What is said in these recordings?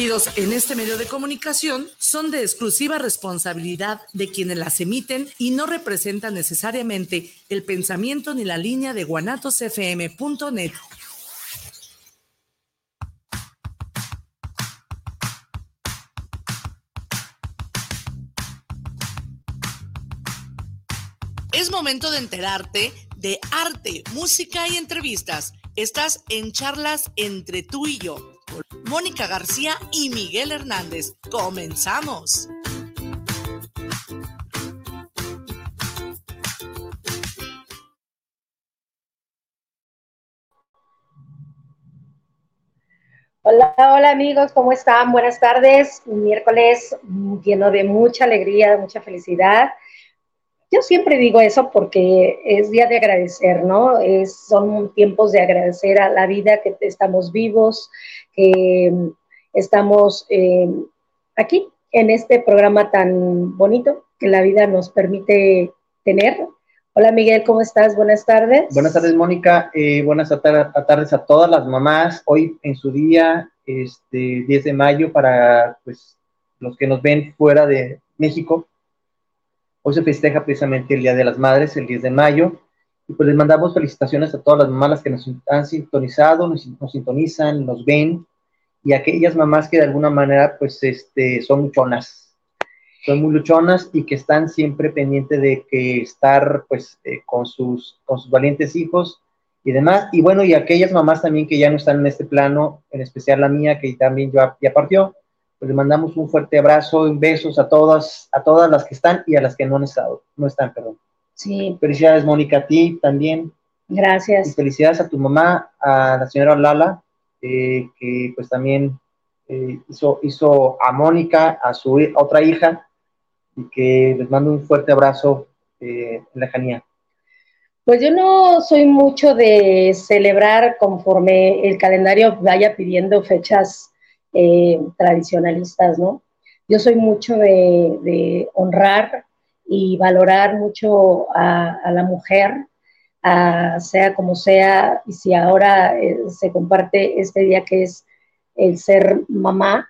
en este medio de comunicación son de exclusiva responsabilidad de quienes las emiten y no representan necesariamente el pensamiento ni la línea de guanatosfm.net. Es momento de enterarte de arte, música y entrevistas. Estás en charlas entre tú y yo Mónica García y Miguel Hernández. Comenzamos. Hola, hola amigos, ¿cómo están? Buenas tardes. Miércoles lleno de mucha alegría, de mucha felicidad. Yo siempre digo eso porque es día de agradecer, ¿no? Es, son tiempos de agradecer a la vida que estamos vivos, que estamos eh, aquí en este programa tan bonito que la vida nos permite tener. Hola Miguel, ¿cómo estás? Buenas tardes. Buenas tardes Mónica, eh, buenas tardes a todas las mamás. Hoy en su día, este 10 de mayo, para pues, los que nos ven fuera de México, Hoy se festeja precisamente el Día de las Madres, el 10 de mayo, y pues les mandamos felicitaciones a todas las mamás que nos han sintonizado, nos, sintonizan, nos ven, y aquellas mamás que de alguna manera pues este, son luchonas, son muy luchonas y que están siempre pendientes de que estar pues eh, con, sus, con sus valientes hijos y demás. Y bueno, y aquellas mamás también que ya no están en este plano, en especial la mía que también ya, ya partió, pues le mandamos un fuerte abrazo, y besos a todas, a todas las que están y a las que no han estado, no están, perdón. Sí. Felicidades, Mónica, a ti también. Gracias. Y felicidades a tu mamá, a la señora Lala, eh, que pues también eh, hizo, hizo a Mónica, a su otra hija, y que les mando un fuerte abrazo eh, en lejanía. Pues yo no soy mucho de celebrar conforme el calendario vaya pidiendo fechas eh, tradicionalistas, ¿no? Yo soy mucho de, honrar y valorar mucho a, la mujer, sea como sea, y si ahora eh, se comparte este día que es el ser mamá,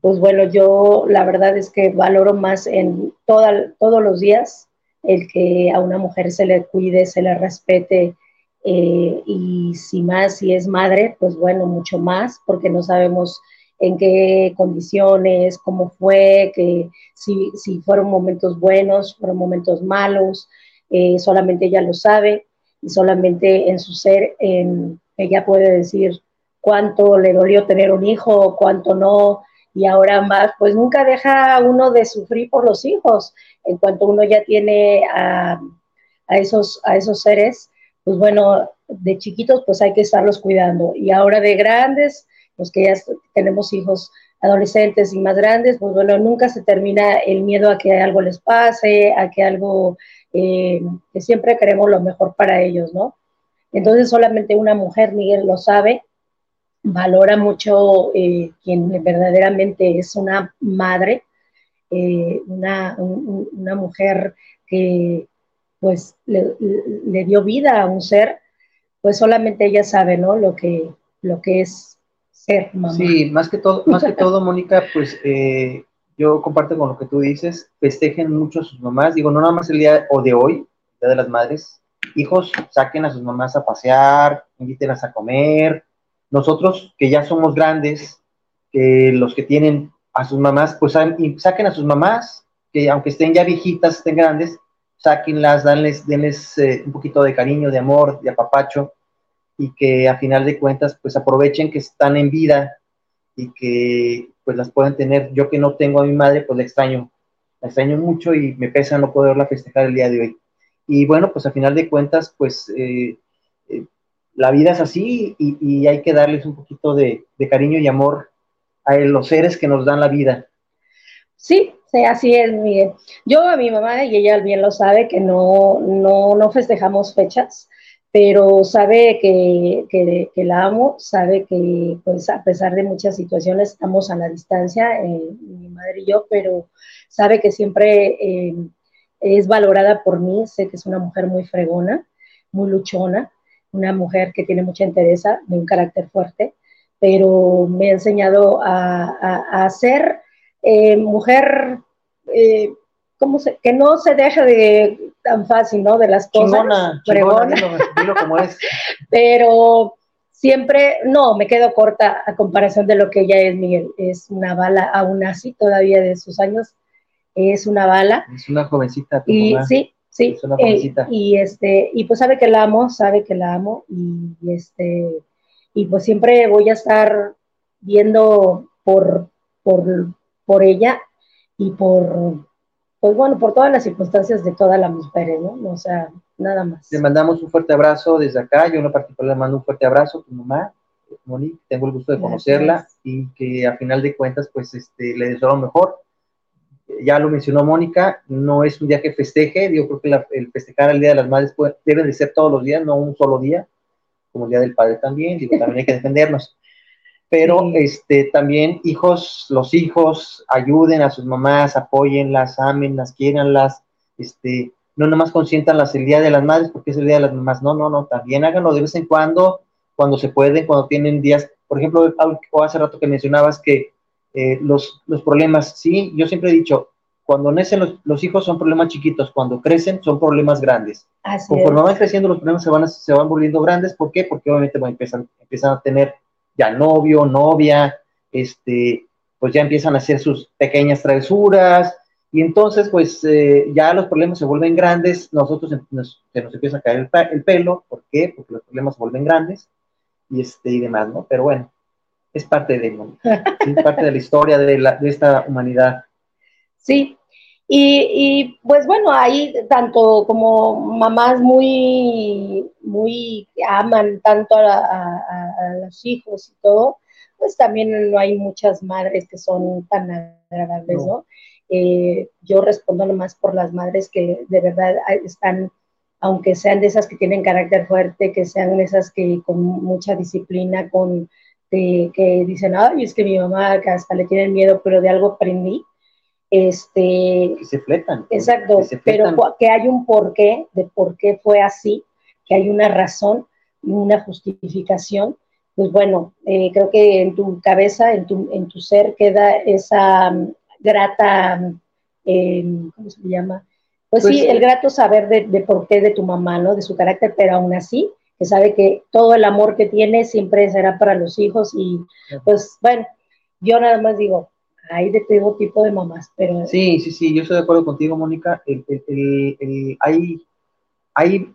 pues bueno, yo la verdad es que valoro más en todos los días el que a una mujer se le cuide, se le respete, eh, y si más, si es madre, pues bueno, mucho más, porque no sabemos en qué condiciones, cómo fue, que si, si fueron momentos buenos, fueron momentos malos, eh, solamente ella lo sabe y solamente en su ser ella puede decir cuánto le dolió tener un hijo, cuánto no, y ahora más, pues nunca deja uno de sufrir por los hijos. En cuanto uno ya tiene a, a, esos, a esos seres, pues bueno, de chiquitos pues hay que estarlos cuidando. Y ahora de grandes, los que ya tenemos hijos adolescentes y más grandes, pues bueno, nunca se termina el miedo a que algo les pase, a que algo, eh, siempre queremos lo mejor para ellos, ¿no? Entonces solamente una mujer, Miguel lo sabe, valora mucho eh, quien verdaderamente es una madre, eh, una, una, mujer que pues le, le, dio vida a un ser, pues solamente ella sabe, ¿no? Lo que, lo que es Sí, más que todo, más que todo, Mónica, pues eh, yo comparto con lo que tú dices, festejen mucho a sus mamás, digo, no nada más el día o de hoy, Día de las Madres, hijos, saquen a sus mamás a pasear, invítenlas a comer, nosotros que ya somos grandes, que los que tienen a sus mamás, pues saquen a sus mamás, que aunque estén ya viejitas, estén grandes, sáquenlas, denles, denles eh, un poquito de cariño, de amor, de apapacho, y que a final de cuentas pues aprovechen que están en vida y que pues las pueden tener. Yo que no tengo a mi madre pues la extraño, la extraño mucho y me pesa no poderla festejar el día de hoy. Y bueno, pues a final de cuentas pues eh, eh, la vida es así y, hay que darles un poquito de, cariño y amor a los seres que nos dan la vida. Sí, sí, así es, Miguel. Yo a mi mamá, y ella bien lo sabe, que no, no, no festejamos fechas pero sabe que, que, la amo, sabe que pues a pesar de muchas situaciones estamos a la distancia, eh, mi madre y yo, pero sabe que siempre eh, es valorada por mí, sé que es una mujer muy fregona, muy luchona, una mujer que tiene mucha entereza, de un carácter fuerte, pero me ha enseñado a, ser eh, mujer, eh, que no se deje de tan fácil, ¿no? De las cosas. Chingona, chingona, como es. pero siempre, no, me quedo corta a comparación de lo que ella es, Miguel. Es una bala, aún así, todavía de sus años, es una bala. Es una jovencita. y sí, sí. Es una eh, jovencita. y este, y pues sabe que la amo, sabe que la amo, y, este, y pues siempre voy a estar viendo por, por, por ella y por, pues bueno, por todas las circunstancias de todas las mujeres, ¿no? O sea, nada más. Le mandamos un fuerte abrazo desde acá. Yo en lo particular le mando un fuerte abrazo a tu mamá, Moni. Tengo el gusto de conocerla y que a final de cuentas, pues este, le deseo lo mejor. Ya lo mencionó Mónica, no es un día que festeje. Yo creo que el festejar el Día de las Madres puede, debe de ser todos los días, no un solo día, como el Día del Padre también. Digo, también hay que defendernos. Pero este, también hijos, los hijos ayuden a sus mamás, apóyenlas, amenlas, quieranlas, este, no nomás consientanlas el Día de las Madres porque es el Día de las Mamás, no, no, no, también háganlo de vez en cuando, cuando se pueden, cuando tienen días, por ejemplo, hace rato que mencionabas que eh, los, los problemas, sí, yo siempre he dicho, cuando nacen los, hijos son problemas chiquitos, cuando crecen son problemas grandes. Así Conforme van creciendo los problemas se van, se van volviendo grandes, ¿por qué? Porque obviamente empiezan, empiezan a tener ya novio, novia, este, pues ya empiezan a hacer sus pequeñas travesuras, y entonces, pues eh, ya los problemas se vuelven grandes, nosotros nos, se nos empieza a caer el, pelo, ¿por qué? Porque los problemas se vuelven grandes y, este, y demás, ¿no? Pero bueno, es parte de, es parte de la historia de, la, de esta humanidad. Sí, y, y, pues bueno, ahí tanto como mamás muy, muy aman tanto a, a, los hijos y todo, pues también no hay muchas madres que son tan agradables, ¿no? Eh, yo respondo nomás por las madres que de verdad están, aunque sean de esas que tienen carácter fuerte, que sean esas que con mucha disciplina, con que dicen, ay, es que mi mamá que hasta le tienen miedo, pero de algo aprendí este, que se fletan. Exacto, pero que hay un porqué de por qué fue así, que hay una razón y una justificación. Pues bueno, eh, creo que en tu cabeza, en tu, en tu ser queda esa mm, grata, mm, em, ¿cómo se llama? Pues, sí, pues, el grato saber de, de, por qué de tu mamá, ¿no? De su carácter, pero aún así, que sabe que todo el amor que tiene siempre será para los hijos y pues bueno, yo nada más digo, hay de todo tipo de mamás, pero... Sí, sí, sí, yo estoy de acuerdo contigo, Mónica. hay, hay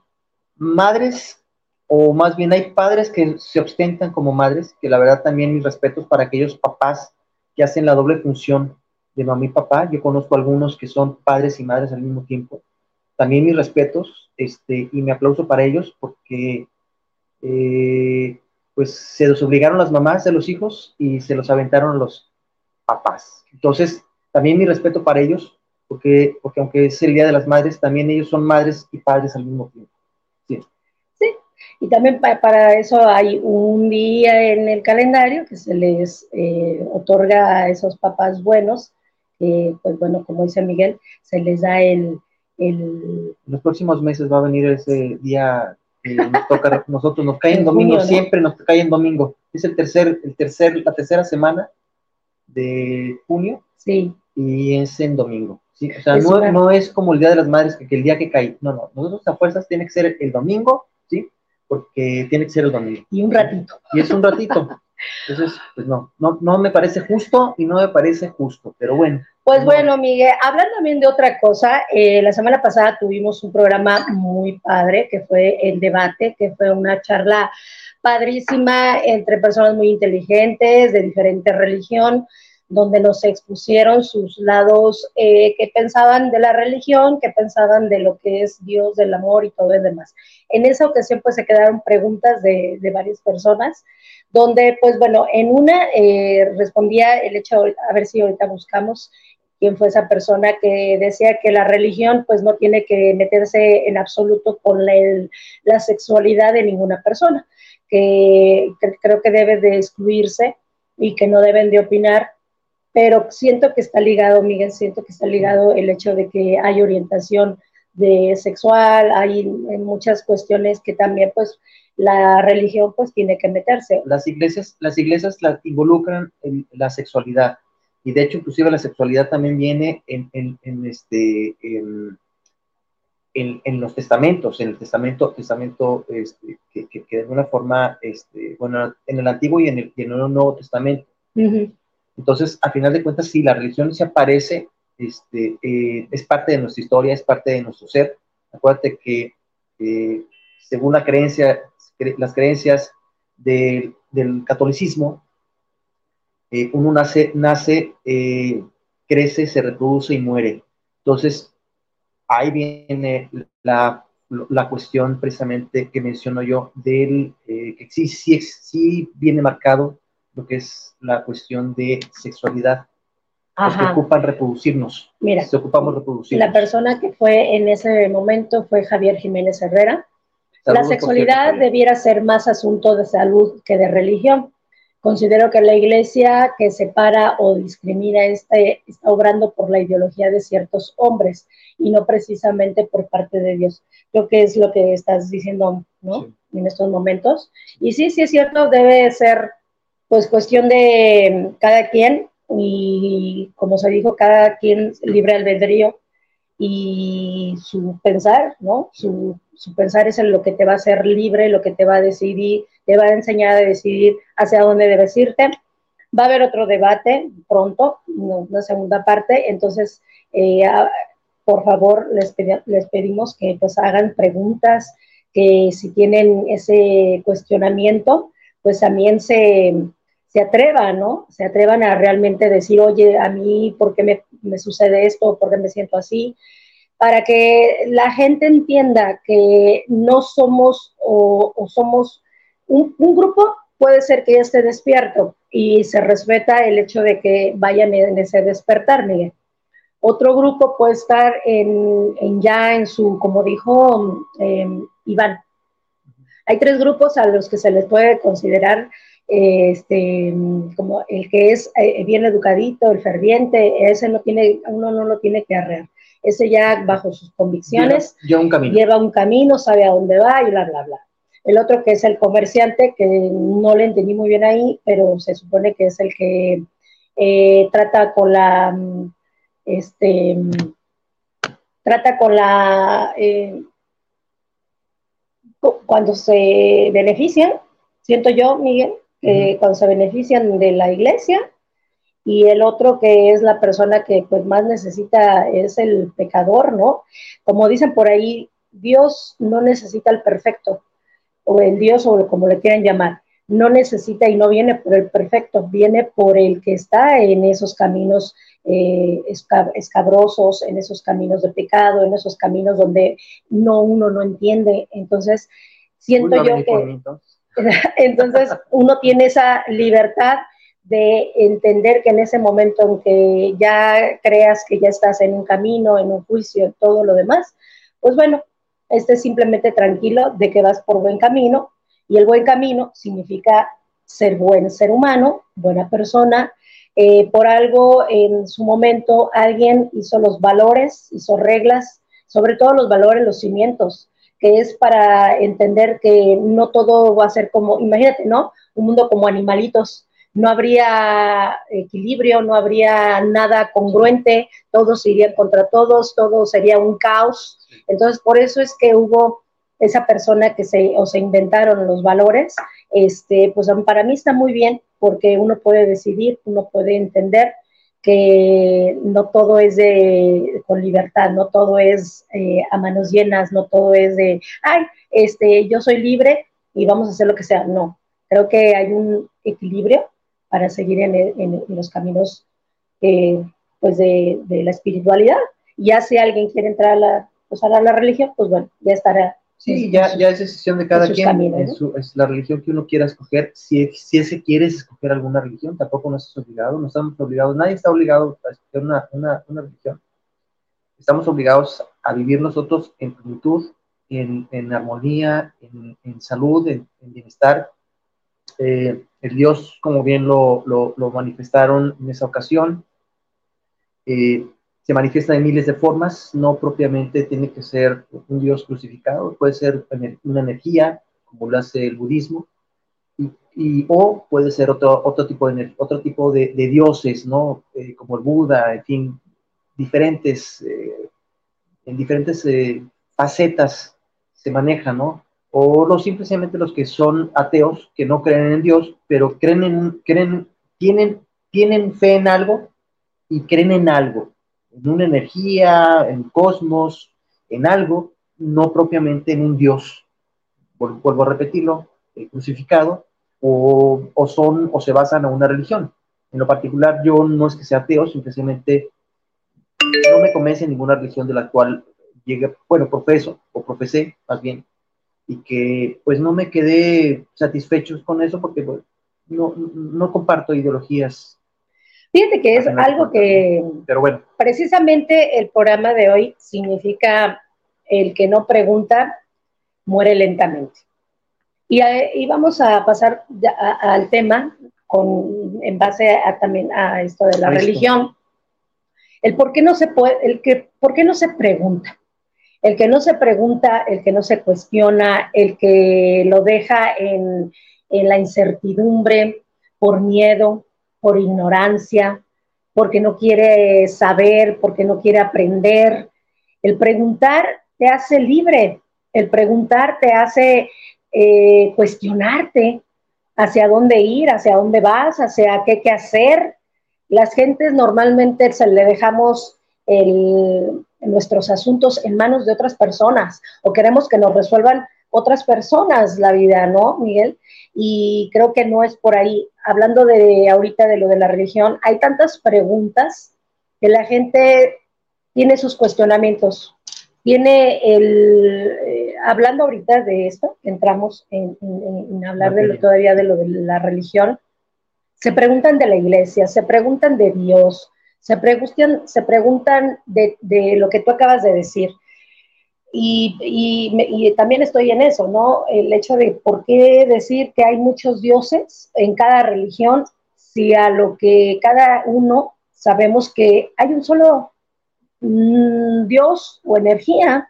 madres, o más bien hay padres que se ostentan como madres, que la verdad también mis respetos para aquellos papás que hacen la doble función de mamá y papá. Yo conozco algunos que son padres y madres al mismo tiempo. También mis respetos este, y mi aplauso para ellos porque eh, pues se los obligaron las mamás de los hijos y se los aventaron los papás. Entonces, también mi respeto para ellos, porque, porque aunque es el Día de las Madres, también ellos son madres y padres al mismo tiempo. Sí. Sí, y también para, eso hay un día en el calendario que se les eh, otorga a esos papás buenos, pues bueno, como dice Miguel, se les da el, En los próximos meses va a venir ese día que nos toca, nosotros nos cae en domingo, siempre nos cae en domingo. Es el tercer, el tercer, la tercera semana de junio. Sí. Y es en domingo. ¿sí? O sea, no, es como el Día de las Madres, que, el día que cae. No, no. Nosotros a fuerzas tiene que ser el domingo, ¿sí? Porque tiene que ser el domingo. Y un ratito. Y es un ratito. Entonces, pues no, no, no me parece justo y no me parece justo, pero bueno. Pues bueno, Miguel, hablando también de otra cosa, eh, la semana pasada tuvimos un programa muy padre que fue el debate, que fue una charla padrísima entre personas muy inteligentes, de diferente religión, donde nos expusieron sus lados eh, que pensaban de la religión, que pensaban de lo que es Dios, del amor y todo lo demás. En esa ocasión pues se quedaron preguntas de, varias personas, donde pues bueno, en una eh, respondía el hecho, a ver si ahorita buscamos quién fue esa persona que decía que la religión pues no tiene que meterse en absoluto con la sexualidad de ninguna persona que, creo que debe de excluirse y que no deben de opinar, pero siento que está ligado, Miguel, siento que está ligado el hecho de que hay orientación de sexual, hay muchas cuestiones que también pues la religión pues tiene que meterse. Las iglesias, las iglesias la involucran en la sexualidad y de hecho inclusive la sexualidad también viene en, en, este, en, en, los testamentos, en el testamento, testamento este, que, que, de alguna forma, este, bueno, en el Antiguo y en el, en el Nuevo Testamento. Entonces, a final de cuentas, si la religión se aparece, este, eh, es parte de nuestra historia, es parte de nuestro ser. Acuérdate que eh, según la creencia, las creencias del catolicismo, eh, uno nace, nace crece, se reproduce y muere. Entonces, ahí viene la, la cuestión precisamente que menciono yo, del que sí, sí, sí viene marcado lo que es la cuestión de sexualidad. Ajá. Los que ocupan reproducirnos. Mira, se ocupamos reproducirnos. La persona que fue en ese momento fue Javier Jiménez Herrera. la sexualidad debiera ser más asunto de salud que de religión. Considero que la iglesia que separa o discrimina este, está obrando por la ideología de ciertos hombres y no precisamente por parte de Dios. Creo que es lo que estás diciendo, ¿no? En estos momentos. Y sí, sí es cierto, debe ser pues cuestión de cada quien y como se dijo, cada quien libre albedrío y su pensar, ¿no? Su, pensar es lo que te va a hacer libre, lo que te va a decidir, te va a enseñar a decidir hacia dónde debes irte. Va a haber otro debate pronto, una segunda parte, entonces, eh, por favor, les, les pedimos que pues hagan preguntas, que si tienen ese cuestionamiento, pues también se, se atrevan, ¿no? Se atrevan a realmente decir, oye, a mí, ¿por qué me, sucede esto? ¿Por qué me siento así? Para que la gente entienda que no somos o, somos un, grupo, puede ser que ya esté despierto y se respeta el hecho de que vayan en ese despertar, Miguel. Otro grupo puede estar en, ya en su, como dijo em, Iván, hay tres grupos a los que se les puede considerar este, como el que es eh, bien educadito, el ferviente, ese no tiene, uno no lo tiene que arrear. Ese ya bajo sus convicciones lleva, un camino. lleva un camino, sabe a dónde va y bla, bla, bla. El otro que es el comerciante, que no le entendí muy bien ahí, pero se supone que es el que eh, trata con la, este, trata con la, eh, cuando se benefician, siento yo, Miguel, cuando se benefician de la iglesia, y el otro que es la persona que pues más necesita es el pecador, ¿no? Como dicen por ahí, Dios no necesita el perfecto, o el Dios, o como le quieran llamar, no necesita y no viene por el perfecto, viene por el que está en esos caminos eh, escabrosos, en esos caminos de pecado, en esos caminos donde no uno no entiende. Entonces, siento yo que... Entonces, uno tiene esa libertad de entender que en ese momento en que ya creas que ya estás en un camino, en un juicio, todo lo demás, pues bueno, estés simplemente tranquilo de que vas por buen camino y el buen camino significa ser buen ser humano, buena persona. Eh, por algo en su momento alguien hizo los valores, hizo reglas, sobre todo los valores, los cimientos que es para entender que no todo va a ser como, imagínate, ¿no? Un mundo como animalitos, no habría equilibrio, no habría nada congruente, todos irían contra todos, todo sería un caos. Entonces, por eso es que hubo esa persona que se, o se inventaron los valores, este, pues para mí está muy bien porque uno puede decidir, uno puede entender que no todo es de, con libertad, no todo es eh, a manos llenas, no todo es de, ay, este, yo soy libre y vamos a hacer lo que sea. No, creo que hay un equilibrio para seguir en, los caminos eh, pues de, la espiritualidad. Ya si alguien quiere entrar a la, pues a la religión, pues bueno, ya estará Sí, ya, ya es decisión de cada quien, es, la religión que uno quiera escoger. Si, si ese quieres escoger alguna religión, tampoco no estás obligado, no estamos obligados, nadie está obligado a escoger una, una, una religión. Estamos obligados a vivir nosotros en plenitud, en, en armonía, en, en, salud, en, bienestar. Eh, el Dios, como bien lo, lo, lo, manifestaron en esa ocasión, eh, se manifiesta de miles de formas, no propiamente tiene que ser un Dios crucificado, puede ser una energía, como lo hace el budismo, y, o puede ser otro, otro tipo, de, otro tipo de, dioses, ¿no? Eh, como el Buda, en fin, diferentes, eh, en diferentes eh, facetas se manejan, ¿no? O los simplemente los que son ateos, que no creen en Dios, pero creen en, creen, tienen, tienen fe en algo y creen en algo, en una energía, en cosmos, en algo, no propiamente en un Dios. Vuelvo a repetirlo, crucificado, o, o, son o se basan en una religión. En lo particular, yo no es que sea ateo, simplemente no me convence ninguna religión de la cual llegue, bueno, profeso o profesé más bien, y que pues no me quedé satisfecho con eso porque pues, no, no comparto ideologías. Fíjate que es algo que, pero bueno, precisamente el programa de hoy significa el que no pregunta muere lentamente. Y, vamos a pasar al tema con, en base a, también a esto de la religión. El por qué no se puede, el que, por qué no se pregunta. El que no se pregunta, el que no se cuestiona, el que lo deja en, en la incertidumbre por miedo, por ignorancia, porque no quiere saber, porque no quiere aprender. El preguntar te hace libre, el preguntar te hace eh, cuestionarte hacia dónde ir, hacia dónde vas, hacia qué, qué hacer. Las gentes normalmente se le dejamos nuestros asuntos en manos de otras personas o queremos que nos resuelvan otras personas la vida, ¿no, Miguel? Y creo que no es por ahí. Hablando de ahorita de lo de la religión, hay tantas preguntas que la gente tiene sus cuestionamientos, tiene el, eh, hablando ahorita de esto, entramos en, hablar de lo, todavía de lo de la religión, se preguntan de la iglesia, se preguntan de Dios, se preguntan, se preguntan de, lo que tú acabas de decir. Y, y, también estoy en eso, ¿no? El hecho de por qué decir que hay muchos dioses en cada religión, si a lo que cada uno sabemos que hay un solo Mm, Dios o energía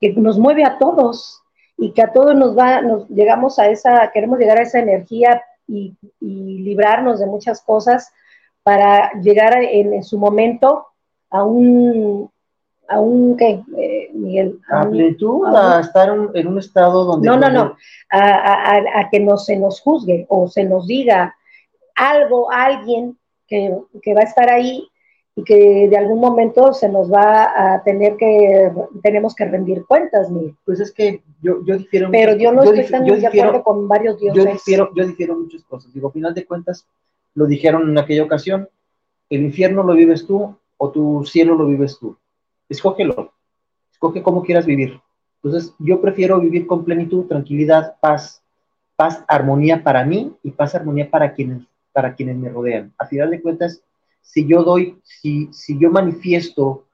que nos mueve a todos y que a todos nos va, nos llegamos a esa, queremos llegar a esa energía y, librarnos de muchas cosas para llegar en, su momento a un, a un, ¿qué, eh, Miguel? A, a, estar en un estado donde... No, no, no, a, que no se nos juzgue o se nos diga algo, alguien que, que va a estar ahí y que de algún momento se nos va a tener que, tenemos que rendir cuentas, Miguel. Pues es que yo, yo difiero... Pero yo no estoy tan de acuerdo con varios dioses. Yo difiero, yo difiero muchas cosas. Digo, a final de cuentas, lo dijeron en aquella ocasión, el infierno lo vives tú o tu cielo lo vives tú. Escógelo. Escoge cómo quieras vivir. Entonces, yo prefiero vivir con plenitud, tranquilidad, paz, paz, armonía para mí y paz, armonía para quienes, para quienes me rodean. A final de cuentas, si yo doy, si, si yo manifiesto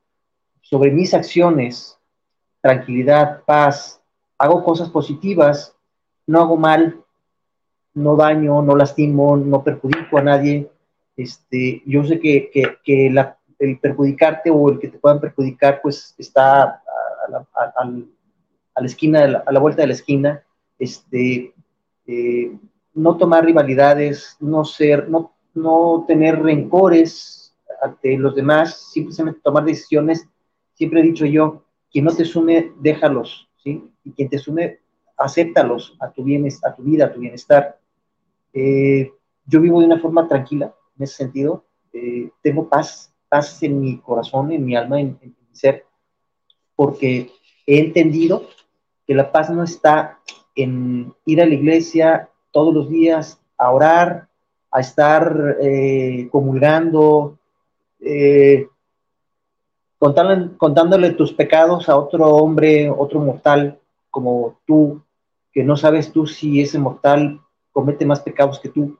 sobre mis acciones tranquilidad, paz, hago cosas positivas, no hago mal, no daño, no lastimo, no perjudico a nadie. Este, yo sé que, el perjudicarte o el que te puedan perjudicar, pues está a la, esquina, a la vuelta de la esquina. Este, eh, no tomar rivalidades, no ser, no, no tener rencores ante los demás, simplemente tomar decisiones. Siempre he dicho yo, quien no te sume, déjalos, ¿sí? Y quien te sume, acéptalos a tu, bienestar, a tu vida, a tu bienestar. Eh, yo vivo de una forma tranquila, en ese sentido. Eh, tengo paz, paz en mi corazón, en mi alma, en, en mi ser, porque he entendido que la paz no está en ir a la iglesia todos los días a orar, a estar eh, comulgando, eh, contándole, tus pecados a otro hombre, otro mortal como tú, que no sabes tú si ese mortal comete más pecados que tú,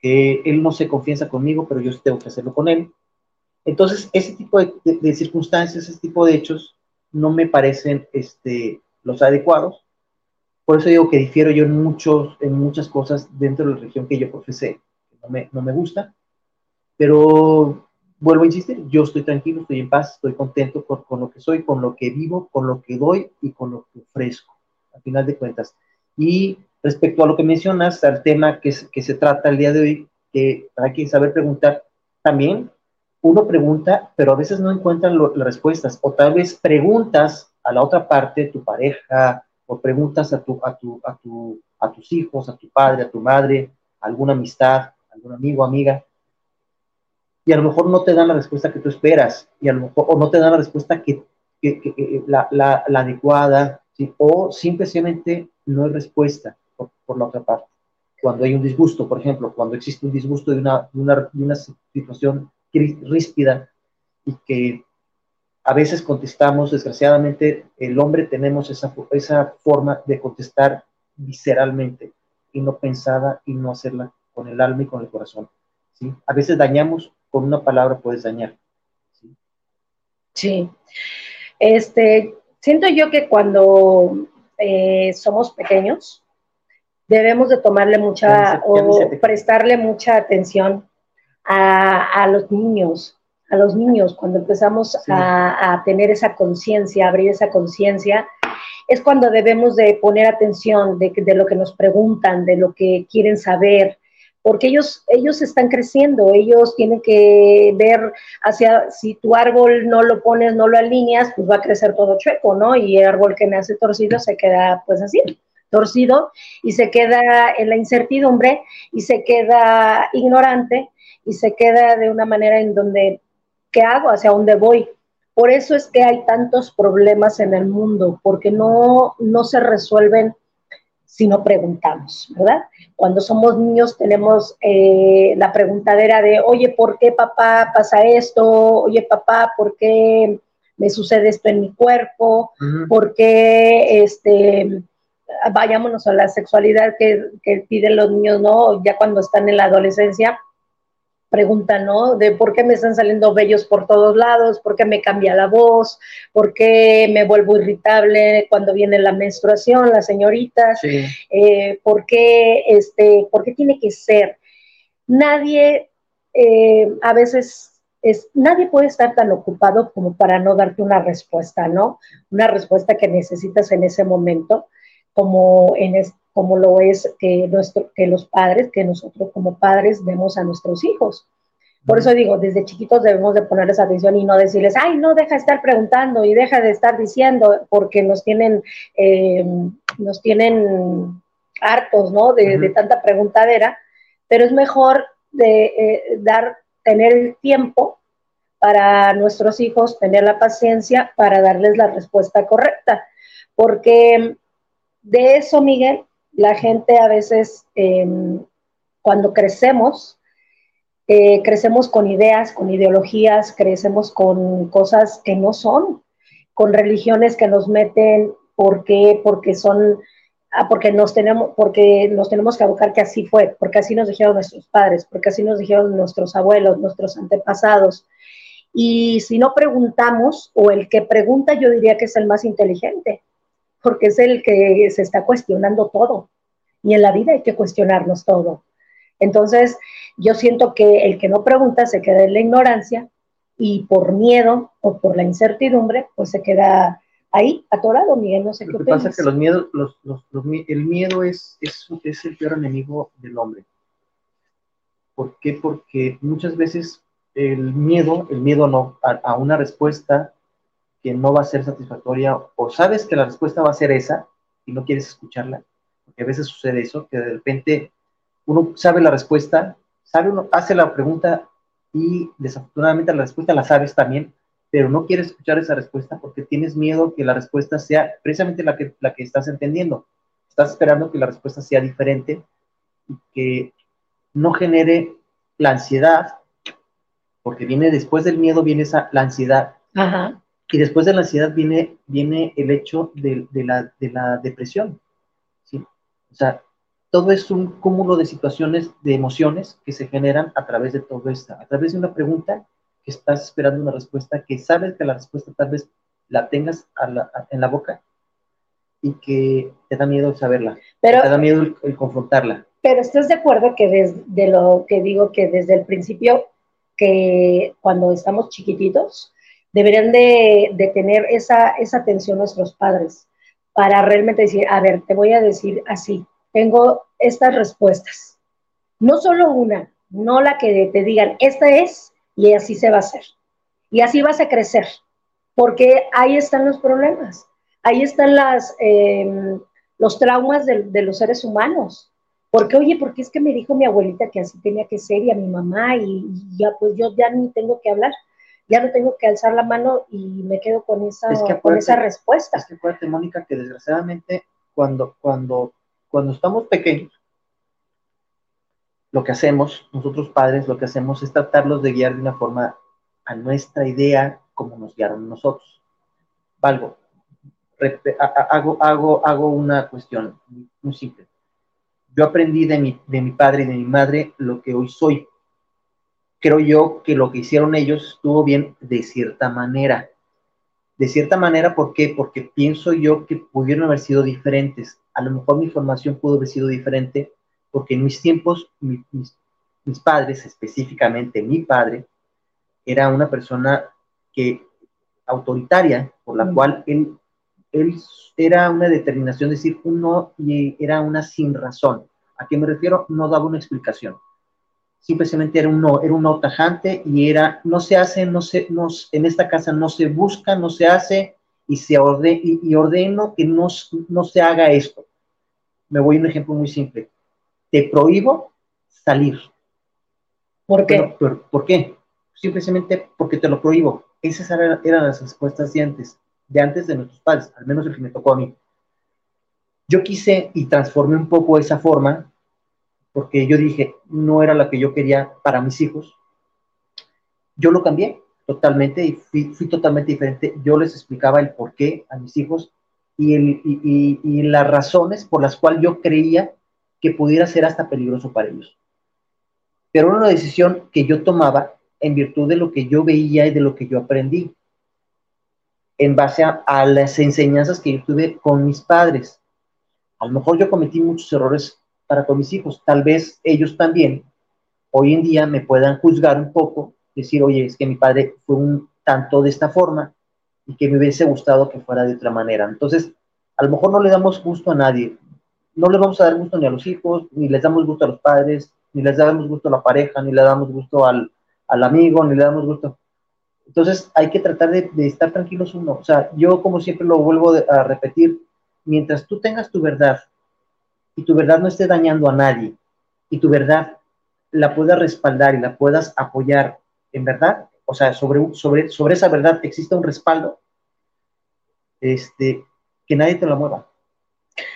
que él no se confianza conmigo, pero yo tengo que hacerlo con él. Entonces, ese tipo de, circunstancias, ese tipo de hechos, no me parecen este, los adecuados por eso digo que difiero yo en, muchos, en muchas cosas dentro de la religión que yo profesé, no me, no me gusta, pero vuelvo a insistir, yo estoy tranquilo, estoy en paz, estoy contento con, lo que soy, con lo que vivo, con lo que doy y con lo que ofrezco, al final de cuentas. Y respecto a lo que mencionas, al tema que, que se trata el día de hoy, que hay que saber preguntar, también uno pregunta, pero a veces no encuentran las respuestas, o tal vez preguntas a la otra parte, tu pareja, o preguntas a, tu, a, tu, a, tu, a tus hijos, a tu padre, a tu madre, alguna amistad, algún amigo, amiga, y a lo mejor no te dan la respuesta que tú esperas, y a lo mejor, o no te dan la respuesta que, que, la, la, adecuada, o simplemente no hay respuesta por, por, la otra parte. Cuando hay un disgusto, por ejemplo, cuando existe un disgusto de una, una, de una situación ríspida y que a veces contestamos, desgraciadamente, el hombre tenemos esa, esa forma de contestar visceralmente y no pensada y no hacerla con el alma y con el corazón. ¿sí? A veces dañamos, con una palabra puedes dañar. Sí. sí. Este, siento yo que cuando eh, somos pequeños, debemos de tomarle mucha o prestarle mucha atención a, los niños, a los niños, cuando empezamos a, tener esa conciencia, abrir esa conciencia, es cuando debemos de poner atención de, de, lo que nos preguntan, de lo que quieren saber, porque ellos, ellos están creciendo, ellos tienen que ver hacia, si tu árbol no lo pones, no lo alineas, pues va a crecer todo chueco, ¿no? Y el árbol que nace torcido se queda pues así, torcido, y se queda en la incertidumbre y se queda ignorante y se queda de una manera en donde, ¿qué hago? ¿Hacia dónde voy? Por eso es que hay tantos problemas en el mundo, porque no, no se resuelven si no preguntamos, ¿verdad? Cuando somos niños tenemos eh, la preguntadera de, oye, ¿por qué papá pasa esto? Oye, papá, ¿por qué me sucede esto en mi cuerpo? ¿Por qué, este, vayámonos a la sexualidad que, que piden los niños, ¿no? Ya cuando están en la adolescencia, pregunta, ¿no? De por qué me están saliendo vellos por todos lados, por qué me cambia la voz, por qué me vuelvo irritable cuando viene la menstruación, las señoritas, eh, por, qué, este, por qué tiene que ser. Nadie, eh, a veces, es, nadie puede estar tan ocupado como para no darte una respuesta, ¿no? Una respuesta que necesitas en ese momento, como en, este como lo es que, nuestro, que los padres, que nosotros como padres demos a nuestros hijos. Por eso digo, desde chiquitos debemos de ponerles atención y no decirles, ay, no, deja de estar preguntando y deja de estar diciendo, porque nos tienen, eh, nos tienen hartos, ¿no? De, tanta preguntadera, pero es mejor de eh, dar, tener el tiempo para nuestros hijos, tener la paciencia para darles la respuesta correcta, porque de eso, Miguel, la gente a veces, em, cuando crecemos, eh, crecemos con ideas, con ideologías, crecemos con cosas que no son, con religiones que nos meten, ¿por qué? Porque son, ah, porque nos tenemos, porque nos tenemos que abocar que así fue, porque así nos dijeron nuestros padres, porque así nos dijeron nuestros abuelos, nuestros antepasados. Y si no preguntamos, o el que pregunta yo diría que es el más inteligente, porque es el que se está cuestionando todo. Y en la vida hay que cuestionarnos todo. Entonces, yo siento que el que no pregunta se queda en la ignorancia y por miedo o por la incertidumbre, pues se queda ahí atorado, Miguel, no sé Lo qué que pasa es que los miedos, los, los, el miedo es, es, es, el peor enemigo del hombre. ¿Por qué? Porque muchas veces el miedo, el miedo no, a, a una respuesta que no va a ser satisfactoria o sabes que la respuesta va a ser esa y no quieres escucharla, porque a veces sucede eso, que de repente uno sabe la respuesta, sabe uno, hace la pregunta y desafortunadamente la respuesta la sabes también, pero no quieres escuchar esa respuesta porque tienes miedo que la respuesta sea precisamente la que, la que estás entendiendo. Estás esperando que la respuesta sea diferente y que no genere la ansiedad, porque viene después del miedo, viene esa, la ansiedad. Ajá. Y después de la ansiedad viene, viene el hecho de, la, de la depresión. ¿sí? O sea, todo es un cúmulo de situaciones, de emociones que se generan a través de todo esto, a través de una pregunta que estás esperando una respuesta, que sabes que la respuesta tal vez la tengas en la boca y que te da miedo saberla, pero, te da miedo el, confrontarla. Pero estás de acuerdo que desde lo que digo que desde el principio, que cuando estamos chiquititos, deberían de, tener esa, esa atención nuestros padres para realmente decir, a ver, te voy a decir así, tengo estas respuestas. No solo una, no la que te digan, esta es y así se va a hacer. Y así vas a crecer, porque ahí están los problemas, ahí están las, em, los traumas de, los seres humanos. Porque, oye, porque es que me dijo mi abuelita que así tenía que ser y a mi mamá y, y ya pues yo ya ni tengo que hablar ya no tengo que alzar la mano y me quedo con esa, con esa respuesta. Es que acuérdate, Mónica, que desgraciadamente cuando, cuando, cuando estamos pequeños, lo que hacemos, nosotros padres, lo que hacemos es tratarlos de guiar de una forma a nuestra idea como nos guiaron nosotros. Valgo, hago, hago, hago una cuestión muy simple. Yo aprendí de mi, de mi padre y de mi madre lo que hoy soy creo yo que lo que hicieron ellos estuvo bien de cierta manera. De cierta manera, ¿por qué? Porque pienso yo que pudieron haber sido diferentes. A lo mejor mi formación pudo haber sido diferente, porque en mis tiempos, mis, mis padres, específicamente mi padre, era una persona que autoritaria, por la mm. cual él, él era una determinación, decir un no y era una sin razón. ¿A qué me refiero? No daba una explicación simplemente era un no, era un no tajante y era, no se hace, no se, no, en esta casa no se busca, no se hace y, se orde, y, ordeno que no, no se haga esto. Me voy a un ejemplo muy simple. Te prohíbo salir. ¿Por qué? ¿Por qué? Simplemente porque te lo prohíbo. Esas eran, las respuestas de antes, de antes de nuestros padres, al menos el que me tocó a mí. Yo quise y transformé un poco esa forma porque yo dije, no era la que yo quería para mis hijos. Yo lo cambié totalmente y fui, totalmente diferente. Yo les explicaba el por qué a mis hijos y, las razones por las cuales yo creía que pudiera ser hasta peligroso para ellos. Pero era una decisión que yo tomaba en virtud de lo que yo veía y de lo que yo aprendí, en base a, a las enseñanzas que yo tuve con mis padres. A lo mejor yo cometí muchos errores para con mis hijos. Tal vez ellos también hoy en día me puedan juzgar un poco, decir, oye, es que mi padre fue un tanto de esta forma y que me hubiese gustado que fuera de otra manera. Entonces, a lo mejor no le damos gusto a nadie. No le vamos a dar gusto ni a los hijos, ni les damos gusto a los padres, ni les damos gusto a la pareja, ni le damos gusto al, amigo, ni le damos gusto. Entonces hay que tratar de, de, estar tranquilos uno. O sea, yo como siempre lo vuelvo a repetir, mientras tú tengas tu verdad y tu verdad no esté dañando a nadie y tu verdad la puedas respaldar y la puedas apoyar en verdad, o sea, sobre, sobre, sobre esa verdad existe un respaldo, este, que nadie te lo mueva.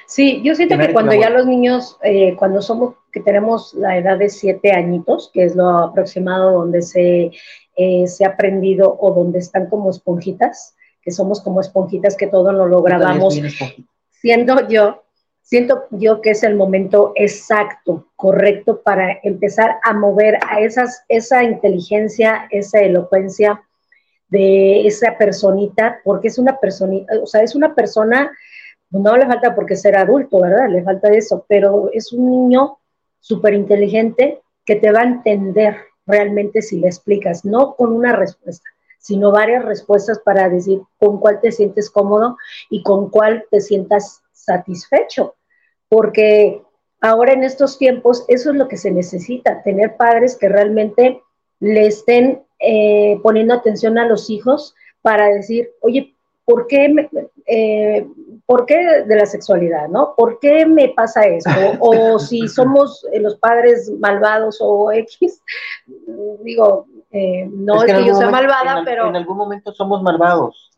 Sí, yo siento que, cuando ya los niños, eh, cuando somos, que tenemos la edad de siete añitos, que es lo aproximado donde se, eh, se ha aprendido o donde están como esponjitas, que somos como esponjitas que todo lo logramos, siendo yo, siento yo que es el momento exacto, correcto para empezar a mover a esas, esa inteligencia, esa elocuencia de esa personita, porque es una personita, o sea, es una persona, no le falta porque ser adulto, ¿verdad? Le falta eso, pero es un niño súper inteligente que te va a entender realmente si le explicas, no con una respuesta, sino varias respuestas para decir con cuál te sientes cómodo y con cuál te sientas satisfecho porque ahora en estos tiempos eso es lo que se necesita, tener padres que realmente le estén eh, poniendo atención a los hijos para decir, oye, ¿por qué, eh, ¿por qué de la sexualidad, no? ¿Por qué me pasa esto? O si somos los padres malvados o X, digo, eh, no es, que, yo sea malvada, pero... En algún momento somos malvados.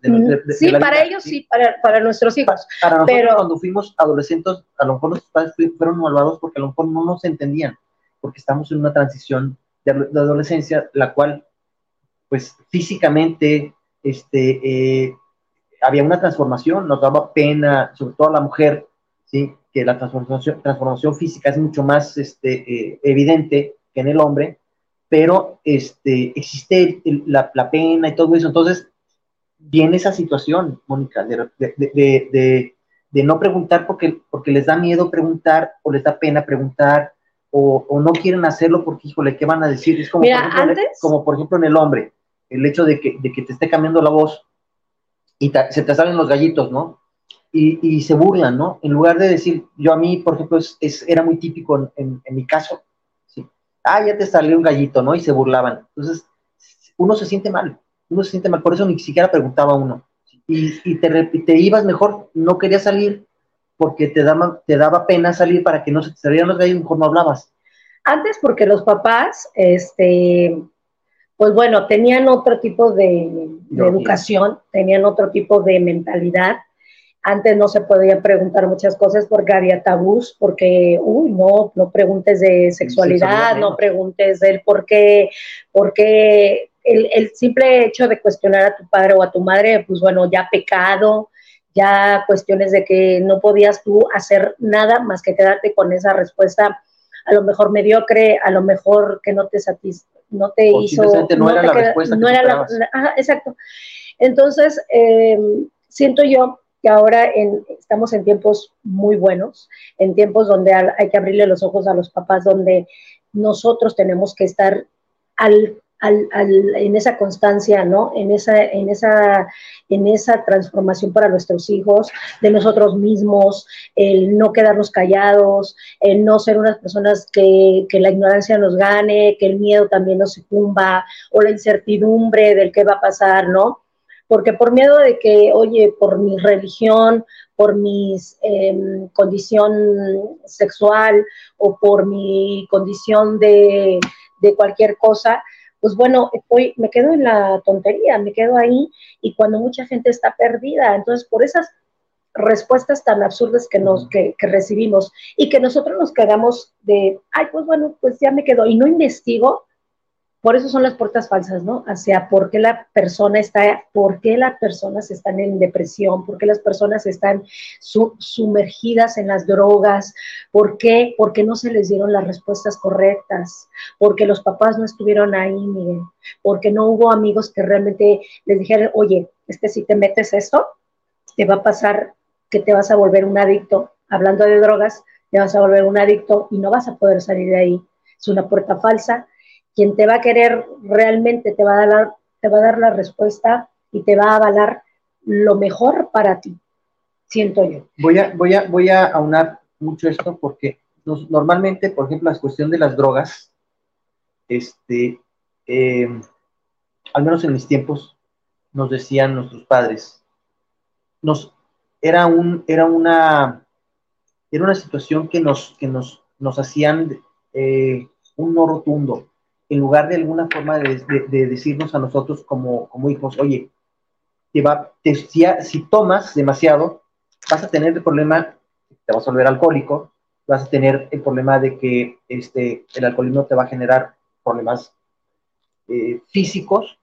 sí, para ellos sí, para, para, nuestros hijos. Para, nosotros pero... cuando fuimos adolescentes, a lo mejor nuestros padres fueron malvados porque a lo mejor no nos entendían, porque estamos en una transición de, adolescencia, la cual, pues físicamente, este, eh, había una transformación, nos daba pena, sobre todo a la mujer, ¿sí? que la transformación, transformación física es mucho más este, eh, evidente que en el hombre, pero este, existe la, la, pena y todo eso. Entonces, viene esa situación, Mónica, de, de, de, no preguntar porque, porque les da miedo preguntar o les da pena preguntar o, o no quieren hacerlo porque, híjole, ¿qué van a decir? Es como, por ejemplo, antes... como por ejemplo en el hombre, el hecho de que, de que te esté cambiando la voz y se te salen los gallitos, ¿no? y, se burlan, ¿no? En lugar de decir, yo a mí, por ejemplo, es, era muy típico en, mi caso, ¿sí? ah, ya te salió un gallito, ¿no? Y se burlaban. Entonces, uno se siente mal, uno se siente mal, por eso ni siquiera preguntaba uno. Y, te, te ibas mejor, no querías salir porque te daba, te daba pena salir para que no se te salieran los gallos, mejor no hablabas. Antes porque los papás, este, pues bueno, tenían otro tipo de, educación, tenían otro tipo de mentalidad. Antes no se podían preguntar muchas cosas porque había tabús, porque, uy, no, no preguntes de sexualidad, no preguntes del por qué, porque el, el, simple hecho de cuestionar a tu padre o a tu madre, pues bueno, ya pecado, ya cuestiones de que no podías tú hacer nada más que quedarte con esa respuesta a lo mejor mediocre, a lo mejor que no te satis no te hizo... No, era la respuesta. No era la, exacto. Entonces, eh, siento yo que ahora en, estamos en tiempos muy buenos, en tiempos donde hay que abrirle los ojos a los papás, donde nosotros tenemos que estar al en esa constancia, ¿no? En esa, en, esa, en esa transformación para nuestros hijos, de nosotros mismos, el no quedarnos callados, el no ser unas personas que, que la ignorancia nos gane, que el miedo también nos sucumba, o la incertidumbre del qué va a pasar, ¿no? Porque por miedo de que, oye, por mi religión, por mi em, condición sexual o por mi condición de, de cualquier cosa, pues bueno, estoy, me quedo en la tontería, me quedo ahí y cuando mucha gente está perdida, entonces por esas respuestas tan absurdas que nos que, que recibimos y que nosotros nos quedamos de, ay, pues bueno, pues ya me quedo y no investigo, por eso son las puertas falsas, ¿no? Hacia por qué la persona está, por qué las personas están en depresión, por qué las personas están sumergidas en las drogas, por qué, porque no se les dieron las respuestas correctas, porque los papás no estuvieron ahí, miren, porque no hubo amigos que realmente les dijeran, oye, es que si te metes esto, te va a pasar que te vas a volver un adicto. Hablando de drogas, te vas a volver un adicto y no vas a poder salir de ahí. Es una puerta falsa quien te va a querer realmente te va a dar, te va a dar la respuesta y te va a avalar lo mejor para ti, siento yo. Voy a, voy a, voy a aunar mucho esto porque normalmente, por ejemplo, la cuestión de las drogas, este, eh, al menos en mis tiempos, nos decían nuestros padres, nos, era, un, era, una, era una situación que nos, que nos, nos hacían eh, un no rotundo en lugar de alguna forma de, decirnos a nosotros como, como hijos, oye, si, tomas demasiado, vas a tener el problema, te vas a volver alcohólico, vas a tener el problema de que este, el alcoholismo te va a generar problemas eh, físicos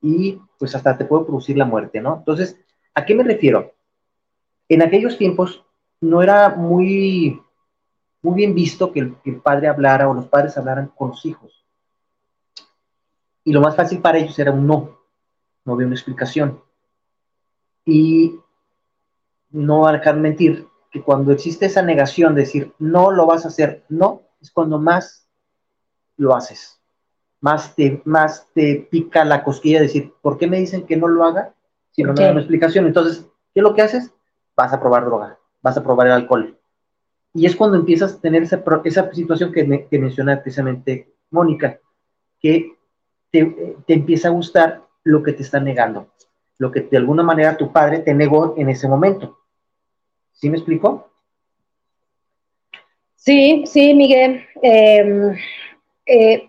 y pues hasta te puede producir la muerte, ¿no? Entonces, ¿a qué me refiero? En aquellos tiempos no era muy, muy bien visto que el padre hablara o los padres hablaran con los hijos y lo más fácil para ellos era un no, no había una explicación. Y no van a dejar mentir que cuando existe esa negación de decir no lo vas a hacer, no, es cuando más lo haces. Más te, más te pica la cosquilla de decir, ¿por qué me dicen que no lo haga si no me dan una explicación? Entonces, ¿qué es lo que haces? Vas a probar droga, vas a probar el alcohol. Y es cuando empiezas a tener esa, esa situación que, me, que menciona precisamente Mónica, que te, empieza a gustar lo que te está negando, lo que de alguna manera tu padre te negó en ese momento. ¿Sí me explico? Sí, sí, Miguel. Em, eh,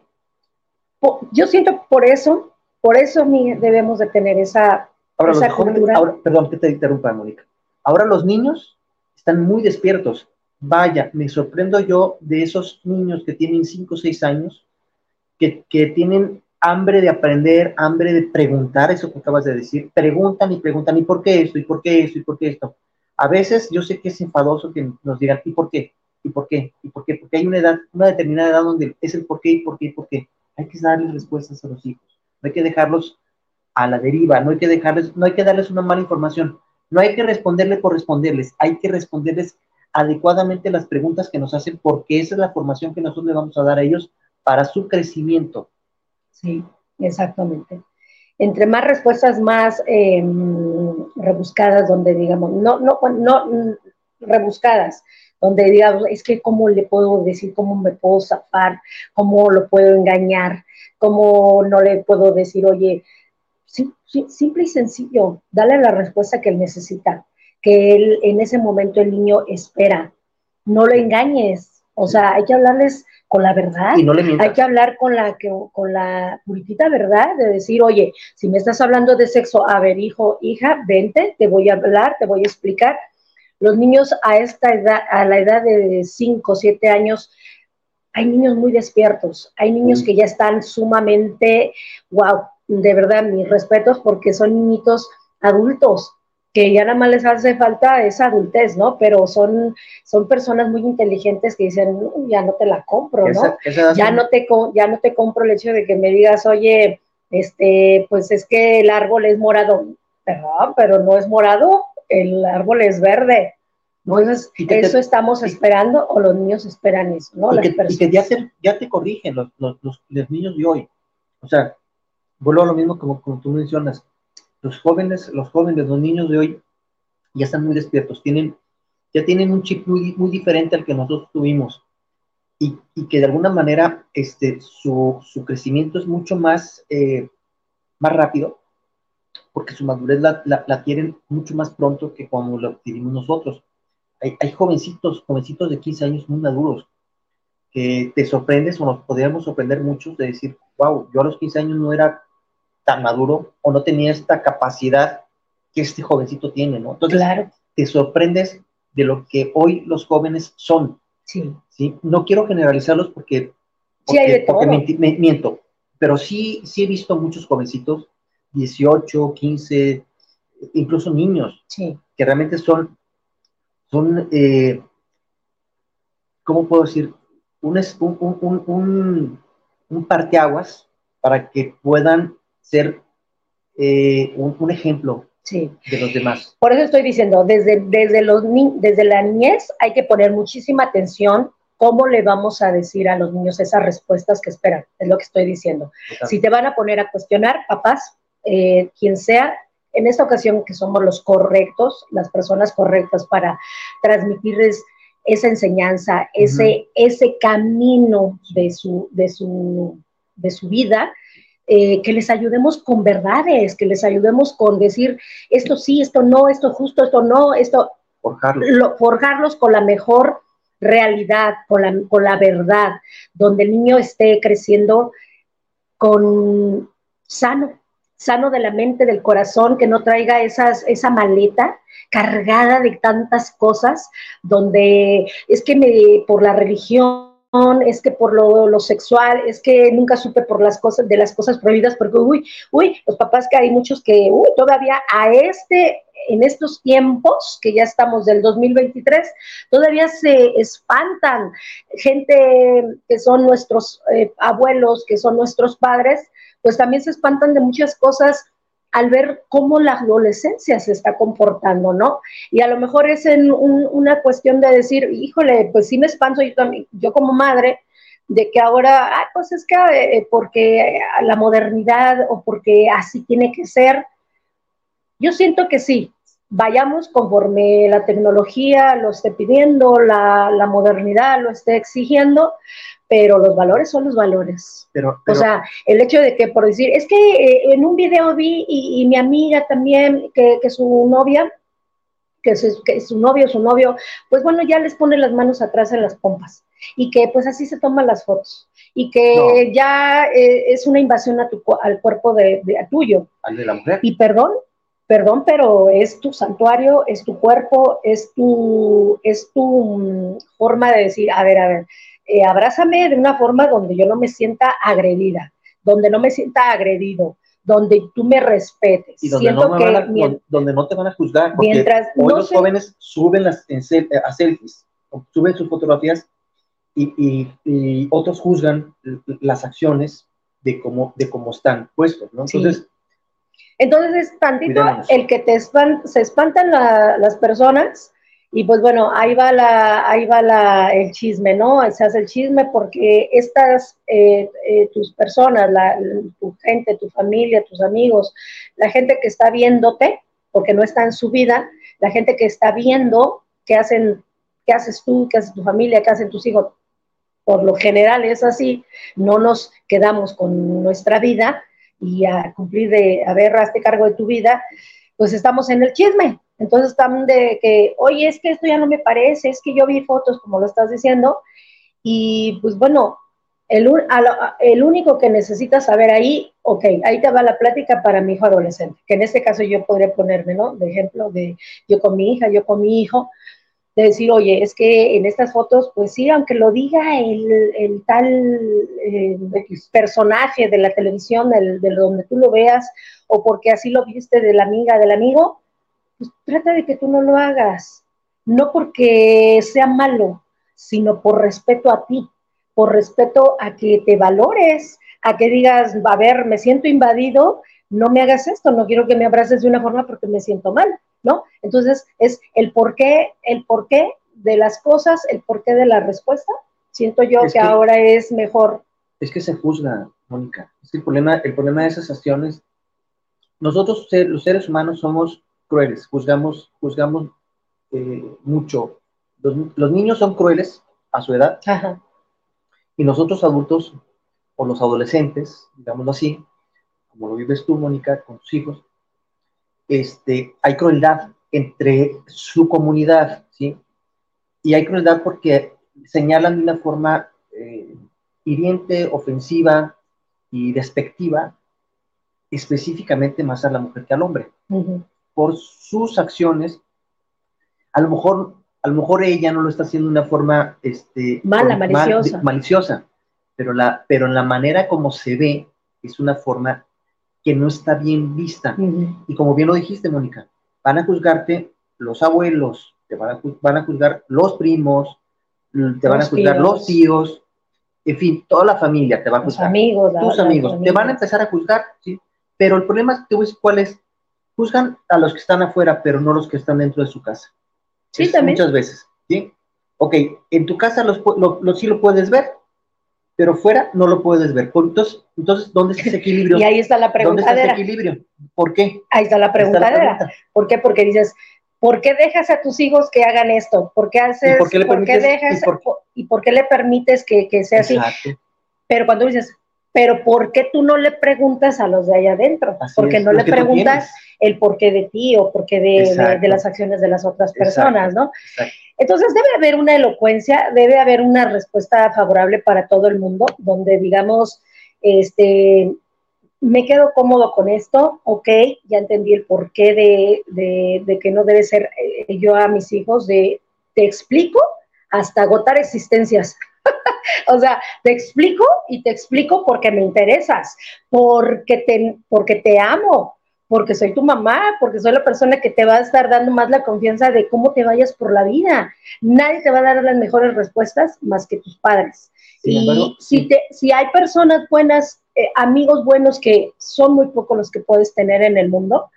yo siento por eso, por eso debemos de tener esa, ahora, perdón que te interrumpa, Mónica. Ahora los niños están muy despiertos. Vaya, me sorprendo yo de esos niños que tienen 5 o 6 años, que, que, tienen hambre de aprender, hambre de preguntar, eso que acabas de decir, preguntan y preguntan, ¿y por qué esto? ¿Y por qué esto? ¿Y por qué esto? A veces yo sé que es enfadoso que nos digan, ¿y por qué? ¿Y por qué? ¿Y por qué? Porque hay una edad, una determinada edad donde es el por qué y por qué y por qué. Hay que darles respuestas a los hijos. No hay que dejarlos a la deriva, no hay que dejarles, no hay que darles una mala información. No hay que responderle por responderles, hay que responderles adecuadamente las preguntas que nos hacen porque esa es la formación que nosotros le vamos a dar a ellos para su crecimiento Sí, exactamente. entre más respuestas más em, rebuscadas, donde digamos, no, no, no rebuscadas, donde digamos, es que cómo le puedo decir, cómo me puedo zafar, cómo lo puedo engañar, cómo no le puedo decir, oye, sí, simple y sencillo, dale la respuesta que él necesita, que él en ese momento el niño espera, no lo engañes, o sea, hay que hablarles con la verdad, hay que hablar con la, con la puritita verdad, de decir, oye, si me estás hablando de sexo, a ver, hijo, hija, vente, te voy a hablar, te voy a explicar, los niños a esta edad, a la edad de 5 o 7 años, hay niños muy despiertos, hay niños que ya están sumamente, wow, de verdad, mis respetos porque son niñitos adultos, que ya nada más les hace falta esa adultez, ¿no? Pero son, son personas muy inteligentes que dicen, ya no te la compro, ¿no? ya, no te, ya no te compro el hecho de que me digas, oye, este, pues es que el árbol es morado, ¿verdad? Pero no es morado, el árbol es verde. Entonces, eso estamos esperando o los niños esperan eso, ¿no? Y, que, ya, te, ya te corrigen los, los, los, niños de hoy. O sea, vuelvo a lo mismo como, como tú mencionas. Los jóvenes, los jóvenes, los niños de hoy ya están muy despiertos, tienen, ya tienen un chip muy, muy diferente al que nosotros tuvimos. Y, y que de alguna manera este, su, su crecimiento es mucho más, eh, más rápido porque su madurez la, la, tienen mucho más pronto que cuando la adquirimos nosotros. Hay, hay, jovencitos, jovencitos de 15 años muy maduros, que te sorprendes o nos podríamos sorprender muchos de decir, wow, yo a los 15 años no era tan maduro o no tenía esta capacidad que este jovencito tiene, ¿no? Entonces, claro. te sorprendes de lo que hoy los jóvenes son. Sí. ¿sí? No quiero generalizarlos porque, porque, miento, pero sí, sí he visto muchos jovencitos 18, 15, incluso niños, que realmente son, son eh, ¿cómo puedo decir? Un, un, un, un, parteaguas para que puedan ser eh, un, ejemplo de los demás. Por eso estoy diciendo, desde, desde, los, desde la niñez hay que poner muchísima atención cómo le vamos a decir a los niños esas respuestas que esperan, es lo que estoy diciendo. Si te van a poner a cuestionar, papás, eh, quien sea, en esta ocasión que somos los correctos, las personas correctas para transmitirles esa enseñanza, ese, ese camino de su, de su, de su vida, eh, que les ayudemos con verdades, que les ayudemos con decir esto sí, esto no, esto justo, esto no, esto... Forjarlos. forjarlos con la mejor realidad, con la, con la verdad, donde el niño esté creciendo con sano, sano de la mente, del corazón, que no traiga esas, esa maleta cargada de tantas cosas, donde es que me, por la religión, es que por lo, sexual, es que nunca supe por las cosas, de las cosas prohibidas, porque uy, uy, los papás que hay muchos que, uy, todavía a este, en estos tiempos, que ya estamos del 2023, todavía se espantan gente que son nuestros eh, abuelos, que son nuestros padres, pues también se espantan de muchas cosas al ver cómo la adolescencia se está comportando, ¿no? Y a lo mejor es en una cuestión de decir, híjole, pues sí me espanto yo también, yo como madre, de que ahora, ah, pues es que eh, porque la modernidad o porque así tiene que ser. Yo siento que sí, vayamos conforme la tecnología lo esté pidiendo, la, la modernidad lo esté exigiendo, pero los valores son los valores. Pero, o sea, el hecho de que por decir, es que eh, en un video vi y, mi amiga también, que, que su novia, que su, que su novio, su novio, pues bueno, ya les pone las manos atrás en las pompas y que pues así se toman las fotos y que ya eh, es una invasión a tu, al cuerpo de, a tuyo. Al de la mujer. Y perdón, perdón, pero es tu santuario, es tu cuerpo, es tu, es tu mm, forma de decir, a ver, a ver, eh, abrázame de una forma donde yo no me sienta agredida, donde no me sienta agredido, donde tú me respetes. Y donde, no, donde no te van a juzgar, porque mientras hoy los jóvenes suben las, a selfies, suben sus fotografías y, otros juzgan las acciones de cómo, de cómo están puestos, ¿no? Entonces... Entonces es tantito el que te se espantan las personas Y pues bueno, ahí va la, ahí va la, el chisme, ¿no? Se hace el chisme porque estas, eh, eh, tus personas, la, tu gente, tu familia, tus amigos, la gente que está viéndote, porque no está en su vida, la gente que está viendo qué hacen, qué haces tú, qué hace tu familia, qué hacen tus hijos, por lo general es así, no nos quedamos con nuestra vida y a cumplir de, a ver, hazte cargo de tu vida, pues estamos en el chisme, entonces están de que, oye, es que esto ya no me parece, es que yo vi fotos, como lo estás diciendo, y pues bueno, el, el único que necesita saber ahí, ok, ahí te va la plática para mi hijo adolescente, que en este caso yo podría ponerme, ¿no? De ejemplo, de yo con mi hija, yo con mi hijo, de decir, oye, es que en estas fotos, pues sí, aunque lo diga el, tal eh, personaje de la televisión, del, de donde tú lo veas, o porque así lo viste de la amiga, del amigo, pues trata de que tú no lo hagas, no porque sea malo, sino por respeto a ti, por respeto a que te valores, a que digas, a ver, me siento invadido, no me hagas esto, no quiero que me abraces de una forma porque me siento mal, ¿no? Entonces es el porqué, el porqué de las cosas, el porqué de la respuesta. Siento yo que, ahora es mejor. Es que se juzga, Mónica. Es el problema, el problema de esas acciones. Nosotros, los seres humanos, somos crueles, juzgamos, juzgamos eh, mucho. Los, niños son crueles a su edad y nosotros adultos o los adolescentes, digámoslo así, como lo vives tú, Mónica, con tus hijos, este, hay crueldad entre su comunidad, ¿sí? Y hay crueldad porque señalan de una forma eh, hiriente, ofensiva y despectiva específicamente más a la mujer que al hombre por sus acciones, a lo mejor, a lo mejor ella no lo está haciendo de una forma este, mala, maliciosa. maliciosa, pero, la, pero en la manera como se ve es una forma que no está bien vista. Y como bien lo dijiste, Mónica, van a juzgarte los abuelos, te van a, van a juzgar los primos, te van a juzgar los tíos, en fin, toda la familia te va a juzgar. amigos, tus amigos, te van a empezar a juzgar, ¿sí? Pero el problema, a decir cuál es, juzgan a los que están afuera, pero no los que están dentro de su casa. Sí, también. Muchas veces, ¿sí? Ok, en tu casa los, lo, sí lo puedes ver, pero fuera no lo puedes ver. Entonces, entonces ¿dónde está ese equilibrio? y ahí está la pregunta. ¿Dónde está ese equilibrio? ¿Por qué? Ahí está la pregunta. ¿Por qué? Porque dices, ¿por qué dejas a tus hijos que hagan esto? ¿Por qué haces, por qué, le permites, dejas, ¿y por, qué le permites que, que sea Exacto. así? Pero cuando dices, pero ¿por qué tú no le preguntas a los de allá adentro? Porque no le preguntas el porqué de ti o porqué de, de, las acciones de las otras personas, ¿no? Entonces debe haber una elocuencia, debe haber una respuesta favorable para todo el mundo, donde digamos, este, me quedo cómodo con esto, ok, ya entendí el porqué de, de, que no debe ser eh, yo a mis hijos, de te explico hasta agotar existencias. o sea, te explico y te explico porque me interesas, porque te, porque te amo, porque soy tu mamá, porque soy la persona que te va a estar dando más la confianza de cómo te vayas por la vida. Nadie te va a dar las mejores respuestas más que tus padres. y si, te, si hay personas buenas, eh, amigos buenos que son muy pocos los que puedes tener en el mundo,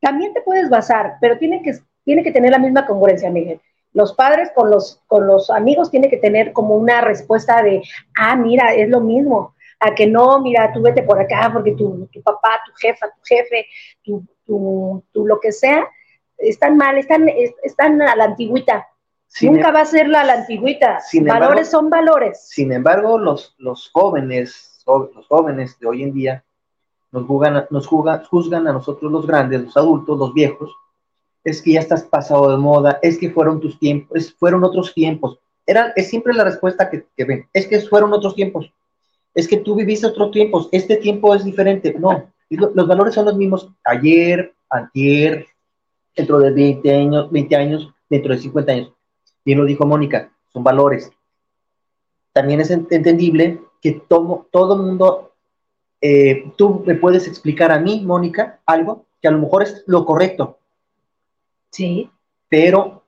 también te puedes basar, pero tiene que, tiene que tener la misma congruencia, Miguel. Los padres con los, con los amigos tienen que tener como una respuesta de, ah, mira, es lo mismo a que no, mira, tú vete por acá porque tu, tu papá, tu jefa, tu jefe, tu, tu, lo que sea, están mal, están, están a la antigüita. Nunca em- va a ser la, la antigüita. valores son valores. Sin embargo, los, los jóvenes, los jóvenes de hoy en día nos juzgan, nos juzgan a nosotros los grandes, los adultos, los viejos, es que ya estás pasado de moda, es que fueron tus tiempos, fueron otros tiempos. Era, es siempre la respuesta que, que ven, es que fueron otros tiempos es que tú viviste otros tiempos, este tiempo es diferente. No, los valores son los mismos ayer, antier, dentro de 20 años, 20 años, dentro de 50 años. Bien lo dijo Mónica, son valores. También es entendible que todo, todo mundo, eh, tú me puedes explicar a mí, Mónica, algo que a lo mejor es lo correcto. Sí. Pero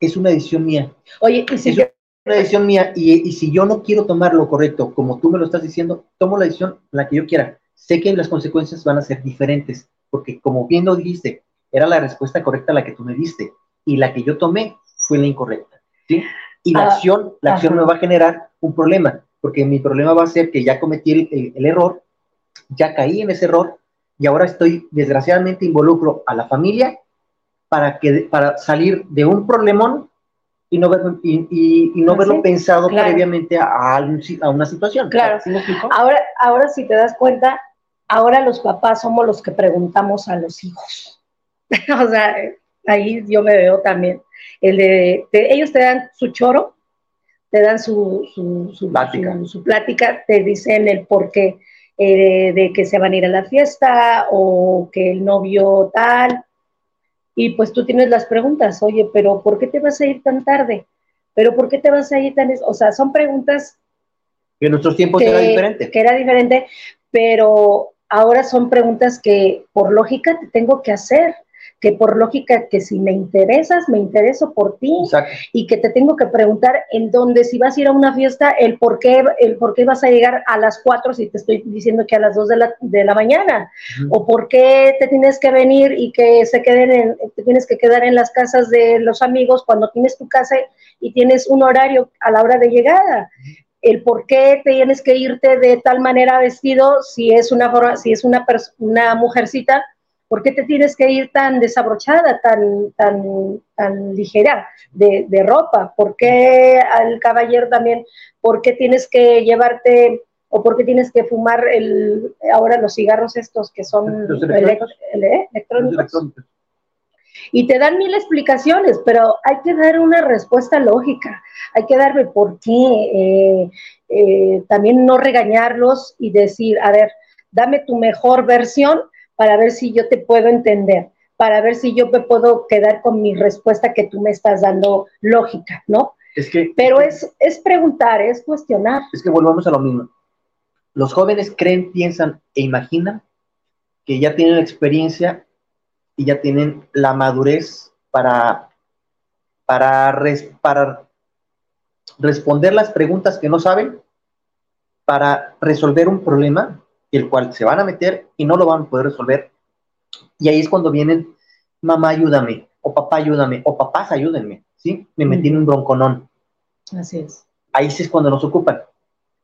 es una decisión mía. Oye, y si una decisión mía y, si yo no quiero tomar lo correcto, como tú me lo estás diciendo, tomo la decisión la que yo quiera. Sé que las consecuencias van a ser diferentes, porque como bien lo dijiste, era la respuesta correcta la que tú me diste y la que yo tomé fue la incorrecta. ¿sí? Y la ah, acción, la acción me va a generar un problema, porque mi problema va a ser que ya cometí el, error, ya caí en ese error y ahora estoy, desgraciadamente, involucro a la familia para, que, para salir de un problemón y no, verlo, y, no verlo pensado previamente a, a, una situación. Claro. ahora, ahora, si te das cuenta, ahora los papás somos los que preguntamos a los hijos. o sea, ahí yo me veo también. El de, ellos te dan su choro, te dan su, su, plática. te dicen el porqué eh, de que se van a ir a la fiesta o que el novio tal. Y pues tú tienes las preguntas, oye, pero ¿por qué te vas a ir tan tarde? ¿Pero por qué te vas a ir tan... O sea, son preguntas... Que en nuestros tiempos era diferente. Que era diferente, pero ahora son preguntas que por lógica te tengo que hacer que por lógica que si me interesas, me intereso por ti y que te tengo que preguntar en dónde, si vas a ir a una fiesta, el por qué, el por qué vas a llegar a las 4 si te estoy diciendo que a las 2 de la, de la mañana, o por qué te tienes que venir y que se queden en, te tienes que quedar en las casas de los amigos cuando tienes tu casa y tienes un horario a la hora de llegada. El por qué tienes que irte de tal manera vestido si es una si es una, una mujercita ¿Por qué te tienes que ir tan desabrochada, tan, tan, tan ligera de, ropa? ¿Por qué al caballero también, por qué tienes que llevarte o por qué tienes que fumar el, ahora los cigarros estos que son electrónicos? Y te dan mil explicaciones, pero hay que dar una respuesta lógica, hay que darme por qué, eh, eh, también no regañarlos y decir, a ver, dame tu mejor versión para ver si yo te puedo entender, para ver si yo me puedo quedar con mi respuesta que tú me estás dando lógica, ¿no? Es que, Pero es, es preguntar, es cuestionar. Es que volvamos a lo mismo. Los jóvenes creen, piensan e imaginan que ya tienen experiencia y ya tienen la madurez para, para, para responder las preguntas que no saben, para resolver un problema el cual se van a meter y no lo van a poder resolver. Y ahí es cuando vienen, mamá, ayúdame, o papá, ayúdame, o papás, ayúdenme, ¿sí? Me metí en un bronconón. Así es. Ahí sí es cuando nos ocupan.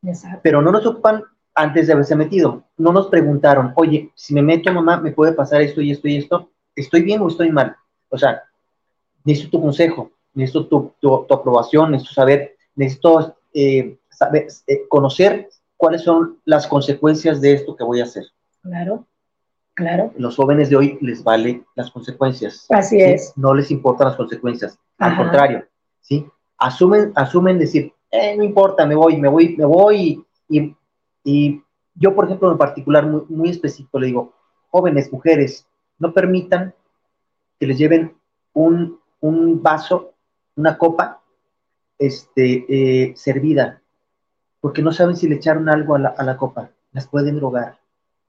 Exacto. Pero no nos ocupan antes de haberse metido. No nos preguntaron, oye, si me meto, mamá, ¿me puede pasar esto y esto y esto? ¿Estoy bien o estoy mal? O sea, necesito tu consejo, necesito tu, tu, aprobación, necesito saber, necesito eh, saber, eh, conocer cuáles son las consecuencias de esto que voy a hacer. Claro, claro. Los jóvenes de hoy les vale las consecuencias. Así es. No les importan las consecuencias. Al contrario, ¿sí? Asumen, asumen decir, eh, no importa, me voy, me voy, me voy. Y, y yo, por ejemplo, en particular, muy, muy específico, le digo, jóvenes, mujeres, no permitan que les lleven un, un vaso, una copa, este, eh, servida porque no saben si le echaron algo a la, copa, las pueden drogar.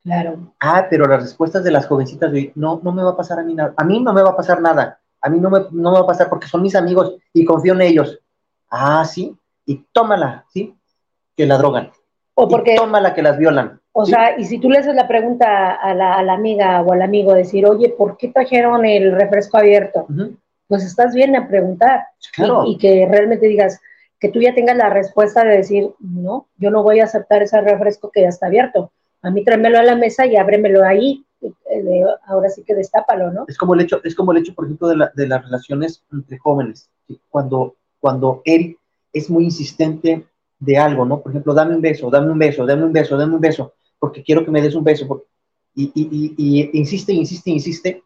Claro. Ah, pero las respuestas de las jovencitas de no, no me va a pasar a mí nada, a mí no me va a pasar nada, a mí no me, no me va a pasar porque son mis amigos y confío en ellos. Ah, sí, y tómala, ¿sí? Que la drogan. O porque... Y tómala que las violan. O sea, y si tú le haces la pregunta a la, amiga o al amigo, decir, oye, ¿por qué trajeron el refresco abierto? Pues estás bien a preguntar. Claro. y, que realmente digas, que tú ya tengas la respuesta de decir, no, yo no voy a aceptar ese refresco que ya está abierto. A mí tráemelo a la mesa y ábremelo ahí. Eh, ahora sí que destápalo, ¿no? Es como el hecho, es como el hecho, por ejemplo, de, de las relaciones entre jóvenes. Cuando, cuando él es muy insistente de algo, ¿no? Por ejemplo, dame un beso, dame un beso, dame un beso, dame un beso, porque quiero que me des un beso. Y, y, y, insiste, insiste, insiste.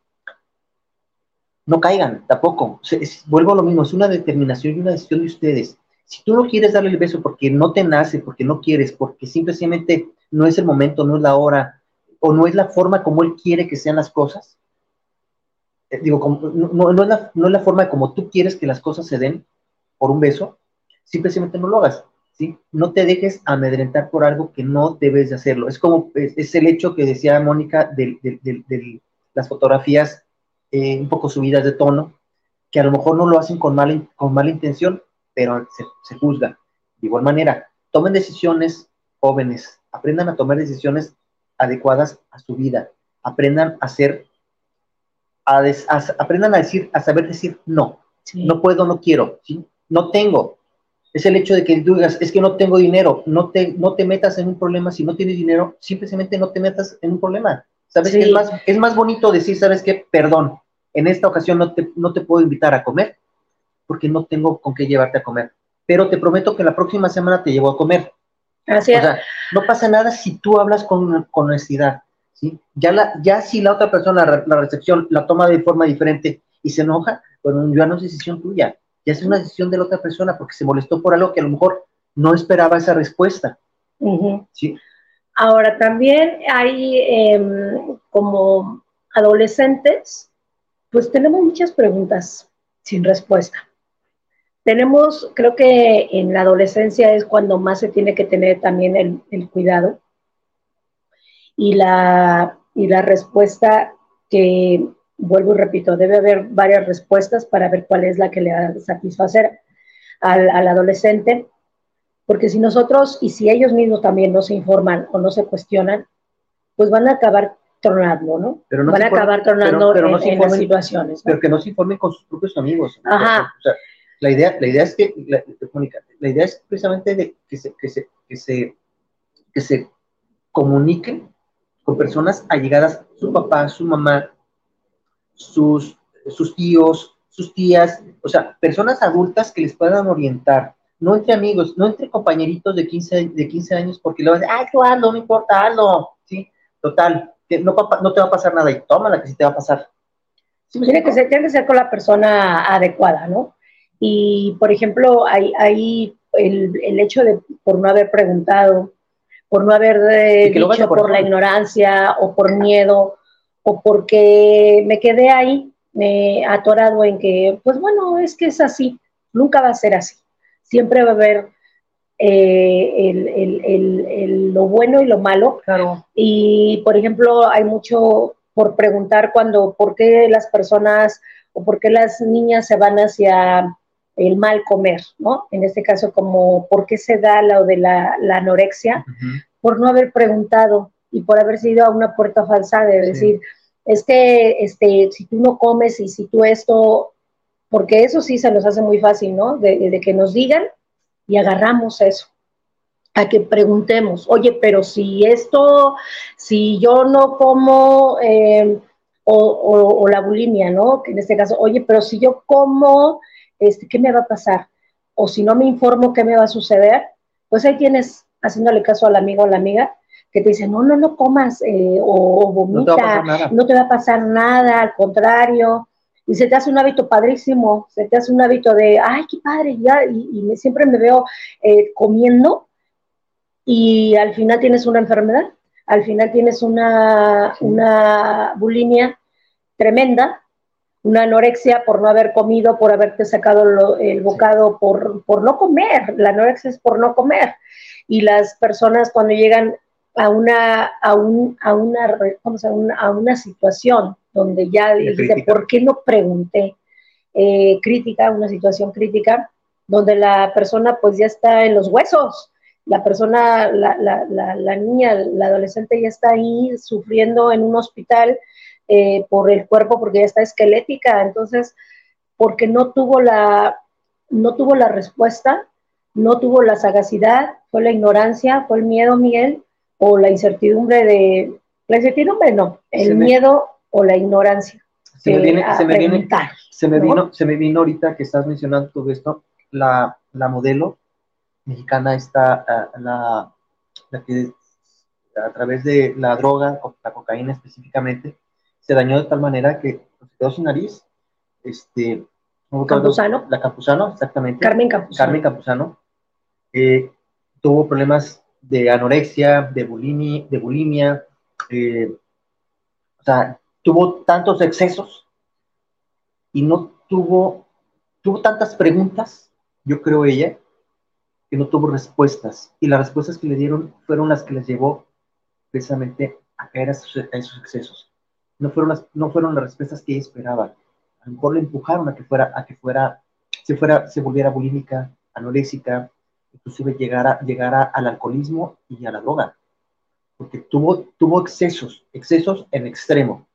No caigan, tampoco. vuelvo a lo mismo, es una determinación y una decisión de ustedes si tú no quieres darle el beso porque no te nace, porque no quieres, porque simplemente no es el momento, no es la hora, o no es la forma como él quiere que sean las cosas, eh, digo, no, es la, no, es la, forma como tú quieres que las cosas se den por un beso, simplemente no lo hagas, ¿sí? No te dejes amedrentar por algo que no debes de hacerlo. Es como, es, el hecho que decía Mónica de, las fotografías eh, un poco subidas de tono, que a lo mejor no lo hacen con mala, con mala intención, pero se, juzga. De igual manera, tomen decisiones jóvenes, aprendan a tomar decisiones adecuadas a su vida, aprendan a hacer, a aprendan a decir, a saber decir no. No puedo, no quiero, ¿sí? No tengo. Es el hecho de que digas, es que no tengo dinero, no te, no te metas en un problema. Si no tienes dinero, simplemente no te metas en un problema. ¿Sabes? Es, más, es más bonito decir, ¿sabes qué? Perdón, en esta ocasión no te, no te puedo invitar a comer porque no tengo con qué llevarte a comer. Pero te prometo que la próxima semana te llevo a comer. Así es. no pasa nada si tú hablas con, con honestidad. ¿sí? Ya, la, ya si la otra persona, la, recepción, la toma de forma diferente y se enoja, bueno, ya no es decisión tuya, ya es una decisión de la otra persona porque se molestó por algo que a lo mejor no esperaba esa respuesta. ¿sí? Ahora, también hay em, como adolescentes, pues tenemos muchas preguntas sin respuesta. Tenemos, creo que en la adolescencia es cuando más se tiene que tener también el, cuidado y la, y la respuesta que, vuelvo y repito, debe haber varias respuestas para ver cuál es la que le va a satisfacer al, al adolescente, porque si nosotros y si ellos mismos también no se informan o no se cuestionan, pues van a acabar tronando, ¿no? Van a acabar tronando en, las situaciones. Pero que no se informen con sus propios amigos. Ajá. O sea, la idea, la idea es que, la, la idea es precisamente de que se, que se, que se, que se comuniquen con personas allegadas, su papá, su mamá, sus, sus tíos, sus tías, o sea, personas adultas que les puedan orientar, no entre amigos, no entre compañeritos de 15, de 15 años, porque le van a decir, ay, tú hazlo, no importa, hazlo, ¿sí? Total, que no, no, te va a pasar nada, y tómala que sí te va a pasar. tiene, que ser, tiene que ser con la persona adecuada, ¿no? Y, por ejemplo, hay, el, el, hecho de, por no haber preguntado, por no haber eh, dicho por, la ignorancia o por miedo o porque me quedé ahí, me atorado en que, pues bueno, es que es así, nunca va a ser así. Siempre va a haber eh, el, el, lo bueno y lo malo. Claro. Y, por ejemplo, hay mucho por preguntar cuando, ¿por qué las personas o por qué las niñas se van hacia el mal comer, ¿no? En este caso, como por qué se da lo de la, anorexia, por no haber preguntado y por haber sido a una puerta falsa de decir, es que este, si tú no comes y si tú esto, porque eso sí se nos hace muy fácil, ¿no? De, que nos digan y agarramos eso a que preguntemos, oye, pero si esto, si yo no como, eh, o, la bulimia, ¿no? Que en este caso, oye, pero si yo como este, ¿qué me va a pasar? O si no me informo qué me va a suceder, pues ahí tienes, haciéndole caso al amigo o la amiga, que te dice, no, no, no comas eh, o, vomita, no te, va a pasar nada, al contrario, y se te hace un hábito padrísimo, se te hace un hábito de, ay, qué padre, ya, y, siempre me veo eh, comiendo y al final tienes una enfermedad, al final tienes una, una bulimia tremenda una anorexia por no haber comido, por haberte sacado el bocado, por, por no comer. La anorexia es por no comer. Y las personas cuando llegan a una, a un, a una, vamos a, una, a una situación donde ya dice, ¿por qué no pregunté? Eh, crítica, una situación crítica, donde la persona pues ya está en los huesos, la persona, la, la, la, la niña, la adolescente ya está ahí sufriendo en un hospital eh, por el cuerpo porque ya está esquelética, entonces, porque no tuvo la, no tuvo la respuesta, no tuvo la sagacidad, fue la ignorancia, fue el miedo, Miguel, o la incertidumbre de, la incertidumbre no, el miedo o la ignorancia. Se me, viene, se, me se, me vino, se me vino ahorita que estás mencionando todo esto, la, la modelo mexicana está, ah, la, la que a través de la droga, la cocaína específicamente, se dañó de tal manera que se quedó sin nariz. Este, Campuzano. La Campuzano, exactamente. Carmen Campuzano. Carmen Campuzano. Eh, tuvo problemas de anorexia, de bulimia, de bulimia eh, o sea, tuvo tantos excesos y no tuvo, tuvo tantas preguntas, yo creo ella, que no tuvo respuestas. Y las respuestas que le dieron fueron las que les llevó precisamente a caer a esos excesos no fueron las, no fueron las respuestas que esperaba. A lo mejor le empujaron a que fuera, a que fuera, se fuera, se volviera bulímica, anoréxica, inclusive llegara, llegara al alcoholismo y a la droga. Porque tuvo, tuvo excesos, excesos en extremo.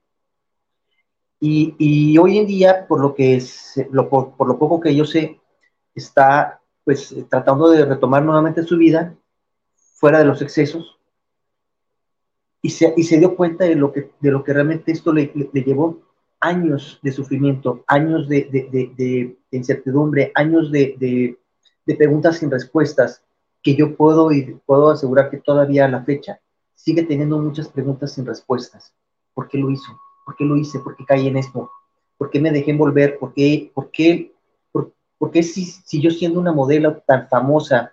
Y, hoy en día, por lo, que por, lo poco que yo sé, está pues tratando de retomar nuevamente su vida fuera de los excesos y se, y se dio cuenta de lo que, de lo que realmente esto le, le, llevó años de sufrimiento, años de, de, de incertidumbre, años de, preguntas sin respuestas, que yo puedo y puedo asegurar que todavía a la fecha sigue teniendo muchas preguntas sin respuestas. ¿Por qué lo hizo? ¿Por qué lo hice? ¿Por qué caí en esto? ¿Por qué me dejé envolver? ¿Por qué, por qué, por, qué si, si, yo siendo una modelo tan famosa,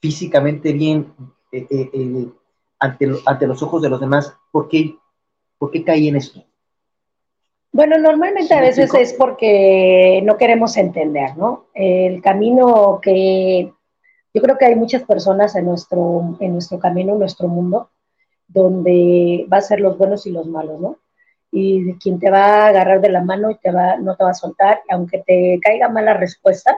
físicamente bien, eh, eh, eh, ante, ante los ojos de los demás, ¿por qué, por qué caí en esto? Bueno, normalmente a veces es porque no queremos entender, ¿no? El camino que yo creo que hay muchas personas en nuestro, en nuestro camino, en nuestro mundo, donde va a ser los buenos y los malos, ¿no? Y quien te va a agarrar de la mano y te va, no te va a soltar, aunque te caiga mala respuesta,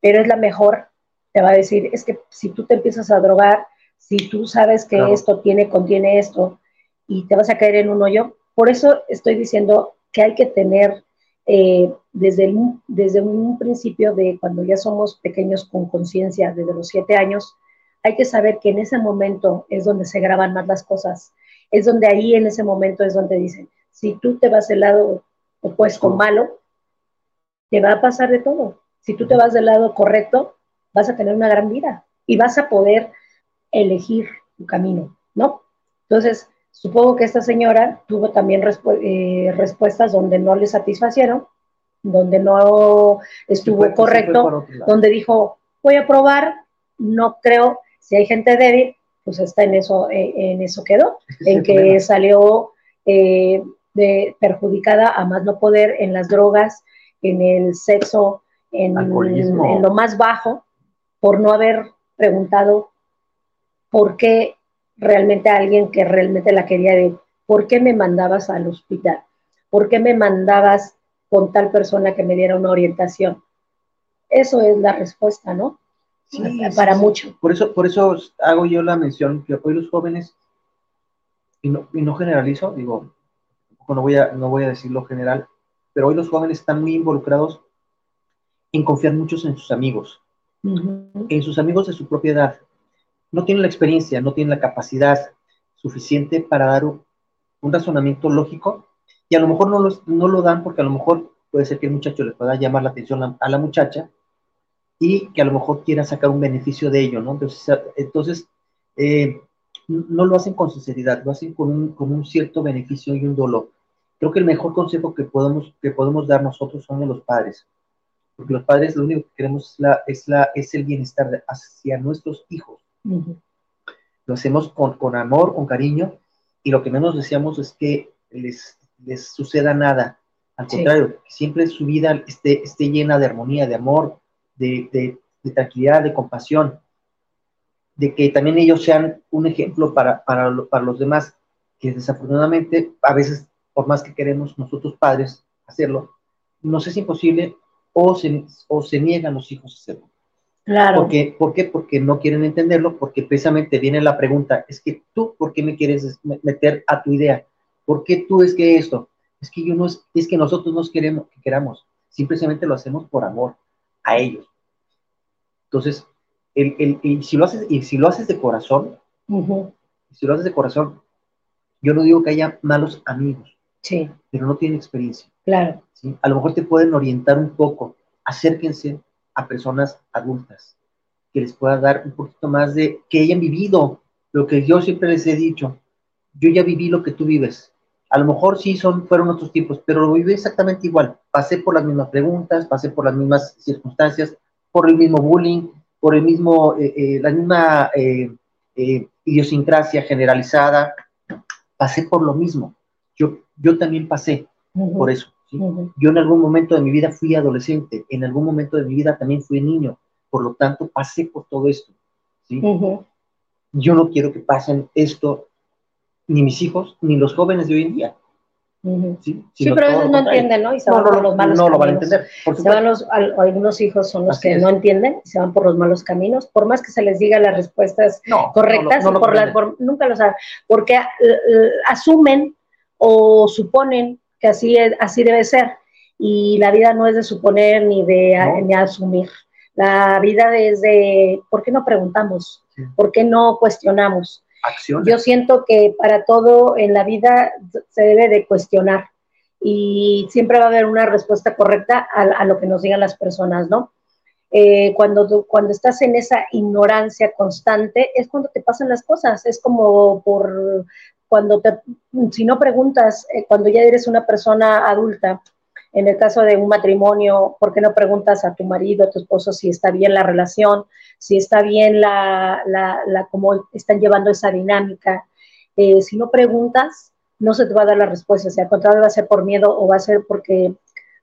pero es la mejor, te va a decir, es que si tú te empiezas a drogar, si tú sabes que esto tiene, contiene esto, y te vas a caer en un hoyo, por eso estoy diciendo que hay que tener eh, desde, desde un principio de cuando ya somos pequeños con conciencia, desde los siete años, hay que saber que en ese momento es donde se graban más las cosas. Es donde ahí en ese momento es donde dicen, si tú te vas del lado opuesto malo, te va a pasar de todo. Si tú te vas del lado correcto, vas a tener una gran vida y vas a poder elegir tu camino, ¿no? Entonces, Supongo que esta señora tuvo también eh, respuestas donde no le satisfacieron, donde no estuvo correcto, donde dijo, voy a probar, no creo, si hay gente débil, pues está en eso, eh, en eso quedó, en que salió eh, de, perjudicada a más no poder en las drogas, en el sexo, en, en lo más bajo, por no haber preguntado por qué realmente a alguien que realmente la quería de, ¿por qué me mandabas al hospital? ¿Por qué me mandabas con tal persona que me diera una orientación? Eso es la respuesta, ¿no? Sí, para mucho. Por eso, por eso hago yo la mención que hoy los jóvenes, y no, y no generalizo, digo, no voy, a, no voy a decir lo general, pero hoy los jóvenes están muy involucrados en confiar muchos en sus amigos, en sus amigos de su propiedad, no tienen la experiencia, no tienen la capacidad suficiente para dar un, razonamiento lógico y a lo mejor no lo, dan porque a lo mejor puede ser que el muchacho le pueda llamar la atención a, la muchacha y que a lo mejor quiera sacar un beneficio de ello, ¿no? Entonces, entonces eh, no lo hacen con sinceridad, lo hacen con un, cierto beneficio y un dolor. Creo que el mejor consejo que podemos, que podemos dar nosotros son los padres, porque los padres lo único que queremos es el bienestar hacia nuestros hijos. Lo hacemos con, con, amor, con cariño, y lo que menos deseamos es que les, les suceda nada. Al contrario, que siempre su vida esté, esté llena de armonía, de amor, de, de, de, tranquilidad, de compasión, de que también ellos sean un ejemplo para, para, para los demás, que desafortunadamente a veces, por más que queremos nosotros padres hacerlo, nos es imposible o se, o se niegan los hijos a hacerlo. Claro. Porque, ¿Por qué? Porque no quieren entenderlo, porque precisamente viene la pregunta, es que tú, ¿por qué me quieres meter a tu idea? ¿Por qué tú es que esto? Es que yo no es, es que nosotros no queremos que queramos, simplemente lo hacemos por amor a ellos. Entonces, el, el, si lo haces, y si lo haces de corazón, si lo haces de corazón, yo no digo que haya malos amigos, sí. pero no tienen experiencia. Claro. ¿sí? A lo mejor te pueden orientar un poco, acérquense a personas adultas, que les pueda dar un poquito más de, que hayan vivido lo que yo siempre les he dicho, yo ya viví lo que tú vives. A lo mejor sí son, fueron otros tiempos, pero lo viví exactamente igual. Pasé por las mismas preguntas, pasé por las mismas circunstancias, por el mismo bullying, por el mismo, eh, eh, la misma eh, idiosincrasia generalizada. Pasé por lo mismo. Yo, yo también pasé por eso. Yo en algún momento de mi vida fui adolescente, en algún momento de mi vida también fui niño, por lo tanto pasé por todo esto. ¿sí? Yo no quiero que pasen esto ni mis hijos ni los jóvenes de hoy en día. ¿sí? pero a veces no entienden, ¿no? Y se van por los malos no lo van a entender. se van los, algunos hijos son los que no entienden se van por los malos caminos, por más que se les diga las respuestas correctas, por las, nunca lo saben, porque asumen o suponen que así, es, así debe ser. Y la vida no es de suponer ni de ni asumir. La vida es de, ¿por qué no preguntamos? ¿Por qué no cuestionamos? Yo siento que para todo en la vida se debe de cuestionar y siempre va a haber una respuesta correcta a, lo que nos digan las personas, ¿no? Eh, cuando, cuando estás en esa ignorancia constante es cuando te pasan las cosas, es como por cuando te, si no preguntas, eh, cuando ya eres una persona adulta, en el caso de un matrimonio, ¿por qué no preguntas a tu marido, a tu esposo si está bien la relación, si está bien la, la, la cómo están llevando esa dinámica? Eh, si no preguntas, no se te va a dar la respuesta, si al contrario va a ser por miedo o va a ser porque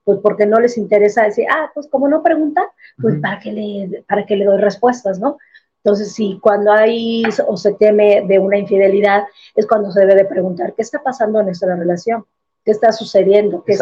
pues porque no les interesa decir, ah, pues como no pregunta, pues para qué le para que le doy respuestas, ¿no? Entonces, si cuando hay o se teme de una infidelidad, es cuando se debe de preguntar, ¿qué está pasando en nuestra relación? qué está sucediendo, qué,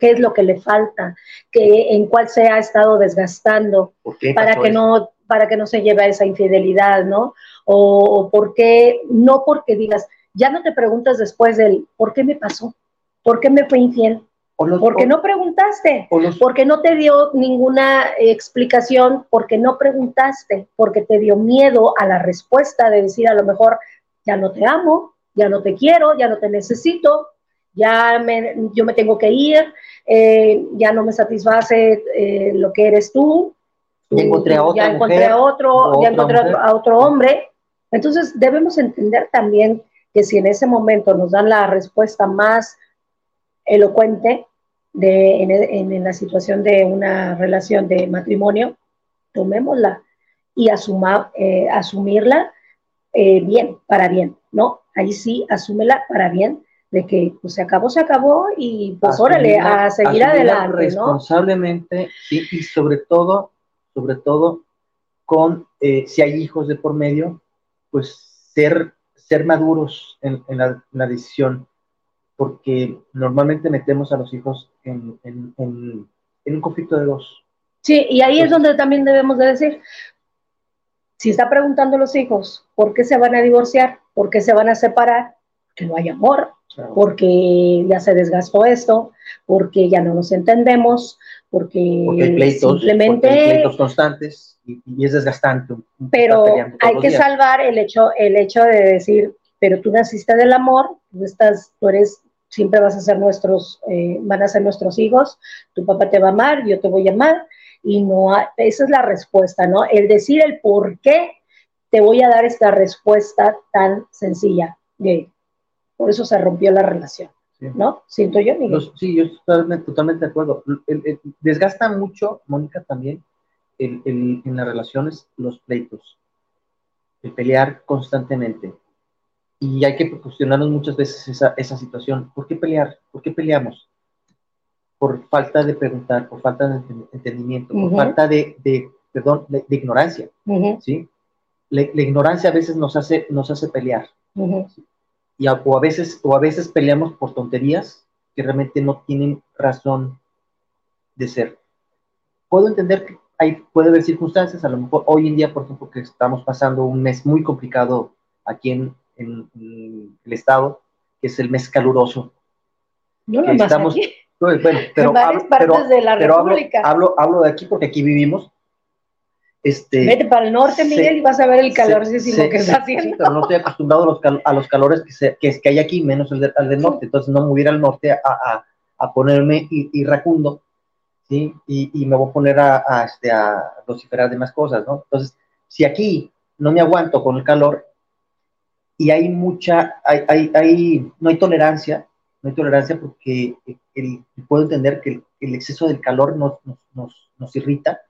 qué, es lo que le falta, qué, en cuál se ha estado desgastando para que, no, para que no se lleve a esa infidelidad, ¿no? O, por qué, no porque digas, ya no te preguntas después del, ¿por qué me pasó? ¿Por qué me fue infiel? Porque no preguntaste, porque no te dio ninguna explicación, porque no preguntaste, porque te dio miedo a la respuesta de decir a lo mejor, ya no te amo, ya no te quiero, ya no te necesito, ya me, yo me tengo que ir, eh, ya no me satisface eh, lo que eres tú. Ya encontré a, ya encontré otro, ya encontré a otro hombre. Entonces debemos entender también que si en ese momento nos dan la respuesta más elocuente de, en, la situación de una relación de matrimonio, tomémosla y asuma, eh, asumirla bien, para bien, ¿no? Ahí sí, asúmela para bien, de que pues se acabó, se acabó y pues órale, a seguir adelante, responsablemente, sí, y sobre todo, sobre todo con, eh, si hay hijos de por medio, pues ser, ser maduros en, la, decisión, porque normalmente metemos a los hijos en, un conflicto de dos. Sí, y ahí es donde también debemos de decir, si está preguntando a los hijos por qué se van a divorciar, por qué se van a separar, que no hay amor, porque ya se desgastó esto, porque ya no nos entendemos, porque, simplemente... hay pleitos constantes y, es desgastante. Pero hay que salvar el hecho, el hecho de decir, pero tú naciste del amor, tú, estás, tú eres, siempre vas a ser nuestros, eh, van a ser nuestros hijos, tu papá te va a amar, yo te voy a amar, y no, esa es la respuesta, ¿no? El decir el por qué te voy a dar esta respuesta tan sencilla. De, por eso se rompió la relación. ¿No? Siento yo, Miguel. sí, yo estoy totalmente, de acuerdo. desgasta mucho, Mónica, también en las relaciones los pleitos, el pelear constantemente. Y hay que cuestionarnos muchas veces esa, esa situación. ¿Por qué pelear? ¿Por qué peleamos? Por falta de preguntar, por falta de entendimiento, por falta de, de perdón, de, ignorancia. ¿sí? La, ignorancia a veces nos hace, nos hace pelear y a, o, a veces, o a veces peleamos por tonterías que realmente no tienen razón de ser. Puedo entender que hay, puede haber circunstancias, a lo mejor hoy en día, por ejemplo, que estamos pasando un mes muy complicado aquí en, en, el estado, que es el mes caluroso. No, no estamos, pues, bueno, pero, en varias partes de la República. hablo, hablo de aquí porque aquí vivimos este, Vete para el norte, Miguel, y vas a ver el calorcísimo que está haciendo. pero no estoy acostumbrado a los, a los calores que, que, que, hay aquí, menos el al del norte. Entonces no me voy a ir al norte a, a, a ponerme irracundo, ¿sí? Y, y, me voy a poner a, a, este, a vociferar de más cosas, ¿no? Entonces, si aquí no me aguanto con el calor y hay mucha, hay, hay, hay no hay tolerancia, no hay tolerancia porque el, puedo entender que el, exceso del calor nos, nos, nos, nos irrita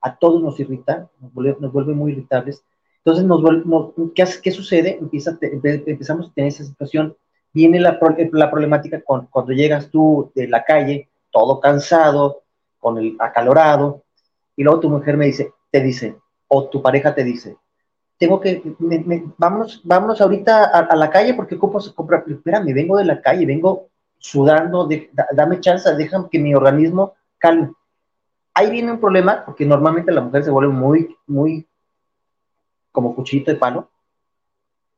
a todos nos irrita, nos vuelve, muy irritables. Entonces, nos, ¿qué, ¿qué, sucede? Empieza, empezamos a tener esa situación. Viene la, la problemática con, cuando llegas tú de la calle, todo cansado, con el acalorado, y luego tu mujer me dice, te dice, o tu pareja te dice, tengo que, vámonos, vámonos ahorita a, la calle porque ocupo comprar, espérame, vengo de la calle, vengo sudando, dame chance, déjame que mi organismo calme ahí viene un problema, porque normalmente la mujer se vuelve muy, muy como cuchillito de palo.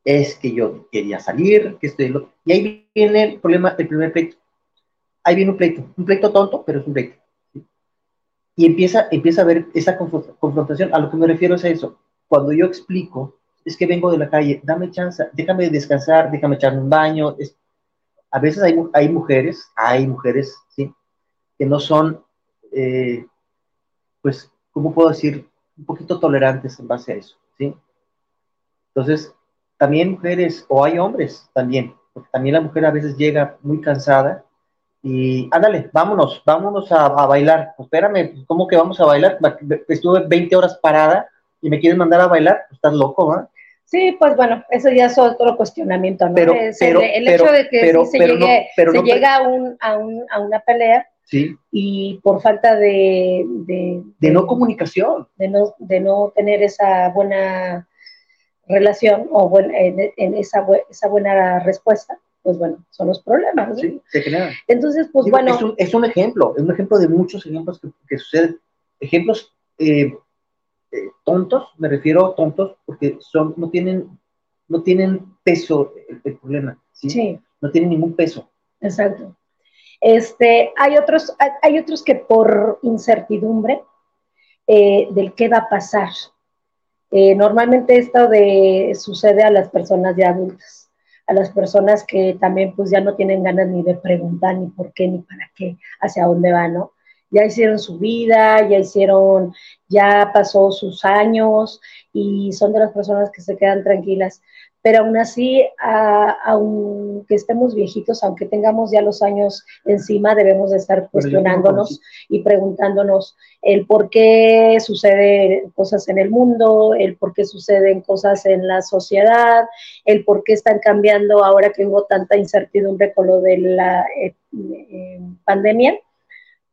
Es que yo quería salir, que estoy... Y ahí viene el problema, el primer pleito. ahí viene un pleito, un pleito tonto, pero es un pleito. Y empieza, empieza a ver esa confrontación. A lo que me refiero es a eso. Cuando yo explico, es que vengo de la calle, dame chance, déjame descansar, déjame echarme un baño. a veces hay, hay mujeres, hay mujeres, ¿sí? Que no son, eh, pues, ¿cómo puedo decir? Un poquito tolerantes en base a eso, ¿sí? Entonces, también mujeres, o hay hombres también, porque también la mujer a veces llega muy cansada y ándale, vámonos, vámonos a, bailar. Pues, espérame, ¿cómo que vamos a bailar? Estuve 20 horas parada y me quieren mandar a bailar, pues, estás loco, ¿no? Sí, pues bueno, eso ya es otro cuestionamiento, ¿no? Pero, el, hecho de que se, llegue, se llega a, un, a, un, a, una pelea sí. y por falta de, de, de, no comunicación. De no, de no tener esa buena relación o buena, en, esa, esa buena respuesta, pues bueno, son los problemas. Sí, se generan. Entonces, pues bueno. Es un, es un, ejemplo, es un ejemplo de muchos ejemplos que, que suceden. Ejemplos eh, eh, tontos, me refiero a tontos, porque son, no tienen, no tienen peso el, problema. ¿sí? No tienen ningún peso. Exacto. Este, hay, otros, hay, otros que por incertidumbre eh, del qué va a pasar. normalmente esto de, sucede a las personas ya adultas a las personas que también pues ya no tienen ganas ni de preguntar ni por qué ni para qué, hacia dónde van, ¿no? Ya hicieron su vida, ya hicieron, ya pasó sus años y son de las personas que se quedan tranquilas. Pero aún así, aunque estemos viejitos, aunque tengamos ya los años encima, debemos de estar cuestionándonos y preguntándonos el por qué suceden cosas en el mundo, el por qué suceden cosas en la sociedad, el por qué están cambiando ahora que hubo tanta incertidumbre con lo de la eh, eh, pandemia,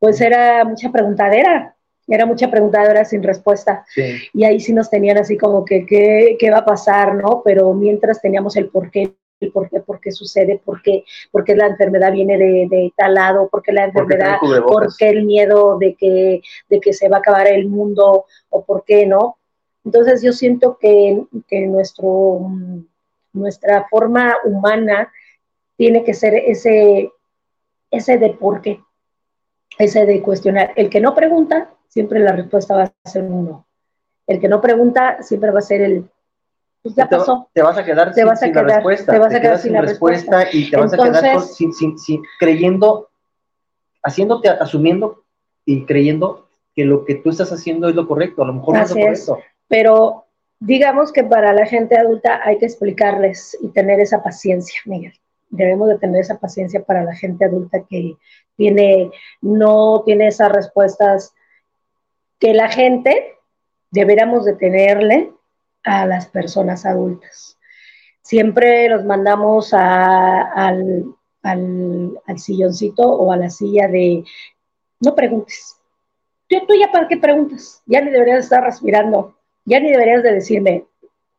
pues era mucha preguntadera, era mucha preguntadora sin respuesta. Y ahí sí nos tenían así como que, ¿qué, va a pasar, no? Pero mientras teníamos el por qué, el por qué, por qué sucede, por qué, por qué la enfermedad viene de, de tal lado, por qué la enfermedad, por qué el miedo de que, de que se va a acabar el mundo o por qué, ¿no? Entonces yo siento que, que nuestro, nuestra forma humana tiene que ser ese, ese de por qué, ese de cuestionar. El que no pregunta, siempre la respuesta va a ser un no. El que no pregunta siempre va a ser el, pues ya pasó. Te vas a quedar sin, la respuesta. Te vas a quedar sin, la respuesta, y te vas a quedar sin, sin, creyendo, haciéndote, asumiendo y creyendo que lo que tú estás haciendo es lo correcto. A lo mejor no es lo correcto. pero digamos que para la gente adulta hay que explicarles y tener esa paciencia, Miguel. Debemos de tener esa paciencia para la gente adulta que tiene, no tiene esas respuestas que la gente deberíamos de tenerle a las personas adultas. Siempre los mandamos al, al, silloncito o a la silla de no preguntes. Tú, tú, ya para qué preguntas, ya ni deberías estar respirando, ya ni deberías de decirme,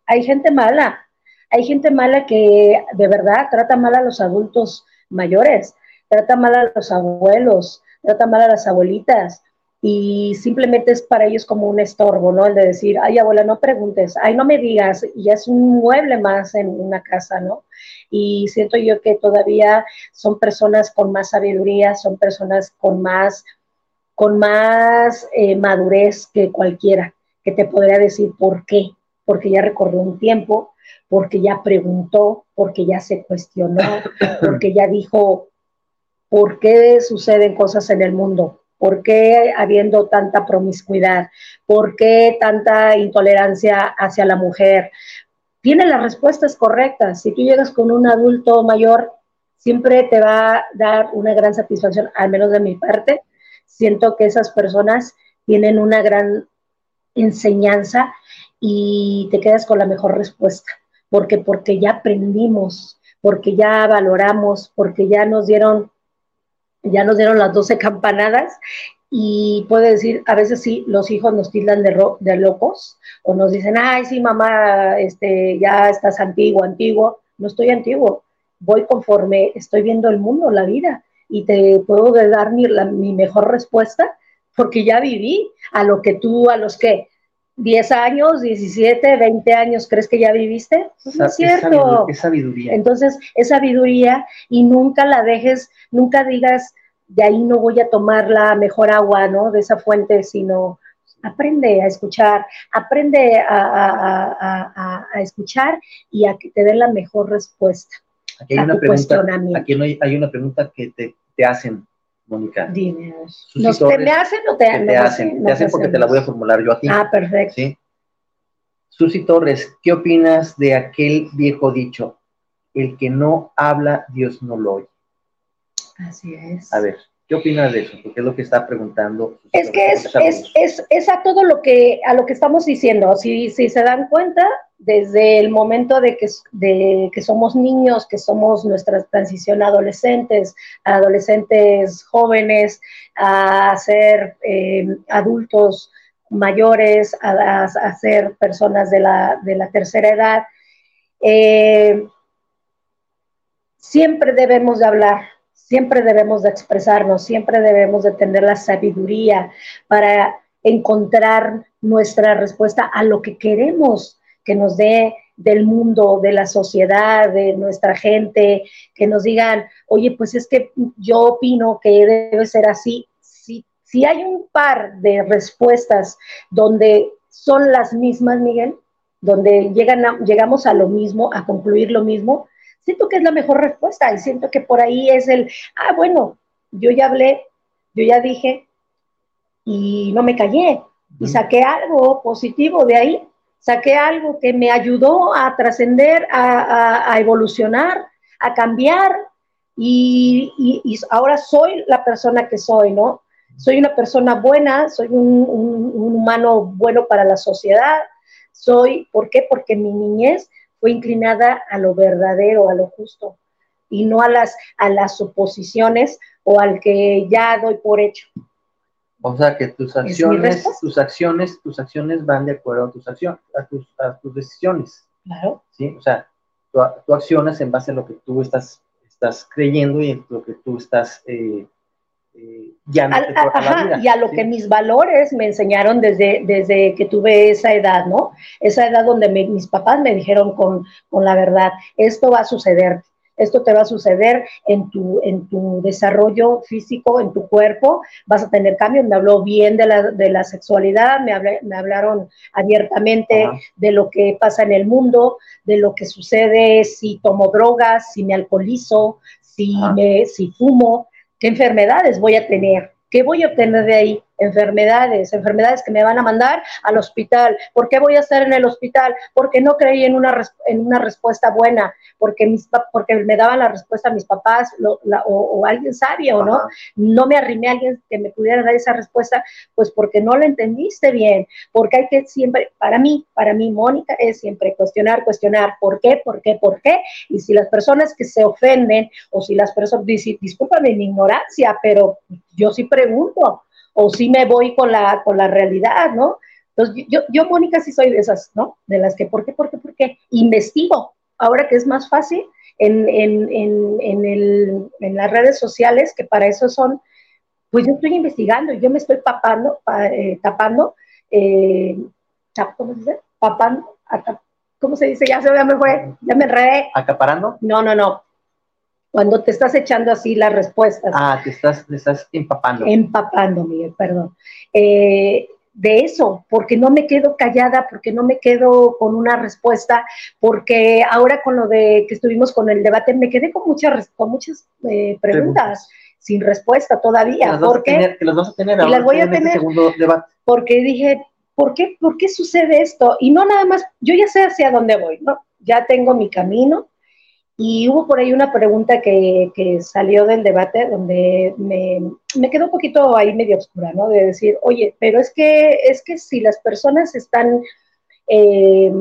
hay gente mala, hay gente mala que de verdad trata mal a los adultos mayores, trata mal a los abuelos, trata mal a las abuelitas, y simplemente es para ellos como un estorbo, ¿no? El de decir, ay, abuela, no preguntes, ay, no me digas, y es un mueble más en una casa, ¿no? Y siento yo que todavía son personas con más sabiduría, son personas con más, con más eh, madurez que cualquiera, que te podría decir por qué, porque ya recordó un tiempo, porque ya preguntó, porque ya se cuestionó, porque ya dijo, ¿por qué suceden cosas en el mundo? ¿Por qué habiendo tanta promiscuidad? ¿Por qué tanta intolerancia hacia la mujer? Tiene las respuestas correctas. Si tú llegas con un adulto mayor, siempre te va a dar una gran satisfacción, al menos de mi parte. Siento que esas personas tienen una gran enseñanza y te quedas con la mejor respuesta, porque porque ya aprendimos, porque ya valoramos, porque ya nos dieron ya nos dieron las 12 campanadas. Y puede decir, a veces sí, los hijos nos tildan de, de, locos o nos dicen, ay, sí, mamá, este, ya estás antiguo, antiguo. No estoy antiguo, voy conforme estoy viendo el mundo, la vida, y te puedo dar mi, mi mejor respuesta porque ya viví a lo que tú, a los que 10 años, 17, 20 años, ¿crees que ya viviste? Pues no es cierto. Es sabiduría. Entonces, es sabiduría y nunca la dejes, nunca digas, de ahí no voy a tomar la mejor agua, ¿no? De esa fuente, sino aprende a escuchar, aprende a, escuchar y a que te den la mejor respuesta. Aquí hay, una pregunta, aquí hay, una pregunta que te, hacen, Mónica. Dime. ¿Nos te, me hacen o te, te hacen? Te hacen porque te la voy a formular yo a ti. Ah, perfecto. ¿sí? Susi Torres, ¿qué opinas de aquel viejo dicho? El que no habla, Dios no lo oye. Así es. A ver, ¿qué opinas de eso? Porque es lo que está preguntando. Es que es, es, es, a todo lo que, a lo que estamos diciendo. Si, si se dan cuenta, desde el momento de que, de que somos niños, que somos nuestra transición a adolescentes, adolescentes jóvenes, a ser eh, adultos mayores, a, ser personas de la, de la tercera edad, eh, siempre debemos de hablar, siempre debemos de expresarnos, siempre debemos de tener la sabiduría para encontrar nuestra respuesta a lo que queremos que nos dé del mundo, de la sociedad, de nuestra gente, que nos digan, oye, pues es que yo opino que debe ser así. Si, si hay un par de respuestas donde son las mismas, Miguel, donde llegan llegamos a lo mismo, a concluir lo mismo, siento que es la mejor respuesta y siento que por ahí es el, ah, bueno, yo ya hablé, yo ya dije y no me callé y saqué algo positivo de ahí, saqué algo que me ayudó a trascender, a, evolucionar, a cambiar y, ahora soy la persona que soy, ¿no? Soy una persona buena, soy un, humano bueno para la sociedad, soy, ¿por qué? Porque mi niñez fue inclinada a lo verdadero, a lo justo, y no a las, a las suposiciones o al que ya doy por hecho. O sea que tus acciones, tus acciones, tus acciones van de acuerdo a tus acciones, a tus, a tus decisiones. Claro. ¿sí? O sea, tú, accionas en base a lo que tú estás, estás creyendo y en lo que tú estás eh, eh, ya y a lo que mis valores me enseñaron desde, desde que tuve esa edad, ¿no? Esa edad donde mis papás me dijeron con, con, la verdad, esto va a suceder, esto te va a suceder en tu, en tu desarrollo físico, en tu cuerpo, vas a tener cambios. Me habló bien de la, de la sexualidad, me, me hablaron abiertamente de lo que pasa en el mundo, de lo que sucede si tomo drogas, si me alcoholizo, si, me, si fumo, qué enfermedades voy a tener, qué voy a obtener de ahí enfermedades, enfermedades que me van a mandar al hospital. ¿Por qué voy a estar en el hospital? Porque no creí en una, en una respuesta buena, porque, mis, porque me daban la respuesta a mis papás o, alguien sabio, ¿no? No me arrimé a alguien que me pudiera dar esa respuesta, pues porque no la entendiste bien, porque hay que siempre, para mí, para mí, Mónica, es siempre cuestionar, cuestionar, ¿por qué, por qué, por qué? Y si las personas que se ofenden o si las personas, discúlpame mi ignorancia, pero yo sí pregunto, o si me voy con la, con la realidad, ¿no? Entonces, yo, yo, Mónica, sí soy de esas, ¿no? De las que, ¿por qué, por qué, por qué? Investigo, ahora que es más fácil en, en, en, en, el, en las redes sociales, que para eso son, pues yo estoy investigando, yo me estoy papando, eh, tapando, eh, ¿cómo se dice? Papando, ¿cómo se dice? Ya se me fue, ya me enredé. ¿Acaparando? No, no, no cuando te estás echando así las respuestas. Ah, te estás, te estás empapando. Empapando, Miguel, perdón. Eh, de eso, porque no me quedo callada, porque no me quedo con una respuesta, porque ahora con lo de que estuvimos con el debate, me quedé con muchas, con muchas eh, preguntas, sin respuesta todavía. porque, las vas a tener ahora las voy a este tener, segundo debate. Porque dije, ¿por qué, ¿por qué sucede esto? Y no nada más, yo ya sé hacia dónde voy, ¿no? Ya tengo mi camino, y hubo por ahí una pregunta que, que salió del debate donde me, me, quedó un poquito ahí medio oscura, ¿no? De decir, oye, pero es que, es que si las personas están eh,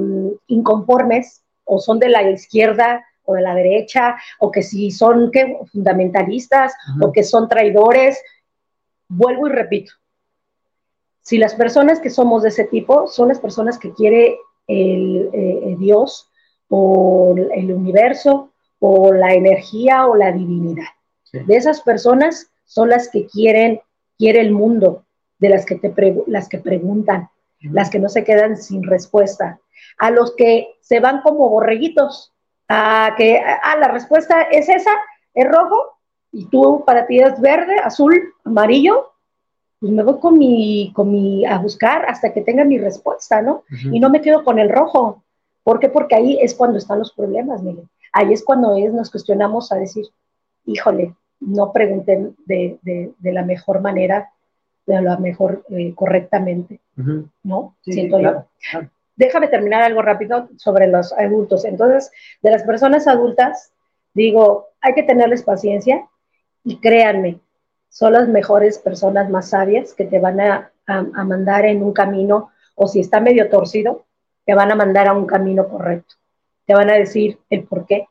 inconformes o son de la izquierda o de la derecha, o que si son ¿qué? fundamentalistas o que son traidores, vuelvo y repito, si las personas que somos de ese tipo son las personas que quiere el, eh, Dios o el universo o la energía o la divinidad. De esas personas son las que quieren, quiere el mundo, de las que, te las que preguntan, las que no se quedan sin respuesta, a los que se van como borreguitos, a que, ah, la respuesta es esa, es rojo, y tú para ti es verde, azul, amarillo, pues me voy con mi, con mi, a buscar hasta que tenga mi respuesta, ¿no? Y no me quedo con el rojo. ¿Por qué? Porque ahí es cuando están los problemas, Miguel. Ahí es cuando es, nos cuestionamos a decir, híjole, no pregunten de, de, la mejor manera, de la mejor eh, correctamente, ¿no? Siento yo. Déjame terminar algo rápido sobre los adultos. Entonces, de las personas adultas, digo, hay que tenerles paciencia y créanme, son las mejores personas más sabias que te van a, a mandar en un camino, o si está medio torcido, te van a mandar a un camino correcto. Te van a decir el por qué,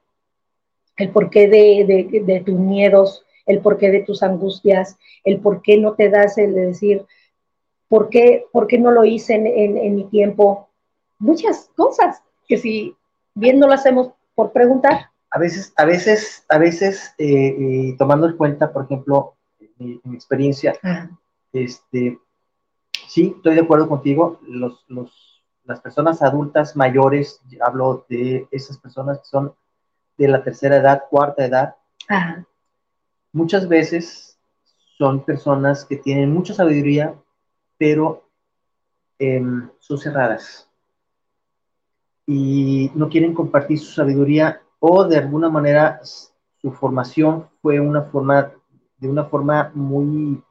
el porqué de, de, tus miedos, el porqué de tus angustias, el por qué no te das el de decir, ¿por qué, por qué no lo hice en, en, mi tiempo? Muchas cosas que si bien no lo hacemos por preguntar. A veces, a veces, a veces, eh, eh, tomando en cuenta, por ejemplo, mi, mi experiencia, este, sí, estoy de acuerdo contigo, los, los, las personas adultas mayores, hablo de esas personas que son de la tercera edad, cuarta edad, muchas veces son personas que tienen mucha sabiduría, pero em, son cerradas. Y no quieren compartir su sabiduría o de alguna manera su formación fue una forma de una forma muy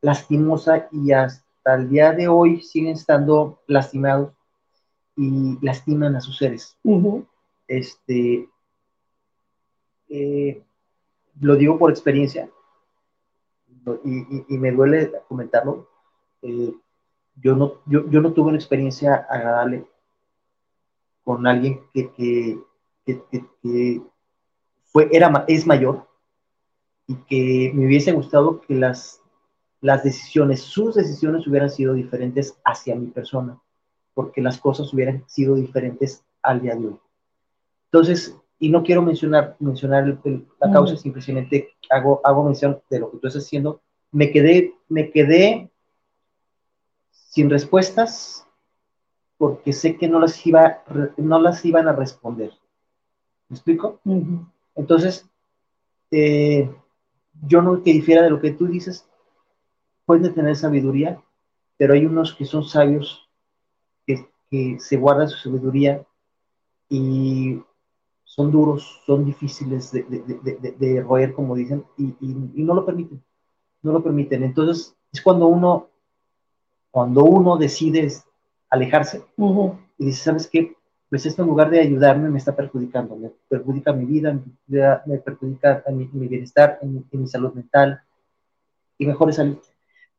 lastimosa y hasta el día de hoy siguen estando lastimados y lastiman a sus seres. Este, eh, lo digo por experiencia, y, me duele comentarlo, eh, yo, no, yo, no tuve una experiencia agradable con alguien que, fue, era, es mayor y que me hubiese gustado que las, las decisiones, sus decisiones hubieran sido diferentes hacia mi persona, porque las cosas hubieran sido diferentes al día de hoy. Entonces, y no quiero mencionar, mencionar la causa, simplemente hago, hago mención de lo que tú estás haciendo. Me quedé, me quedé sin respuestas porque sé que no las, iba, no las iban a responder. ¿Me explico? Entonces, eh, yo no que difiera de lo que tú dices, pueden tener sabiduría, pero hay unos que son sabios, que, se guardan su sabiduría y son duros, son difíciles de, roer, como dicen, y, no lo permiten, no lo permiten. Entonces, es cuando uno, cuando uno decide alejarse y dice, ¿sabes qué? Pues esto en lugar de ayudarme me está perjudicando, me perjudica mi vida, me perjudica mi, mi bienestar, en, mi salud mental, y mejor es salir.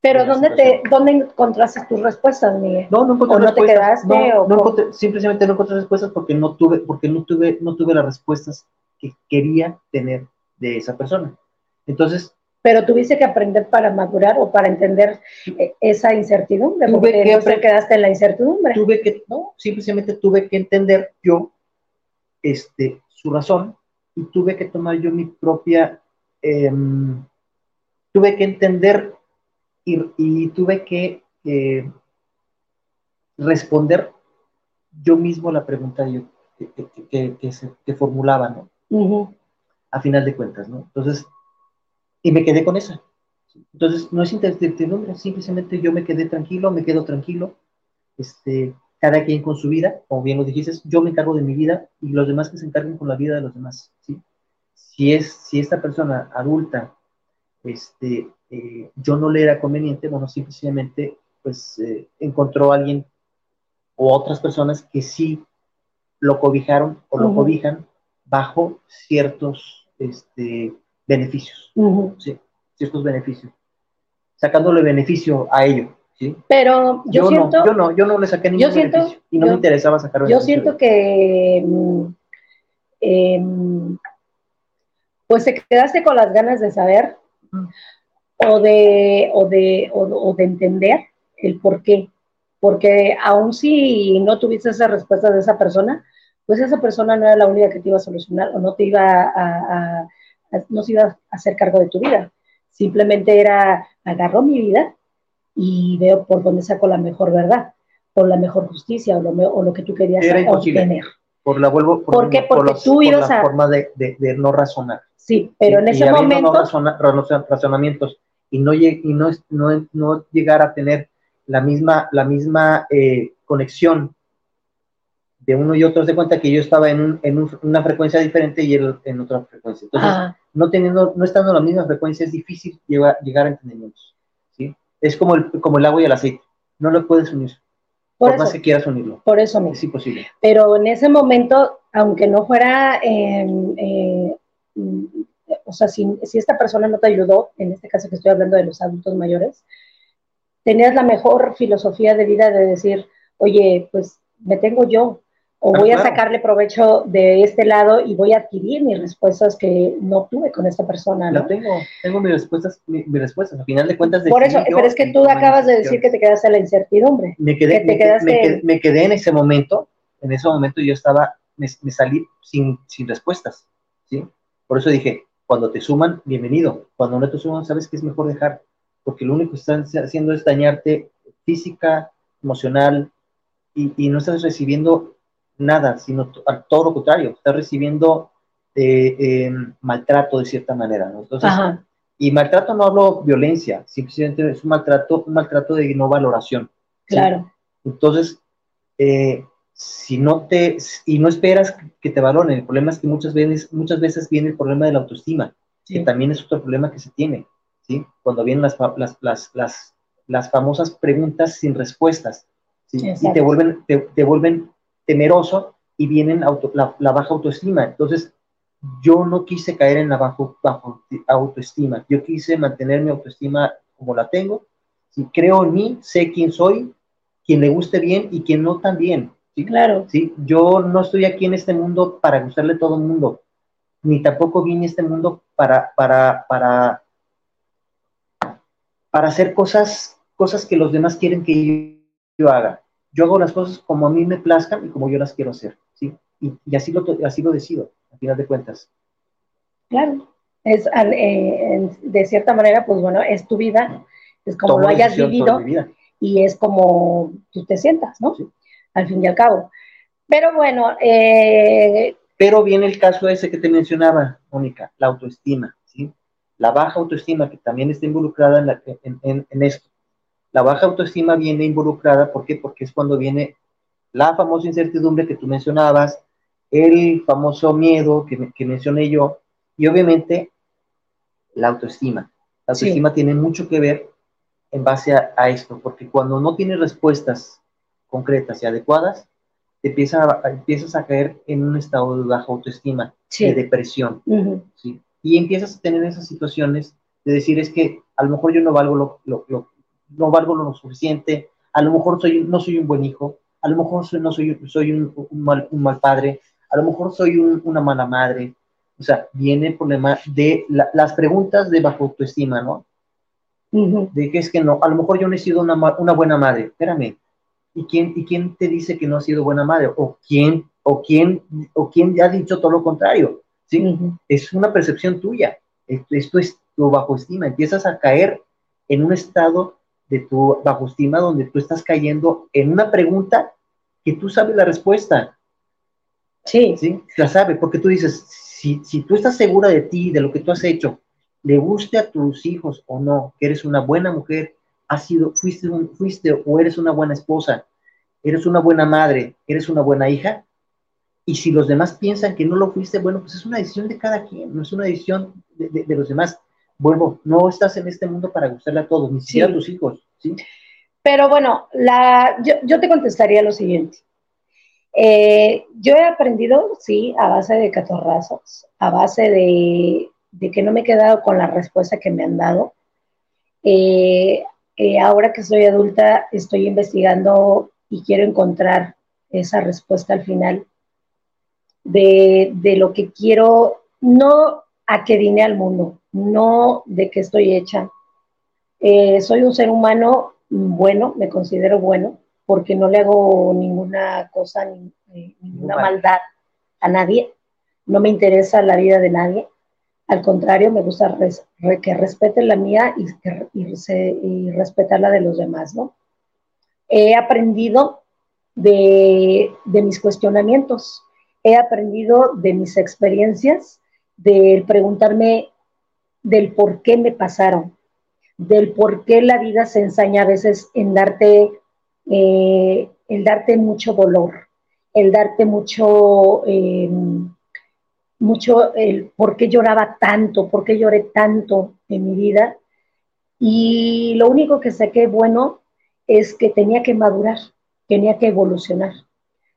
Pero ¿dónde, te, ¿dónde encontraste tus respuestas, Miguel? No, no encontré ¿O no te quedaste? No, no encontré, simplemente no encontré respuestas porque no tuve, porque no tuve, no tuve las respuestas que quería tener de esa persona. Entonces. Pero tuviste que aprender para madurar o para entender eh, esa incertidumbre, tuve porque que no te quedaste en la incertidumbre. Tuve que, no, simplemente tuve que entender yo este, su razón y tuve que tomar yo mi propia, em, tuve que entender y, tuve que responder yo mismo la pregunta que, que, se, formulaba, ¿no? A final de cuentas, ¿no? Entonces, y me quedé con esa. Entonces, no es incertidumbre, simplemente yo me quedé tranquilo, me quedo tranquilo, este, cada quien con su vida, como bien lo dijiste, yo me encargo de mi vida y los demás que se encarguen con la vida de los demás, ¿sí? Si es, si esta persona adulta, este, eh, yo no le era conveniente, bueno, simplemente pues eh, encontró a alguien o otras personas que sí lo cobijaron o lo cobijan bajo ciertos este, beneficios, sí, ciertos beneficios, sacándole beneficio a ello. ¿Sí? Pero yo, siento, no, yo no, yo no le saqué ningún beneficio y no me interesaba sacar beneficio. Yo siento que mm, em, pues te quedaste con las ganas de saber, o de, o de, o, de entender el por qué. Porque aun si no tuviste esa respuesta de esa persona, pues esa persona no era la única que te iba a solucionar o no te iba a, no se iba a hacer cargo de tu vida. Simplemente era, agarró mi vida y veo por dónde saco la mejor verdad, o la mejor justicia, o lo, o lo que tú querías obtener. Por la vuelvo por, Porque tú ibas la forma de, no razonar. Sí, pero en ese momento. No razonamientos y no, y no, no, no, llegar a tener la misma, la misma eh, conexión de uno y otro, de cuenta que yo estaba en, en una frecuencia diferente y él en otra frecuencia. Entonces, no teniendo, no estando en la misma frecuencia es difícil llegar, llegar a entendimientos. ¿sí? Es como el, como el agua y el aceite, no lo puedes unir. Por, más que quieras unirlo. Por eso mismo. Es imposible. Pero en ese momento, aunque no fuera, eh, o sea, si, si esta persona no te ayudó, en este caso que estoy hablando de los adultos mayores, tenías la mejor filosofía de vida de decir, oye, pues me tengo yo, o voy a sacarle provecho de este lado y voy a adquirir mis respuestas que no tuve con esta persona. ¿no? La tengo, tengo mis respuestas, mis, respuestas, al final de cuentas. Por eso, pero es que tú acabas de decir que te quedaste en la incertidumbre. Me quedé, me, quedé, en ese momento, en ese momento yo estaba, me, salí sin, sin respuestas, ¿sí? Por eso dije, cuando te suman, bienvenido, cuando no te suman, sabes que es mejor dejar, porque lo único que están haciendo es dañarte física, emocional, y, y no estás recibiendo nada, sino todo lo contrario, está recibiendo eh, eh, maltrato de cierta manera. Entonces, y maltrato no hablo violencia, simplemente es un maltrato, un maltrato de no valoración. Claro. Entonces, eh, si no te, y no esperas que te valoren, el problema es que muchas veces, muchas veces viene el problema de la autoestima, que también es otro problema que se tiene, ¿sí? Cuando vienen las, las, las, las, las famosas preguntas sin respuestas, ¿sí? Y te vuelven, te, te vuelven temeroso y viene la, baja autoestima. Entonces, yo no quise caer en la bajo, bajo autoestima. Yo quise mantener mi autoestima como la tengo. Si creo en mí, sé quién soy, quien le guste bien y quien no también. ¿sí? Claro. ¿sí? Yo no estoy aquí en este mundo para gustarle a todo el mundo, ni tampoco vine a este mundo para, para, para, para hacer cosas, cosas que los demás quieren que yo haga yo hago las cosas como a mí me plazcan y como yo las quiero hacer, ¿sí? Y, así, lo, así lo decido, al final de cuentas. Claro, es eh, de cierta manera, pues bueno, es tu vida, es como lo hayas vivido y es como tú te sientas, ¿no? Al fin y al cabo. Pero bueno, eh, pero viene el caso ese que te mencionaba, Mónica, la autoestima, ¿sí? La baja autoestima que también está involucrada en, en esto. La baja autoestima viene involucrada, ¿por qué? Porque es cuando viene la famosa incertidumbre que tú mencionabas, el famoso miedo que, mencioné yo, y obviamente la autoestima. La autoestima tiene mucho que ver en base a, esto, porque cuando no tienes respuestas concretas y adecuadas, te empieza empiezas a caer en un estado de baja autoestima, de depresión. Y empiezas a tener esas situaciones de decir, es que a lo mejor yo no valgo lo, no valgo lo suficiente, a lo mejor soy, no soy un buen hijo, a lo mejor soy, no soy, soy un, mal, un mal padre, a lo mejor soy una mala madre. O sea, viene el problema de las preguntas de bajo autoestima, ¿no? De que es que no, a lo mejor yo no he sido una, una buena madre, espérame. ¿Y quién, ¿Y quién te dice que no ha sido buena madre? ¿O quién, o quién, o quién ha dicho todo lo contrario? ¿Sí? Es una percepción tuya. Esto, esto es tu bajo estima. Empiezas a caer en un estado de tu bajo estima donde tú estás cayendo en una pregunta que tú sabes la respuesta. Sí. Sí, la sabes, porque tú dices, si, si tú estás segura de ti, de lo que tú has hecho, le guste a tus hijos o no, que eres una buena mujer, has sido, fuiste, fuiste o eres una buena esposa, eres una buena madre, eres una buena hija, y si los demás piensan que no lo fuiste, bueno, pues es una decisión de cada quien, no es una decisión de, de los demás vuelvo, no estás en este mundo para gustarle a todos, ni siquiera a tus hijos, ¿sí? Pero bueno, la, yo, te contestaría lo siguiente. Eh, yo he aprendido, sí, a base de catorrazos, a base de, que no me he quedado con la respuesta que me han dado. Eh, eh, ahora que soy adulta, estoy investigando y quiero encontrar esa respuesta al final de, de lo que quiero, no a que vine al mundo, no de que estoy hecha. Eh, soy un ser humano bueno, me considero bueno, porque no le hago ninguna cosa, ni, ninguna maldad a nadie. No me interesa la vida de nadie. Al contrario, me gusta que respeten la mía y, y, respetar la de los demás, ¿no? He aprendido de, de mis cuestionamientos. he aprendido de mis experiencias, del preguntarme del por qué me pasaron, del por qué la vida se ensaña a veces en darte, eh, darte mucho dolor, el darte mucho, eh, mucho, el por qué lloraba tanto, por qué lloré tanto en mi vida. Y lo único que saqué bueno es que tenía que madurar, tenía que evolucionar,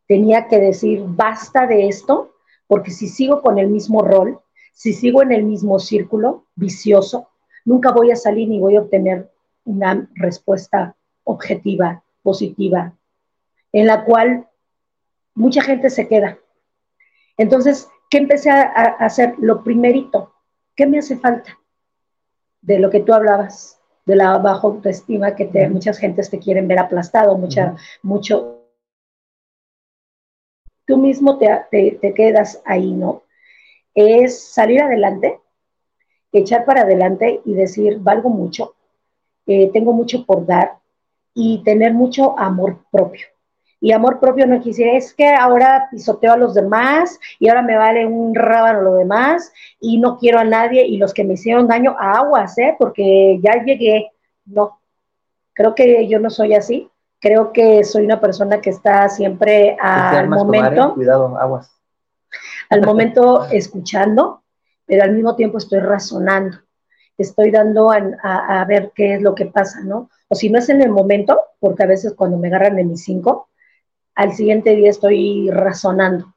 tenía que decir, basta de esto, porque si sigo con el mismo rol, si sigo en el mismo círculo vicioso, nunca voy a salir ni voy a obtener una respuesta objetiva, positiva, en la cual mucha gente se queda. Entonces, ¿qué empecé a, hacer? Lo primerito, ¿qué me hace falta? De lo que tú hablabas, de la baja autoestima, que te, muchas gentes te quieren ver aplastado, mucha, mucho. Tú mismo te, te quedas ahí, ¿no? Es salir adelante, echar para adelante y decir, valgo mucho, eh, tengo mucho por dar y tener mucho amor propio. Y amor propio no quisiera, es que ahora pisoteo a los demás y ahora me vale un rábano lo demás y no quiero a nadie y los que me hicieron daño, aguas, ¿eh? porque ya llegué. No, creo que yo no soy así. Creo que soy una persona que está siempre al ¿eh? momento. Cuidado, aguas. Al momento escuchando, pero al mismo tiempo estoy razonando, estoy dando a, ver qué es lo que pasa, ¿no? O si no es en el momento, porque a veces cuando me agarran en mis cinco, al siguiente día estoy razonando.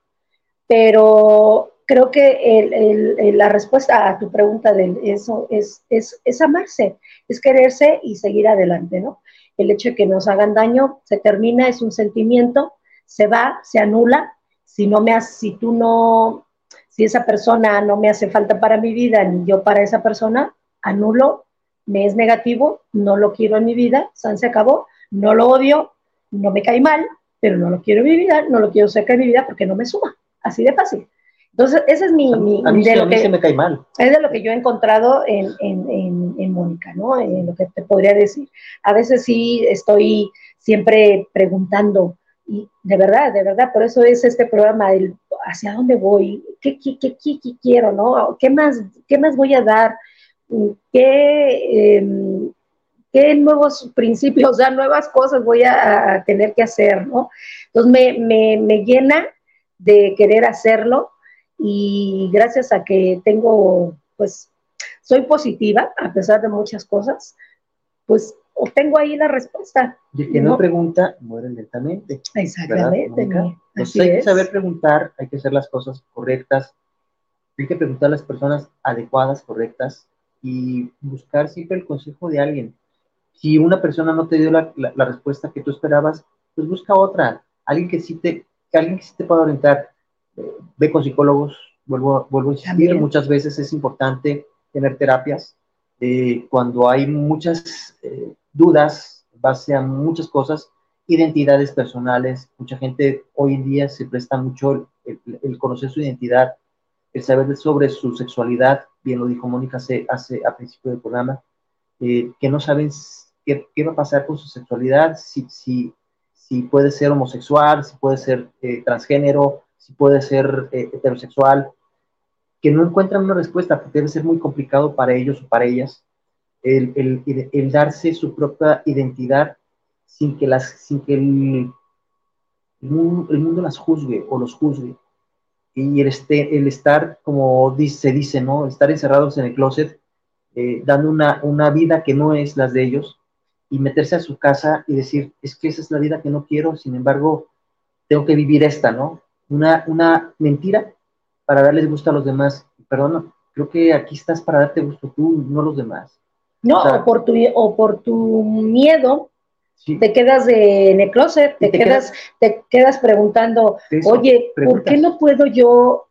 Pero creo que la respuesta a tu pregunta de eso es, es, es amarse, es quererse y seguir adelante, ¿no? El hecho de que nos hagan daño se termina, es un sentimiento, se va, se anula. Si no me si tú no si esa persona no me hace falta para mi vida, ni yo para esa persona, anulo, me es negativo, no lo quiero en mi vida, San se acabó, no lo odio, no me cae mal, pero no lo quiero en mi vida, no lo quiero cerca de mi vida porque no me suma, así de fácil. Entonces, ese es mi... A, mí, de se me cae mal. Es de lo que yo he encontrado en, en, en, Mónica, ¿no? En lo que te podría decir. A veces sí estoy siempre preguntando, y de verdad, de verdad, por eso es este programa, el hacia dónde voy, qué, qué, qué, qué quiero, ¿no? ¿Qué más, ¿Qué más voy a dar? ¿Qué, em, qué nuevos principios, o sea, nuevas cosas voy a, tener que hacer, ¿no? Entonces me, me, me llena de querer hacerlo y gracias a que tengo, pues, soy positiva a pesar de muchas cosas, pues tengo ahí la respuesta. Y el que no, pregunta, muere lentamente. Exactamente. Entonces hay que saber preguntar, hay que hacer las cosas correctas, hay que preguntar a las personas adecuadas, correctas, y buscar siempre el consejo de alguien. Si una persona no te dio la, la, respuesta que tú esperabas, pues busca otra, alguien que sí te, alguien que sí te pueda orientar. Eh, ve con psicólogos, vuelvo, vuelvo a insistir, muchas veces es importante tener terapias. Eh, cuando hay muchas eh, dudas, base a muchas cosas, identidades personales. Mucha gente hoy en día se presta mucho el, conocer su identidad, el saber sobre su sexualidad, bien lo dijo Mónica hace, hace a principio del programa, eh, que no saben qué, qué, va a pasar con su sexualidad, si, si, si puede ser homosexual, si puede ser eh, transgénero, si puede ser eh, heterosexual, que no encuentran una respuesta, porque debe ser muy complicado para ellos o para ellas el, darse su propia identidad sin que, las, sin que el, mundo, las juzgue o los juzgue. Y el, este, el estar, como dice, se dice, ¿no? Estar encerrados en el closet, eh, dando una, una vida que no es las de ellos, y meterse a su casa y decir, es que esa es la vida que no quiero, sin embargo, tengo que vivir esta, ¿no? Una, una mentira para darles gusto a los demás. Perdón, creo que aquí estás para darte gusto tú, no los demás. No, o, por tu, o por tu miedo, te quedas de, en el closet, te, quedas, te quedas preguntando, oye, ¿por qué no puedo yo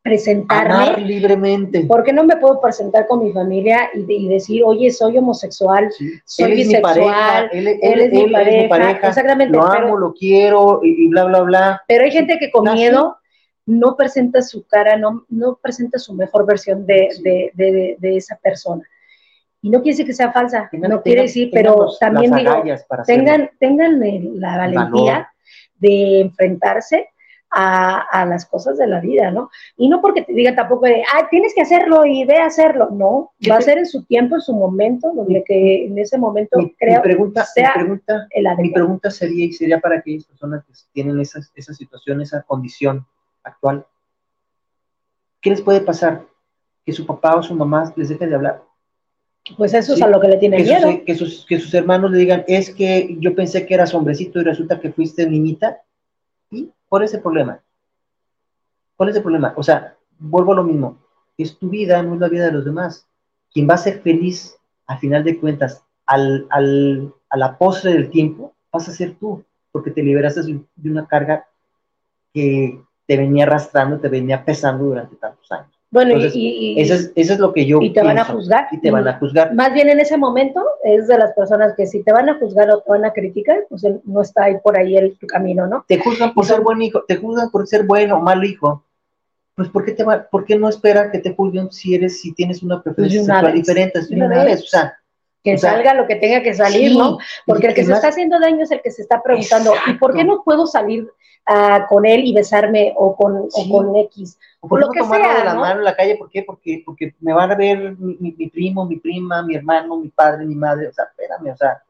presentarme libremente? ¿Por qué no me puedo presentar con mi familia y, decir, oye, soy homosexual, soy bisexual, él, es, mi, pareja, exactamente, lo amo, lo quiero y, bla, bla, bla. Pero hay gente que con miedo no presenta su cara, no, no presenta su mejor versión de, de, de esa persona. Y no quiere decir que sea falsa, no quiere decir, pero también digo, tengan, tengan la valentía de enfrentarse a, las cosas de la vida, ¿no? Y no porque te diga tampoco de, ah, tienes que hacerlo y ve a hacerlo, no, va a ser en su tiempo, en su momento, donde que en ese momento creo mi pregunta, sea mi pregunta, mi pregunta sería, y sería para aquellas personas que tienen esa situación, esa condición actual, ¿qué les puede pasar? Que su papá o su mamá les deje de hablar. Pues eso es a lo que le tiene miedo. que, sus, que sus hermanos le digan, es que yo pensé que eras hombrecito y resulta que fuiste niñita. ¿Y cuál es el problema? ¿Cuál es el problema? O sea, vuelvo a lo mismo. Es tu vida, no es la vida de los demás. Quien va a ser feliz, al final de cuentas, al, al, a la postre del tiempo, vas a ser tú, porque te liberaste de una carga que te venía arrastrando, te venía pesando durante tantos años. Bueno, y, eso, es, lo que yo. Y te van a juzgar. Y te van a juzgar. Más bien en ese momento es de las personas que si te van a juzgar o te van a criticar, pues no está ahí por ahí el camino, ¿no? Te juzgan por ser buen hijo, te juzgan por ser bueno o mal hijo. Pues ¿por qué, te va, ¿por qué no espera que te juzguen si eres, si tienes una preferencia pues sexual diferente? una, vez, o sea, que salga lo que tenga que salir, ¿no? Porque el que se está haciendo daño es el que se está preguntando, ¿y por qué no puedo salir uh, con él y besarme o con, o con X? O por lo que sea, de la mano en la calle, ¿por qué? Porque, porque me van a ver mi, mi, primo, mi prima, mi hermano, mi padre, mi madre, o sea, espérame, o sea,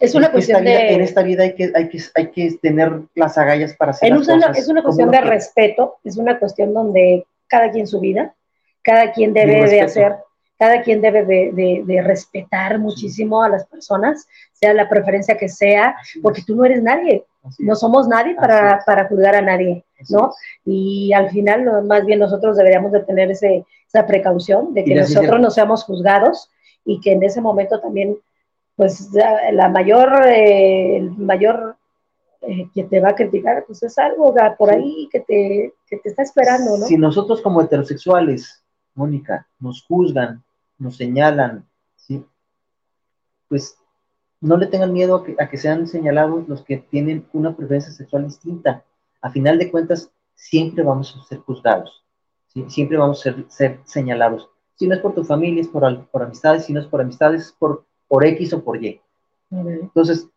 es una cuestión de... en esta vida hay que, hay, que, hay que tener las agallas para hacer las cosas Es una cuestión de respeto, es una cuestión donde cada quien su vida, cada quien debe de hacer cada quien debe de, respetar muchísimo a las personas, sea la preferencia que sea, porque tú no eres nadie, no somos nadie para, para, juzgar a nadie, ¿no? Y al final, más bien nosotros deberíamos de tener ese, esa precaución de que nosotros no seamos juzgados y que en ese momento también, pues la mayor, eh, el mayor eh, que te va a criticar, pues es algo por ahí que te, que te está esperando, ¿no? Si nosotros como heterosexuales, Mónica, nos juzgan nos señalan, ¿sí? Pues no le tengan miedo a que, sean señalados los que tienen una preferencia sexual distinta. A final de cuentas, siempre vamos a ser juzgados, ¿sí? siempre vamos a ser, señalados. Si no es por tu familia, es por, por amistades, si no es por amistades, es por, por X o por Y. Entonces,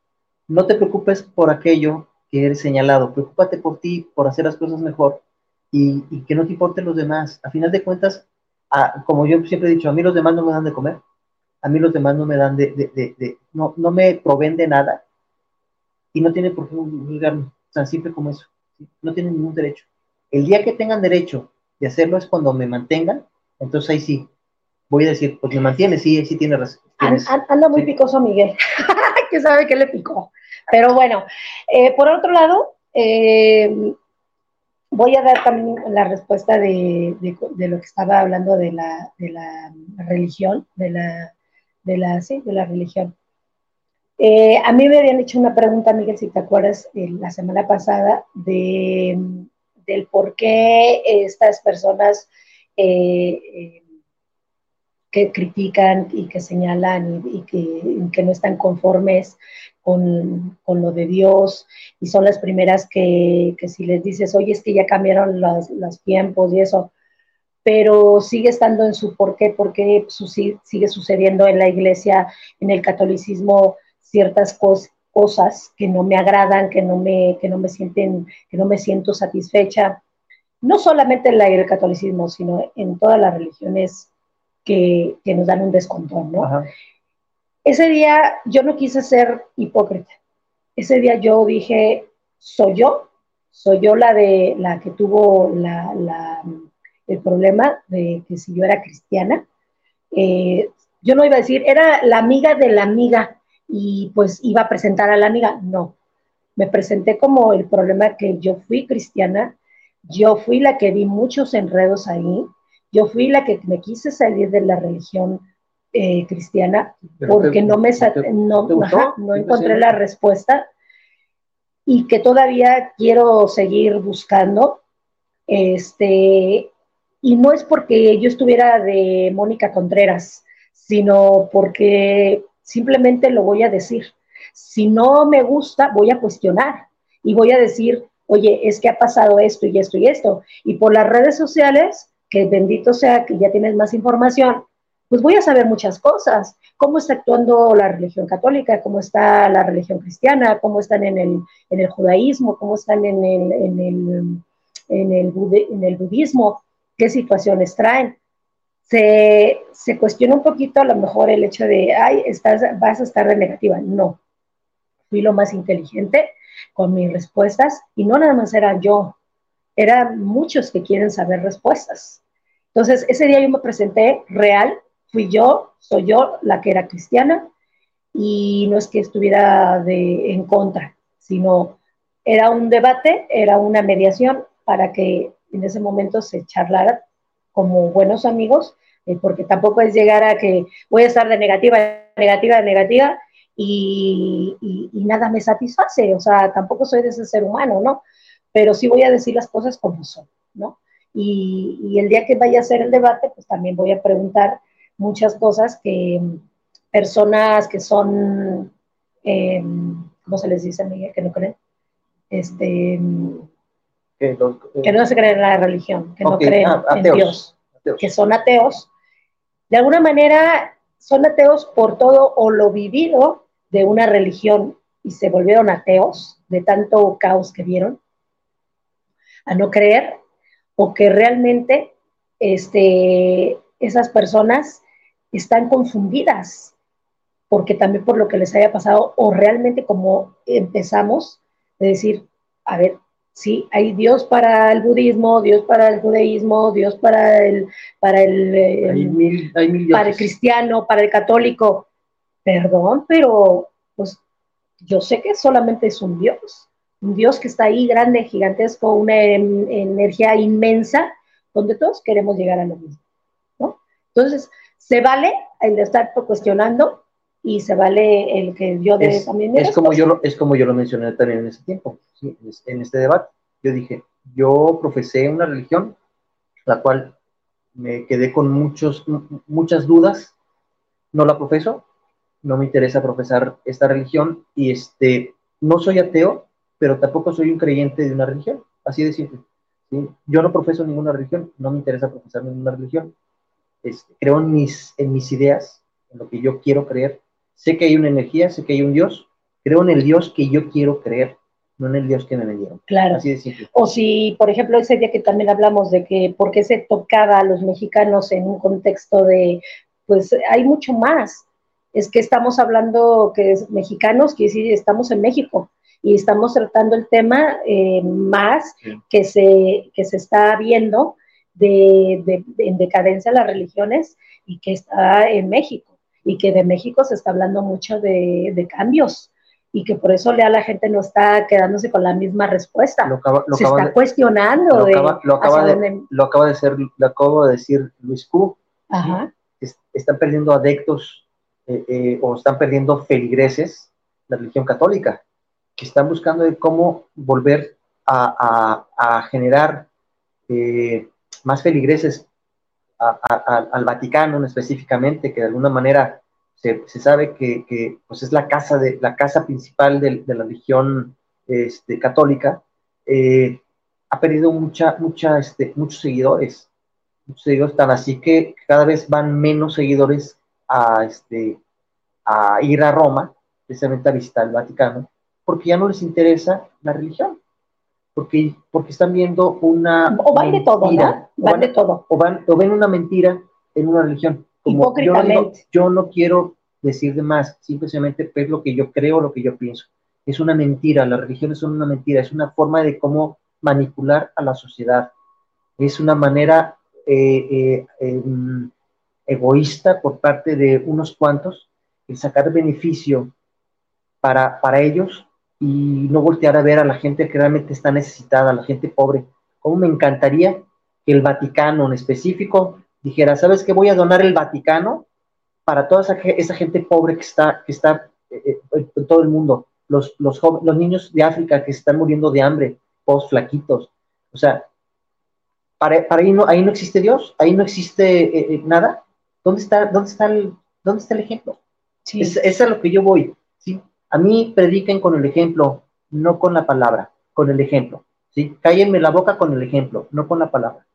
no te preocupes por aquello que eres señalado, preocúpate por ti, por hacer las cosas mejor y, y que no te importen los demás. A final de cuentas, como yo siempre he dicho, a mí los demás no me dan de comer, a mí los demás no me dan de, de, de, no, no me proveen de nada y no tienen por qué juzgarme, tan simple como eso, no tienen ningún derecho. El día que tengan derecho de hacerlo es cuando me mantengan, entonces ahí sí, voy a decir, pues me mantiene, sí, sí tiene razón. Anda muy picoso Miguel, que sabe que le picó. Pero bueno, eh, por otro lado, eh, Voy a dar también la respuesta de, lo que estaba hablando de la, religión, de la, de la, sí, de la religión. Eh, a mí me habían hecho una pregunta, Miguel, si te acuerdas, eh, la semana pasada, de, del por qué estas personas eh, que critican y que señalan y, que, que, no están conformes con, con, lo de Dios y son las primeras que, que, si les dices, oye, es que ya cambiaron los, los tiempos y eso, pero sigue estando en su por qué, porque sigue sucediendo en la iglesia, en el catolicismo, ciertas cosas que no me agradan, que no me, que no me sienten, que no me siento satisfecha, no solamente en el catolicismo, sino en todas las religiones que, que nos dan un descontrol, ¿no? Ese día yo no quise ser hipócrita. Ese día yo dije, soy yo, soy yo la de la que tuvo la, el problema de que si yo era cristiana. Eh, yo no iba a decir, era la amiga de la amiga y pues iba a presentar a la amiga. No, me presenté como el problema que yo fui cristiana, yo fui la que vi muchos enredos ahí, yo fui la que me quise salir de la religión eh, cristiana porque no me no, no encontré la respuesta y que todavía quiero seguir buscando. Este, y no es porque yo estuviera de Mónica Contreras, sino porque simplemente lo voy a decir. Si no me gusta, voy a cuestionar y voy a decir, oye, es que ha pasado esto y esto y esto. Y por las redes sociales, que bendito sea que ya tienes más información, pues voy a saber muchas cosas. Cómo está actuando la religión católica, cómo está la religión cristiana, cómo están en el, en el judaísmo, cómo están en el, en el en el, en el budismo, qué situaciones traen. Se, se, cuestiona un poquito a lo mejor el hecho de, ay, estás, vas a estar de negativa. No, fui lo más inteligente con mis respuestas y no nada más era yo, eran muchos que quieren saber respuestas. Entonces, ese día yo me presenté real, fui yo, soy yo la que era cristiana y no es que estuviera de, en contra, sino era un debate, era una mediación para que en ese momento se charlara como buenos amigos, eh, porque tampoco es llegar a que voy a estar de negativa, negativa, negativa y, y, nada me satisface, o sea, tampoco soy de ese ser humano, ¿no? Pero sí voy a decir las cosas como son, ¿no? Y, y el día que vaya a ser el debate, pues también voy a preguntar muchas cosas que personas que son, eh, ¿cómo se les dice, Miguel? Que no creen. Este, que, no se creen en la religión, que no creen ah, en Dios, que son ateos. De alguna manera son ateos por todo o lo vivido de una religión y se volvieron ateos de tanto caos que vieron, a no creer, o que realmente este, esas personas están confundidas, porque también por lo que les haya pasado, o realmente como empezamos, de decir, a ver, sí, hay Dios para el budismo, Dios para el judaísmo, Dios para el, para el, para el cristiano, para el católico. Perdón, pero pues yo sé que solamente es un Dios, un Dios que está ahí grande, gigantesco, una energía inmensa, donde todos queremos llegar a lo mismo, ¿no? Entonces, se vale el de estar cuestionando y se vale el que yo de también es como yo lo, es como yo lo mencioné también en ese tiempo en este debate. Yo dije yo profesé una religión la cual me quedé con muchos muchas dudas. No la profeso no me interesa profesar esta religión y este no soy ateo pero tampoco soy un creyente de una religión así de simple yo no profeso ninguna religión no me interesa profesar ninguna religión. Este, creo en mis en mis ideas en lo que yo quiero creer Sé que hay una energía, sé que hay un Dios, creo en el Dios que yo quiero creer, no en el Dios que me vendieron. Claro. Así de simple. O si, por ejemplo, ese día que también hablamos de que por qué se tocaba a los mexicanos en un contexto de, pues hay mucho más. Es que estamos hablando que es mexicanos, que sí, estamos en México y estamos tratando el tema eh, más que, se, que se está viendo de, de, de, en decadencia las religiones y que está en México y que de México se está hablando mucho de, cambios y que por eso a la gente no está quedándose con la misma respuesta. se está cuestionando. Lo acaba, de, lo, acaba de, lo acaba de ser, lo acabo de decir Luis Q. están perdiendo adeptos eh, eh, o están perdiendo feligreses la religión católica, que están buscando cómo volver a, generar eh, más feligreses al Vaticano específicamente, que de alguna manera se, sabe que, pues es la casa, de, la casa principal de, la religión este, católica, eh, ha perdido mucha, mucha, este, muchos seguidores. Muchos seguidores, tan así que cada vez van menos seguidores a, este, a ir a Roma, precisamente a visitar el Vaticano, porque ya no les interesa la religión porque, porque están viendo una. O van de todo, ¿no? Van, de todo. O, van, o ven una mentira en una religión. Como yo, no yo no quiero decir de más, simplemente es lo que yo creo, lo que yo pienso. Es una mentira, las religiones son una mentira, es una forma de cómo manipular a la sociedad. Es una manera eh, eh, em, egoísta por parte de unos cuantos de sacar beneficio para, para ellos y no voltear a ver a la gente que realmente está necesitada, a la gente pobre. Como me encantaría que el Vaticano en específico dijera, ¿sabes qué? Voy a donar el Vaticano para toda esa, gente pobre que está, que está eh, eh, en todo el mundo, los, los, los niños de África que están muriendo de hambre, todos flaquitos. O sea, para, para ahí, no, ahí no existe Dios, ahí no existe eh, nada. ¿Dónde está, dónde, está el, ¿Dónde está el ejemplo? Sí. Es, es a lo que yo voy. A mí prediquen con el ejemplo, no con la palabra, con el ejemplo. ¿sí? Cállenme la boca con el ejemplo, no con la palabra.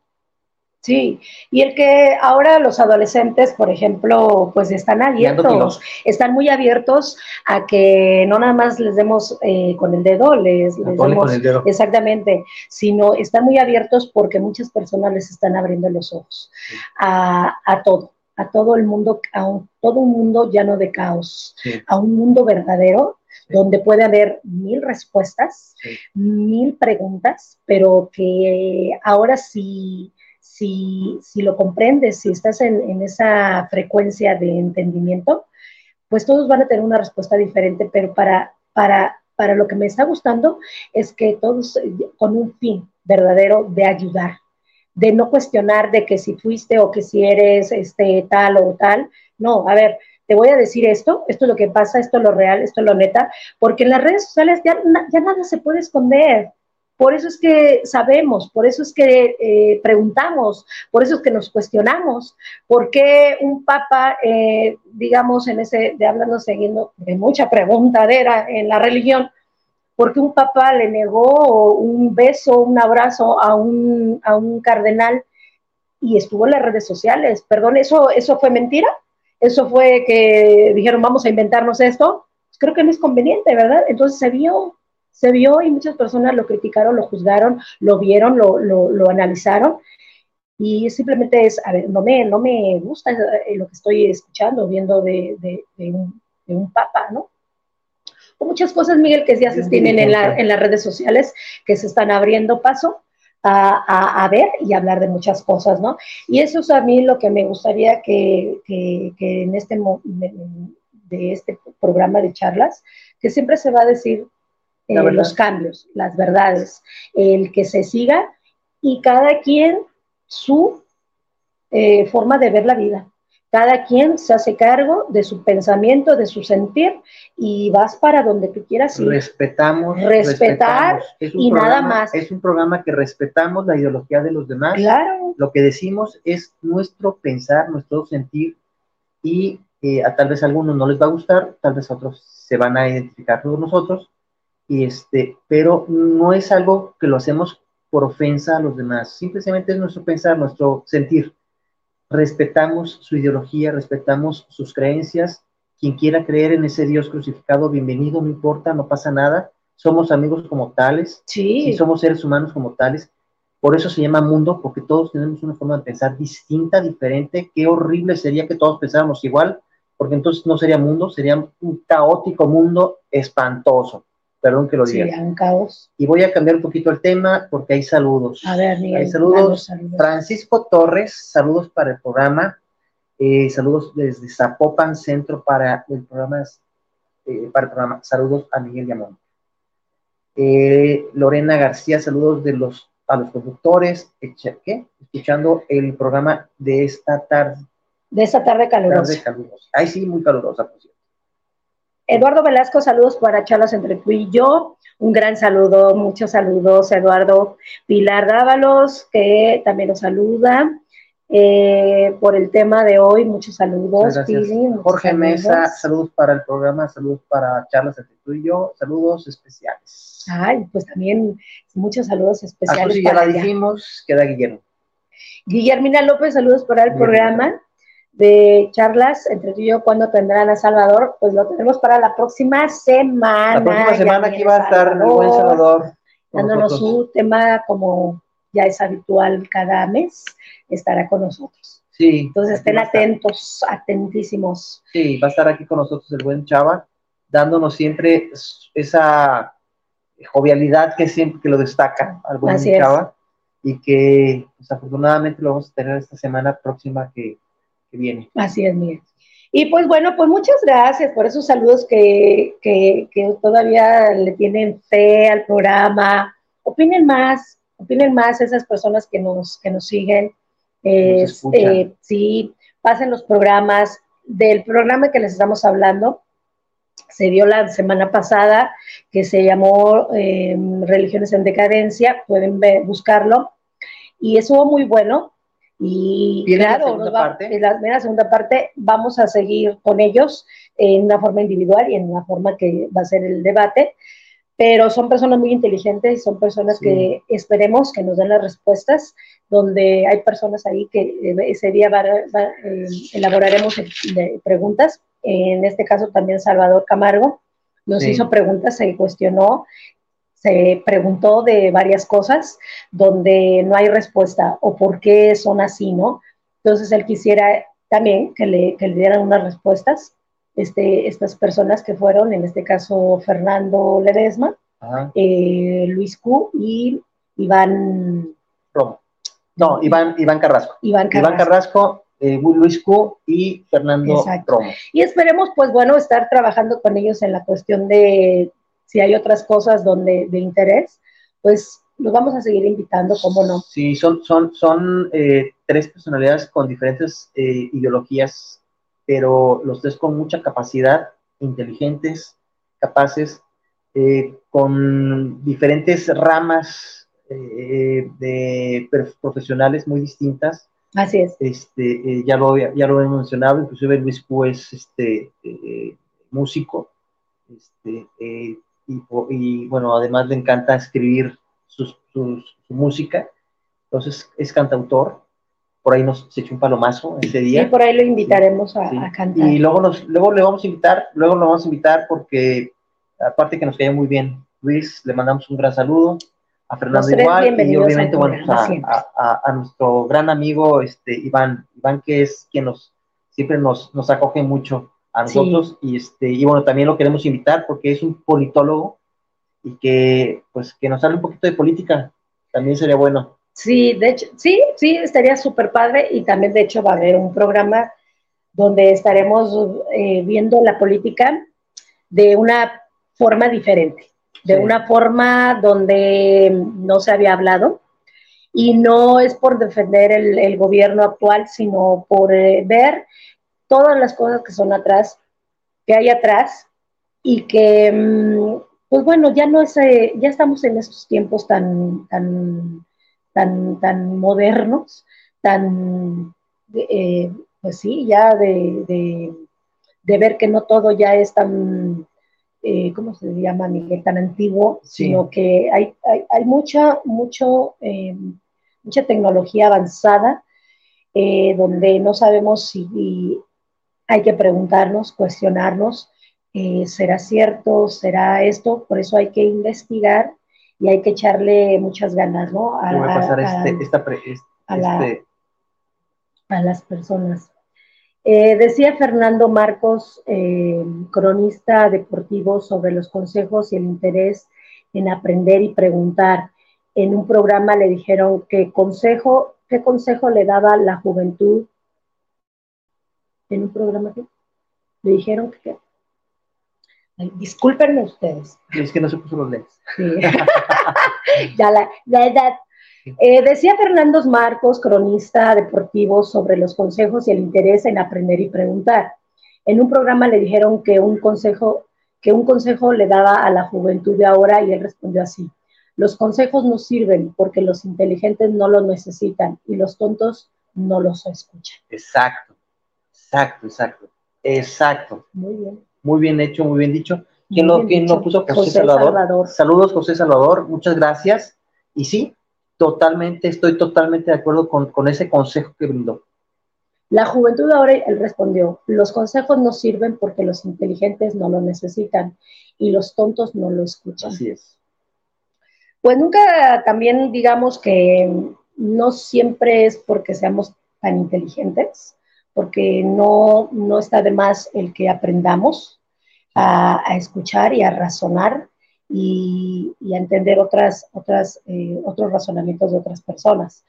Sí, y el que ahora los adolescentes, por ejemplo, pues están abiertos, están muy abiertos a que no nada más les demos eh, con el dedo, les, demos exactamente, sino están muy abiertos porque muchas personas les están abriendo los ojos a, todo, a todo el mundo, a todo un mundo lleno de caos, a un mundo verdadero donde puede haber mil respuestas, mil preguntas, pero que ahora sí si, si lo comprendes, si estás en, esa frecuencia de entendimiento, pues todos van a tener una respuesta diferente, pero para, para, para lo que me está gustando es que todos con un fin verdadero de ayudar, de no cuestionar de que si fuiste o que si eres este, tal o tal. No, a ver, te voy a decir esto, esto es lo que pasa, esto es lo real, esto es lo neta, porque en las redes sociales ya, nada se puede esconder. Por eso es que sabemos, por eso es que eh, preguntamos, por eso es que nos cuestionamos, por qué un papa, eh, digamos, en ese, de hablando, siguiendo de mucha preguntadera en la religión, por qué un papa le negó un beso, un abrazo a un, a un cardenal y estuvo en las redes sociales. Perdón, ¿eso, ¿eso fue mentira? ¿Eso fue que dijeron vamos a inventarnos esto? Pues creo que no es conveniente, ¿verdad? Entonces se vio, se vio y muchas personas lo criticaron, lo juzgaron, lo vieron, lo, lo, analizaron. Y simplemente es, a ver, no me, no me gusta eh, lo que estoy escuchando, viendo de, de, un, de un, papa, ¿no? O muchas cosas, Miguel, que ya se tienen en, la, en las redes sociales, que se están abriendo paso. A, a, ver y hablar de muchas cosas, ¿no? Y eso es a mí lo que me gustaría que, que, que en este de este programa de charlas, que siempre se va a decir eh, los cambios, las verdades, el que se siga y cada quien su eh, forma de ver la vida. Cada quien se hace cargo de su pensamiento, de su sentir y vas para donde tú quieras ir. Respetamos. Respetar y nada más. Es un programa que respetamos la ideología de los demás. Claro. Lo que decimos es nuestro pensar, nuestro sentir y eh, a tal vez a algunos no les va a gustar, tal vez a otros se van a identificar con nosotros, y este, pero no es algo que lo hacemos por ofensa a los demás, simplemente es nuestro pensar, nuestro sentir. Respetamos su ideología, respetamos sus creencias. Quien quiera creer en ese Dios crucificado, bienvenido, no importa, no pasa nada. Somos amigos como tales, sí. somos seres humanos como tales. Por eso se llama mundo, porque todos tenemos una forma de pensar distinta, diferente. Qué horrible sería que todos pensáramos igual, porque entonces no sería mundo, sería un caótico mundo espantoso perdón que lo diga. Sí, un caos. Y voy a cambiar un poquito el tema porque hay saludos. A ver, Hay saludos. Francisco Torres, saludos para el programa. Eh, saludos desde Zapopan Centro para el programa, eh, para el programa. Saludos a Miguel Yamón. Eh, Lorena García, saludos de los, a los conductores, ¿qué? escuchando el programa de esta tarde. De esta tarde calurosa. Tarde calurosa. Ay, sí, muy calurosa, por cierto. Eduardo Velasco, saludos para charlas entre tú y yo. Un gran saludo, muchos saludos, Eduardo. Pilar Dávalos, que también nos saluda. Eh, por el tema de hoy, muchos saludos. Jorge Mesa, saludos para el programa, saludos para charlas entre tú y yo, saludos especiales. Ay, pues también muchos saludos especiales. Así ya la dijimos, queda Guillermo. Guillermina López, saludos para el programa de charlas entre tú y yo cuando tendrán a Salvador, pues lo tenemos para la próxima semana. La próxima semana aquí va a estar el buen Salvador. Dándonos su tema como ya es habitual cada mes, estará con nosotros. Sí. Entonces estén atentos, atentísimos. Sí, va a estar aquí con nosotros el buen Chava, dándonos siempre esa jovialidad que siempre que lo destaca al buen Chava. Y que pues, afortunadamente lo vamos a tener esta semana próxima que viene. Así es, Miguel. Y pues bueno, pues muchas gracias por esos saludos que, que, todavía le tienen fe al programa. Opinen más, opinen más esas personas que nos, que nos siguen. Eh, sí, pasen los programas. Del programa que les estamos hablando, se dio la semana pasada, que se llamó em, Religiones en Decadencia, pueden buscarlo. Y estuvo muy bueno, y claro, en la segunda parte vamos a seguir con ellos en una forma individual y en una forma que va a ser el debate. pero son personas muy inteligentes son personas que esperemos que nos den las respuestas, donde hay personas ahí que eh, ese día eh, elaboraremos preguntas. En este caso también Salvador Camargo nos hizo preguntas, se cuestionó, se preguntó de varias cosas donde no hay respuesta o por qué son así, ¿no? Entonces él quisiera también que le, que le dieran unas respuestas este, estas personas que fueron, en este caso Fernando Ledesma, eh, Luis Q y Iván Romo. No, Iván, Iván Carrasco. Iván Carrasco. Eh, Luis Q y Fernando Romo. Y esperemos, pues bueno, estar trabajando con ellos en la cuestión de si hay otras cosas donde de interés, pues los vamos a seguir invitando, ¿cómo no? Sí, son, son, son eh, tres personalidades con diferentes ideologías pero los tres con mucha capacidad, inteligentes, capaces, eh, con diferentes ramas eh, de profesionales muy distintas. Así es. Este, eh, ya, lo, ya lo he mencionado, inclusive Luis Q es este, músico, este, y, y, bueno, además le encanta escribir su música, entonces es cantautor, por ahí nos se echó un palomazo ese día. Sí, por ahí lo invitaremos a, cantar. Y luego, nos, luego le vamos a invitar, luego lo vamos a invitar porque, aparte que nos cae muy bien, Luis, le mandamos un gran saludo, a Fernando igual, y obviamente, bueno, pues, a, a, nuestro gran amigo este, Iván, Iván que es quien nos, siempre nos, nos acoge mucho a nosotros, y, este, y bueno, también lo queremos invitar porque es un politólogo y que, pues, que nos hable un poquito de política, también sería bueno. Sí, de hecho, sí, sí, estaría súper padre y también de hecho va a haber un programa donde estaremos eh, viendo la política de una forma diferente, de una forma donde no se había hablado y no es por defender el, gobierno actual, sino por eh, ver todas las cosas que son atrás, que hay atrás y que, mm, pues bueno, ya no es, eh, ya estamos en estos tiempos tan, tan tan, tan modernos, tan, eh, pues sí, ya de, ver que no todo ya es tan, eh, ¿cómo se llama, Miguel? Tan antiguo, sino que hay, hay, mucha, mucho, mucha tecnología avanzada donde no sabemos si hay que preguntarnos, cuestionarnos, ¿será cierto? ¿Será esto? Por eso hay que investigar y hay que echarle muchas ganas, ¿no? A, a, pasar este, esta este a, las personas. Eh, decía Fernando Marcos, eh, cronista deportivo, sobre los consejos y el interés en aprender y preguntar. En un programa le dijeron que consejo, ¿qué consejo le daba la juventud? En un programa que le dijeron que discúlpenme ustedes. Es que no se puso los lentes. ya la, edad. Eh, decía Fernando Marcos, cronista deportivo, sobre los consejos y el interés en aprender y preguntar. En un programa le dijeron que un consejo, que un consejo le daba a la juventud de ahora y él respondió así. Los consejos no sirven porque los inteligentes no los necesitan y los tontos no los escuchan. Exacto, exacto, exacto, exacto. Muy bien. Muy bien hecho, muy bien dicho. ¿Quién, lo, ¿quién lo, puso? José, Salvador. Saludos, José Salvador. Muchas gracias. Y sí, totalmente, estoy totalmente de acuerdo con, con ese consejo que brindó. La juventud ahora, él respondió, los consejos no sirven porque los inteligentes no lo necesitan y los tontos no lo escuchan. Así es. Pues nunca también digamos que no siempre es porque seamos tan inteligentes, porque no, no está de más el que aprendamos, a, escuchar y a razonar y, a entender otras, otras, eh, otros razonamientos de otras personas.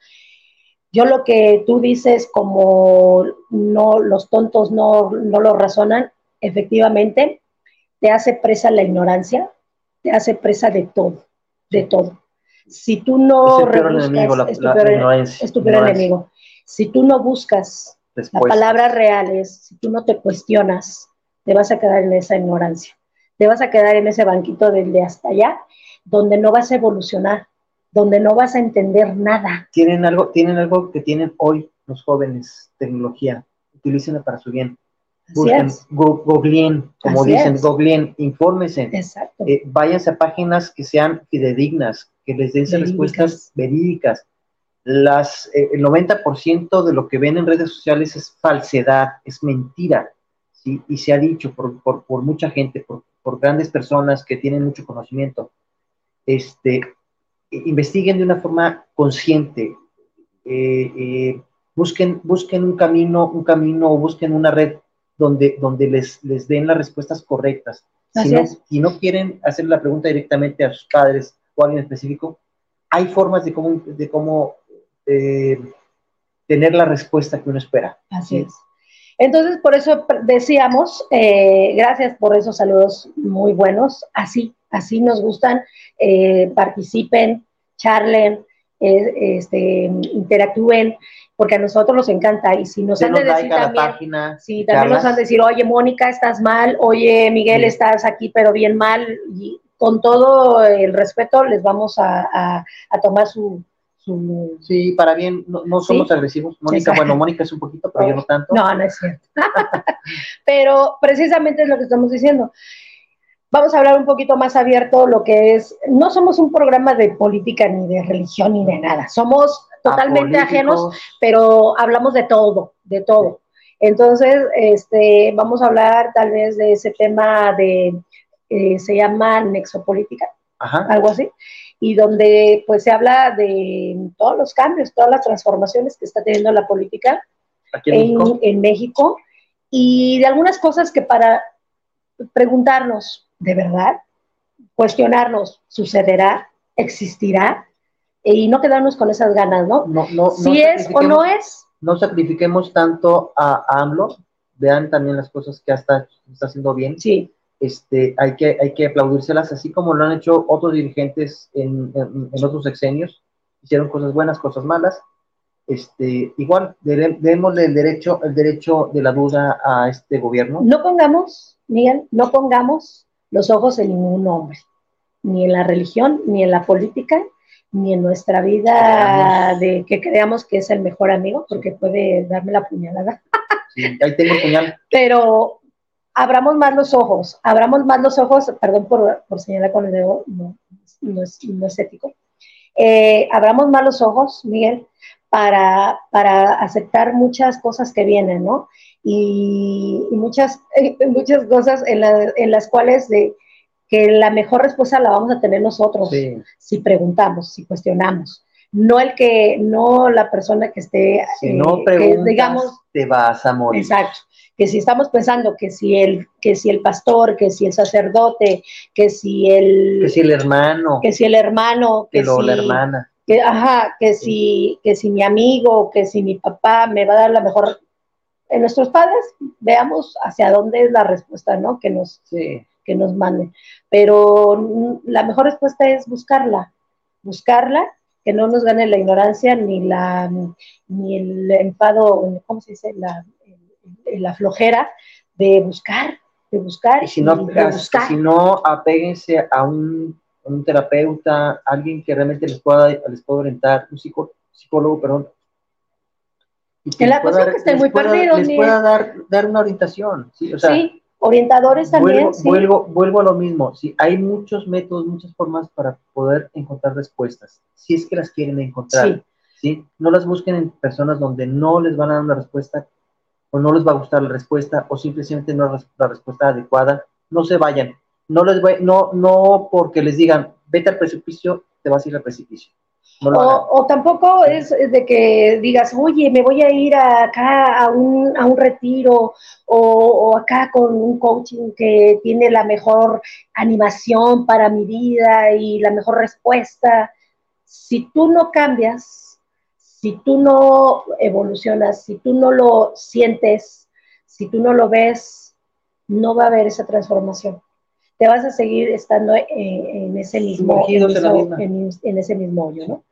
Yo lo que tú dices como no, los tontos no, no lo razonan, efectivamente, te hace presa la ignorancia, te hace presa de todo, de todo. Si tú no es tu peor, enemigo. Si tú no buscas las palabras reales, si tú no te cuestionas, te vas a quedar en esa ignorancia, te vas a quedar en ese banquito del de hasta allá, donde no vas a evolucionar, donde no vas a entender nada. Tienen algo, tienen algo que tienen hoy los jóvenes, tecnología, utilícenla para su bien. Busquen, googleen, como dicen, googleen, infórmense. Exacto. Eh, váyanse a páginas que sean fidedignas, que les den respuestas verídicas. Las, eh, el 90% de lo que ven en redes sociales es falsedad, es mentira. ¿sí? Y se ha dicho por, por, por mucha gente, por, por, grandes personas que tienen mucho conocimiento. Este, investiguen de una forma consciente. Eh, eh busquen, busquen un camino, un camino o busquen una red donde, donde les, les den las respuestas correctas. Si no, si no, quieren hacer la pregunta directamente a sus padres o a alguien específico, hay formas de cómo, de cómo eh, tener la respuesta que uno espera. Así es. Entonces, por eso decíamos, eh, gracias por esos saludos muy buenos. Así, así nos gustan. Eh, participen, charlen, este, interactúen porque a nosotros nos encanta y si nos han de decir también, sí, también nos han de decir, oye, Mónica, estás mal, oye, Miguel, estás aquí, pero bien mal, y con todo el respeto les vamos a, tomar su, Sí, para bien, no, somos agresivos. Mónica, bueno, Mónica es un poquito, pero yo no tanto. No, no es cierto. pero precisamente es lo que estamos diciendo. Vamos a hablar un poquito más abierto lo que es, no somos un programa de política ni de religión ni de nada, somos totalmente ajenos, pero hablamos de todo, de todo. Entonces, este, vamos a hablar tal vez de ese tema de, eh, se llama nexopolítica, algo así, y donde pues se habla de todos los cambios, todas las transformaciones que está teniendo la política en, México? y de algunas cosas que para preguntarnos, ¿de verdad? Cuestionarnos, ¿sucederá? ¿Existirá? y no quedarnos con esas ganas, ¿no? No, no, si es o no es. No sacrifiquemos tanto a, AMLO, vean también las cosas que hasta está haciendo bien. Sí. Este, hay que, hay que aplaudírselas, así como lo han hecho otros dirigentes en, en, otros sexenios, hicieron cosas buenas, cosas malas. Este, igual, démosle el derecho, el derecho de la duda a este gobierno. No pongamos, Miguel, no pongamos los ojos en ningún hombre, ni en la religión, ni en la política, ni en nuestra vida de que creamos que es el mejor amigo, porque puede darme la puñalada. Sí, ahí tengo el puñal. Pero abramos más los ojos, abramos más los ojos, perdón por, por señalar con el dedo, no, no, es, no es, ético. Eh, abramos más los ojos, Miguel, para, para aceptar muchas cosas que vienen, ¿no? Y, muchas, muchas cosas en, en las cuales de, que la mejor respuesta la vamos a tener nosotros si preguntamos, si cuestionamos. No el que, no la persona que esté, si no eh, digamos, te vas a morir. Exacto. Que si estamos pensando que si el, que si el pastor, que si el sacerdote, que si el, que si el hermano, que si el hermano, que, si la hermana, que, ajá, que si, que si mi amigo, que si mi papá me va a dar la mejor en nuestros padres, veamos hacia dónde es la respuesta, ¿no? Que nos, sí que nos manden. Pero la mejor respuesta es buscarla, buscarla, que no nos gane la ignorancia ni la ni el enfado, ¿cómo se dice? La, la flojera de buscar, de buscar. Y si no, si no apéguense a un, un, terapeuta, alguien que realmente les pueda, les pueda orientar, un psicólogo, perdón. en la cosa que estén muy perdidos. Les pueda dar, dar una orientación, ¿sí? O sea, sí Orientadores también. Vuelvo, vuelvo, a lo mismo. Sí, hay muchos métodos, muchas formas para poder encontrar respuestas, si es que las quieren encontrar. Sí. No las busquen en personas donde no les van a dar una respuesta o no les va a gustar la respuesta o simplemente no es la respuesta adecuada. No se vayan. No, les no, no porque les digan, vete al precipicio, te vas a ir al precipicio o, tampoco es de que digas, oye, me voy a ir acá a un, a un retiro o, acá con un coaching que tiene la mejor animación para mi vida y la mejor respuesta. Si tú no cambias, si tú no evolucionas, si tú no lo sientes, si tú no lo ves, no va a haber esa transformación te vas a seguir estando en, ese mismo, en, en, ese mismo hoyo, ¿no?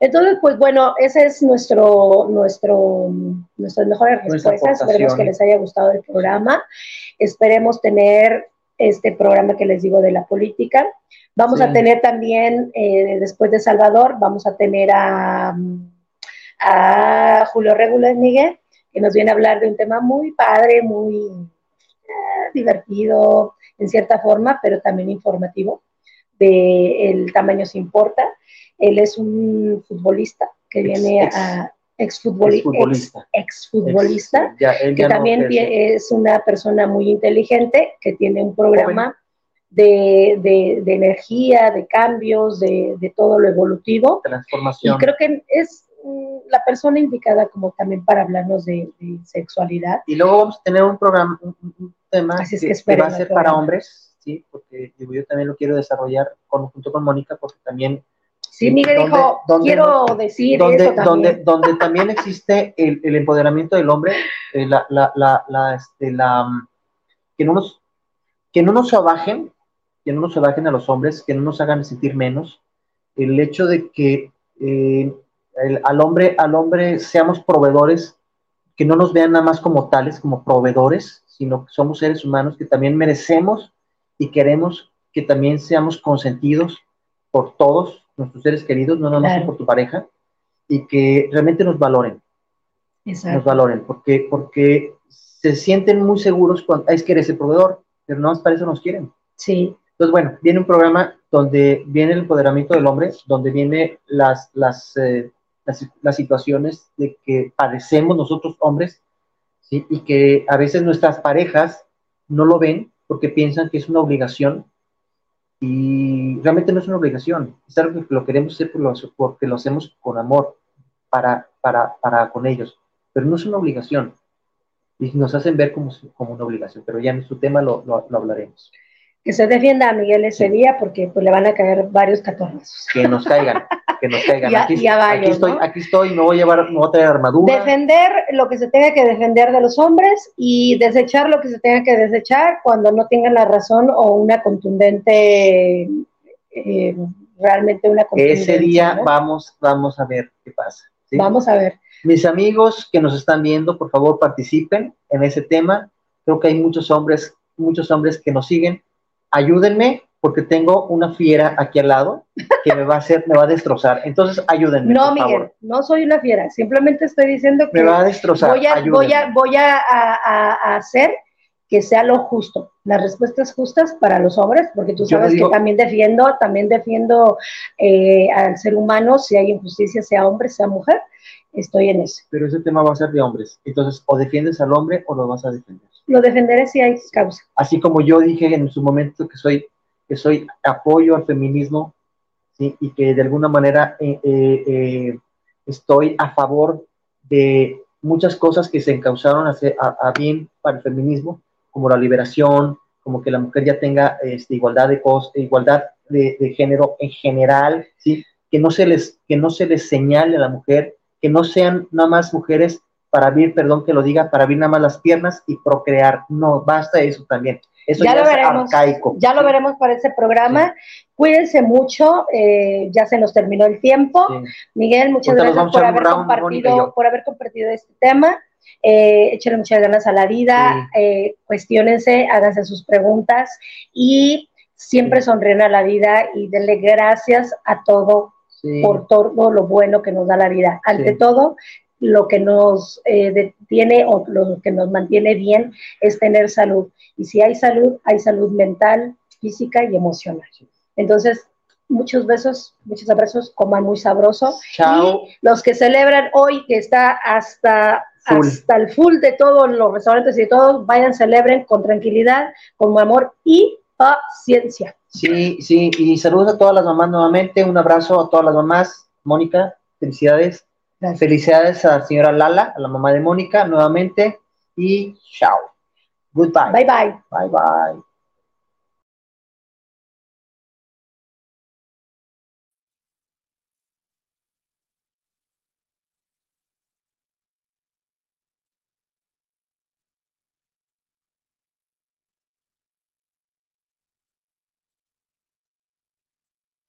Entonces, pues bueno, ese es nuestro, nuestro, nuestras mejores respuestas. Esperemos que les haya gustado el programa. Esperemos tener este programa que les digo de la política. Vamos a tener también, eh, después de Salvador, vamos a tener a, a Julio Regules Miguel, que nos viene a hablar de un tema muy padre, muy, eh, divertido en cierta forma, pero también informativo. De el tamaño se importa. Él es un futbolista que viene a exfutbolista, ex futbolista, que también es una persona muy inteligente, que tiene un programa de, de, energía, de cambios, de, de, todo lo evolutivo. Transformación. Y creo que es la persona indicada como también para hablarnos de, sexualidad. Y luego vamos a tener un programa, un, tema que, va a ser para hombres, ¿sí? porque yo también lo quiero desarrollar junto con Mónica, porque también Sí, Miguel dijo, quiero decir donde, eso también. Donde, también existe el, el empoderamiento del hombre, eh, la, la, la, la, este, la, que, no nos, que no nos abajen, que no nos abajen a los hombres, que no nos hagan sentir menos, el hecho de que eh, al, hombre, al hombre seamos proveedores, que no nos vean nada más como tales, como proveedores, sino que somos seres humanos que también merecemos y queremos que también seamos consentidos por todos, nuestros seres queridos, no nada más por tu pareja, y que realmente nos valoren. Nos valoren, porque, porque se sienten muy seguros cuando es que eres el proveedor, pero no para eso nos quieren. Sí. Entonces, bueno, viene un programa donde viene el empoderamiento del hombre, donde viene las, las, eh, las, situaciones de que padecemos nosotros hombres, ¿sí? y que a veces nuestras parejas no lo ven porque piensan que es una obligación y realmente no es una obligación, es algo que lo queremos hacer porque lo hacemos con amor para, para, para con ellos, pero no es una obligación. Y nos hacen ver como, como una obligación, pero ya en su tema lo, lo, hablaremos. Que se defienda a Miguel ese día porque pues, le van a caer varios catorrazos. Que nos caigan que nos caigan. aquí, aquí, estoy, aquí estoy, me voy a llevar, me voy a traer armadura. Defender lo que se tenga que defender de los hombres y desechar lo que se tenga que desechar cuando no tengan la razón o una contundente, eh, realmente una contundente. Ese día vamos, vamos a ver qué pasa. Vamos a ver. Mis amigos que nos están viendo, por favor participen en ese tema. Creo que hay muchos hombres, muchos hombres que nos siguen. Ayúdenme porque tengo una fiera aquí al lado que me va a hacer, me va a destrozar. Entonces, ayúdenme. No, Miguel, no soy una fiera. Simplemente estoy diciendo que me va a destrozar. Voy a, voy a, voy a, hacer que sea lo justo, las respuestas justas para los hombres, porque tú sabes que también defiendo, también defiendo eh, al ser humano, si hay injusticia, sea hombre, sea mujer, estoy en eso. Pero ese tema va a ser de hombres, entonces o defiendes al hombre o lo vas a defender. Lo defenderé si hay causa. Así como yo dije en su momento que soy que soy apoyo al feminismo y que de alguna manera eh, eh, eh, estoy a favor de muchas cosas que se encauzaron a, a, bien para el feminismo, como la liberación, como que la mujer ya tenga este, igualdad de igualdad de, de, género en general, ¿sí? que, no se les, que no se les señale a la mujer, que no sean nada más mujeres para abrir, perdón que lo diga, para abrir nada más las piernas y procrear. No, basta eso también. Eso ya, lo veremos, Ya lo veremos para ese programa. Cuídense mucho, eh, ya se nos terminó el tiempo. Miguel, muchas gracias por haber, compartido, por haber compartido este tema. Eh, échenle muchas ganas a la vida, eh, cuestionense, háganse sus preguntas y siempre sonríen a la vida y denle gracias a todo por todo lo bueno que nos da la vida. Ante todo, lo que nos eh, detiene o lo que nos mantiene bien es tener salud. Y si hay salud, hay salud mental, física y emocional. Entonces, muchos besos, muchos abrazos, coman muy sabroso. Chao. Y los que celebran hoy, que está hasta, hasta el full de todos los restaurantes y de todos, vayan, celebren con tranquilidad, con amor y paciencia. Sí, sí, y saludos a todas las mamás nuevamente, un abrazo a todas las mamás. Mónica, felicidades Felicidades a la señora Lala, a la mamá de Mónica, nuevamente. Y chao. Goodbye. Bye bye. Bye bye.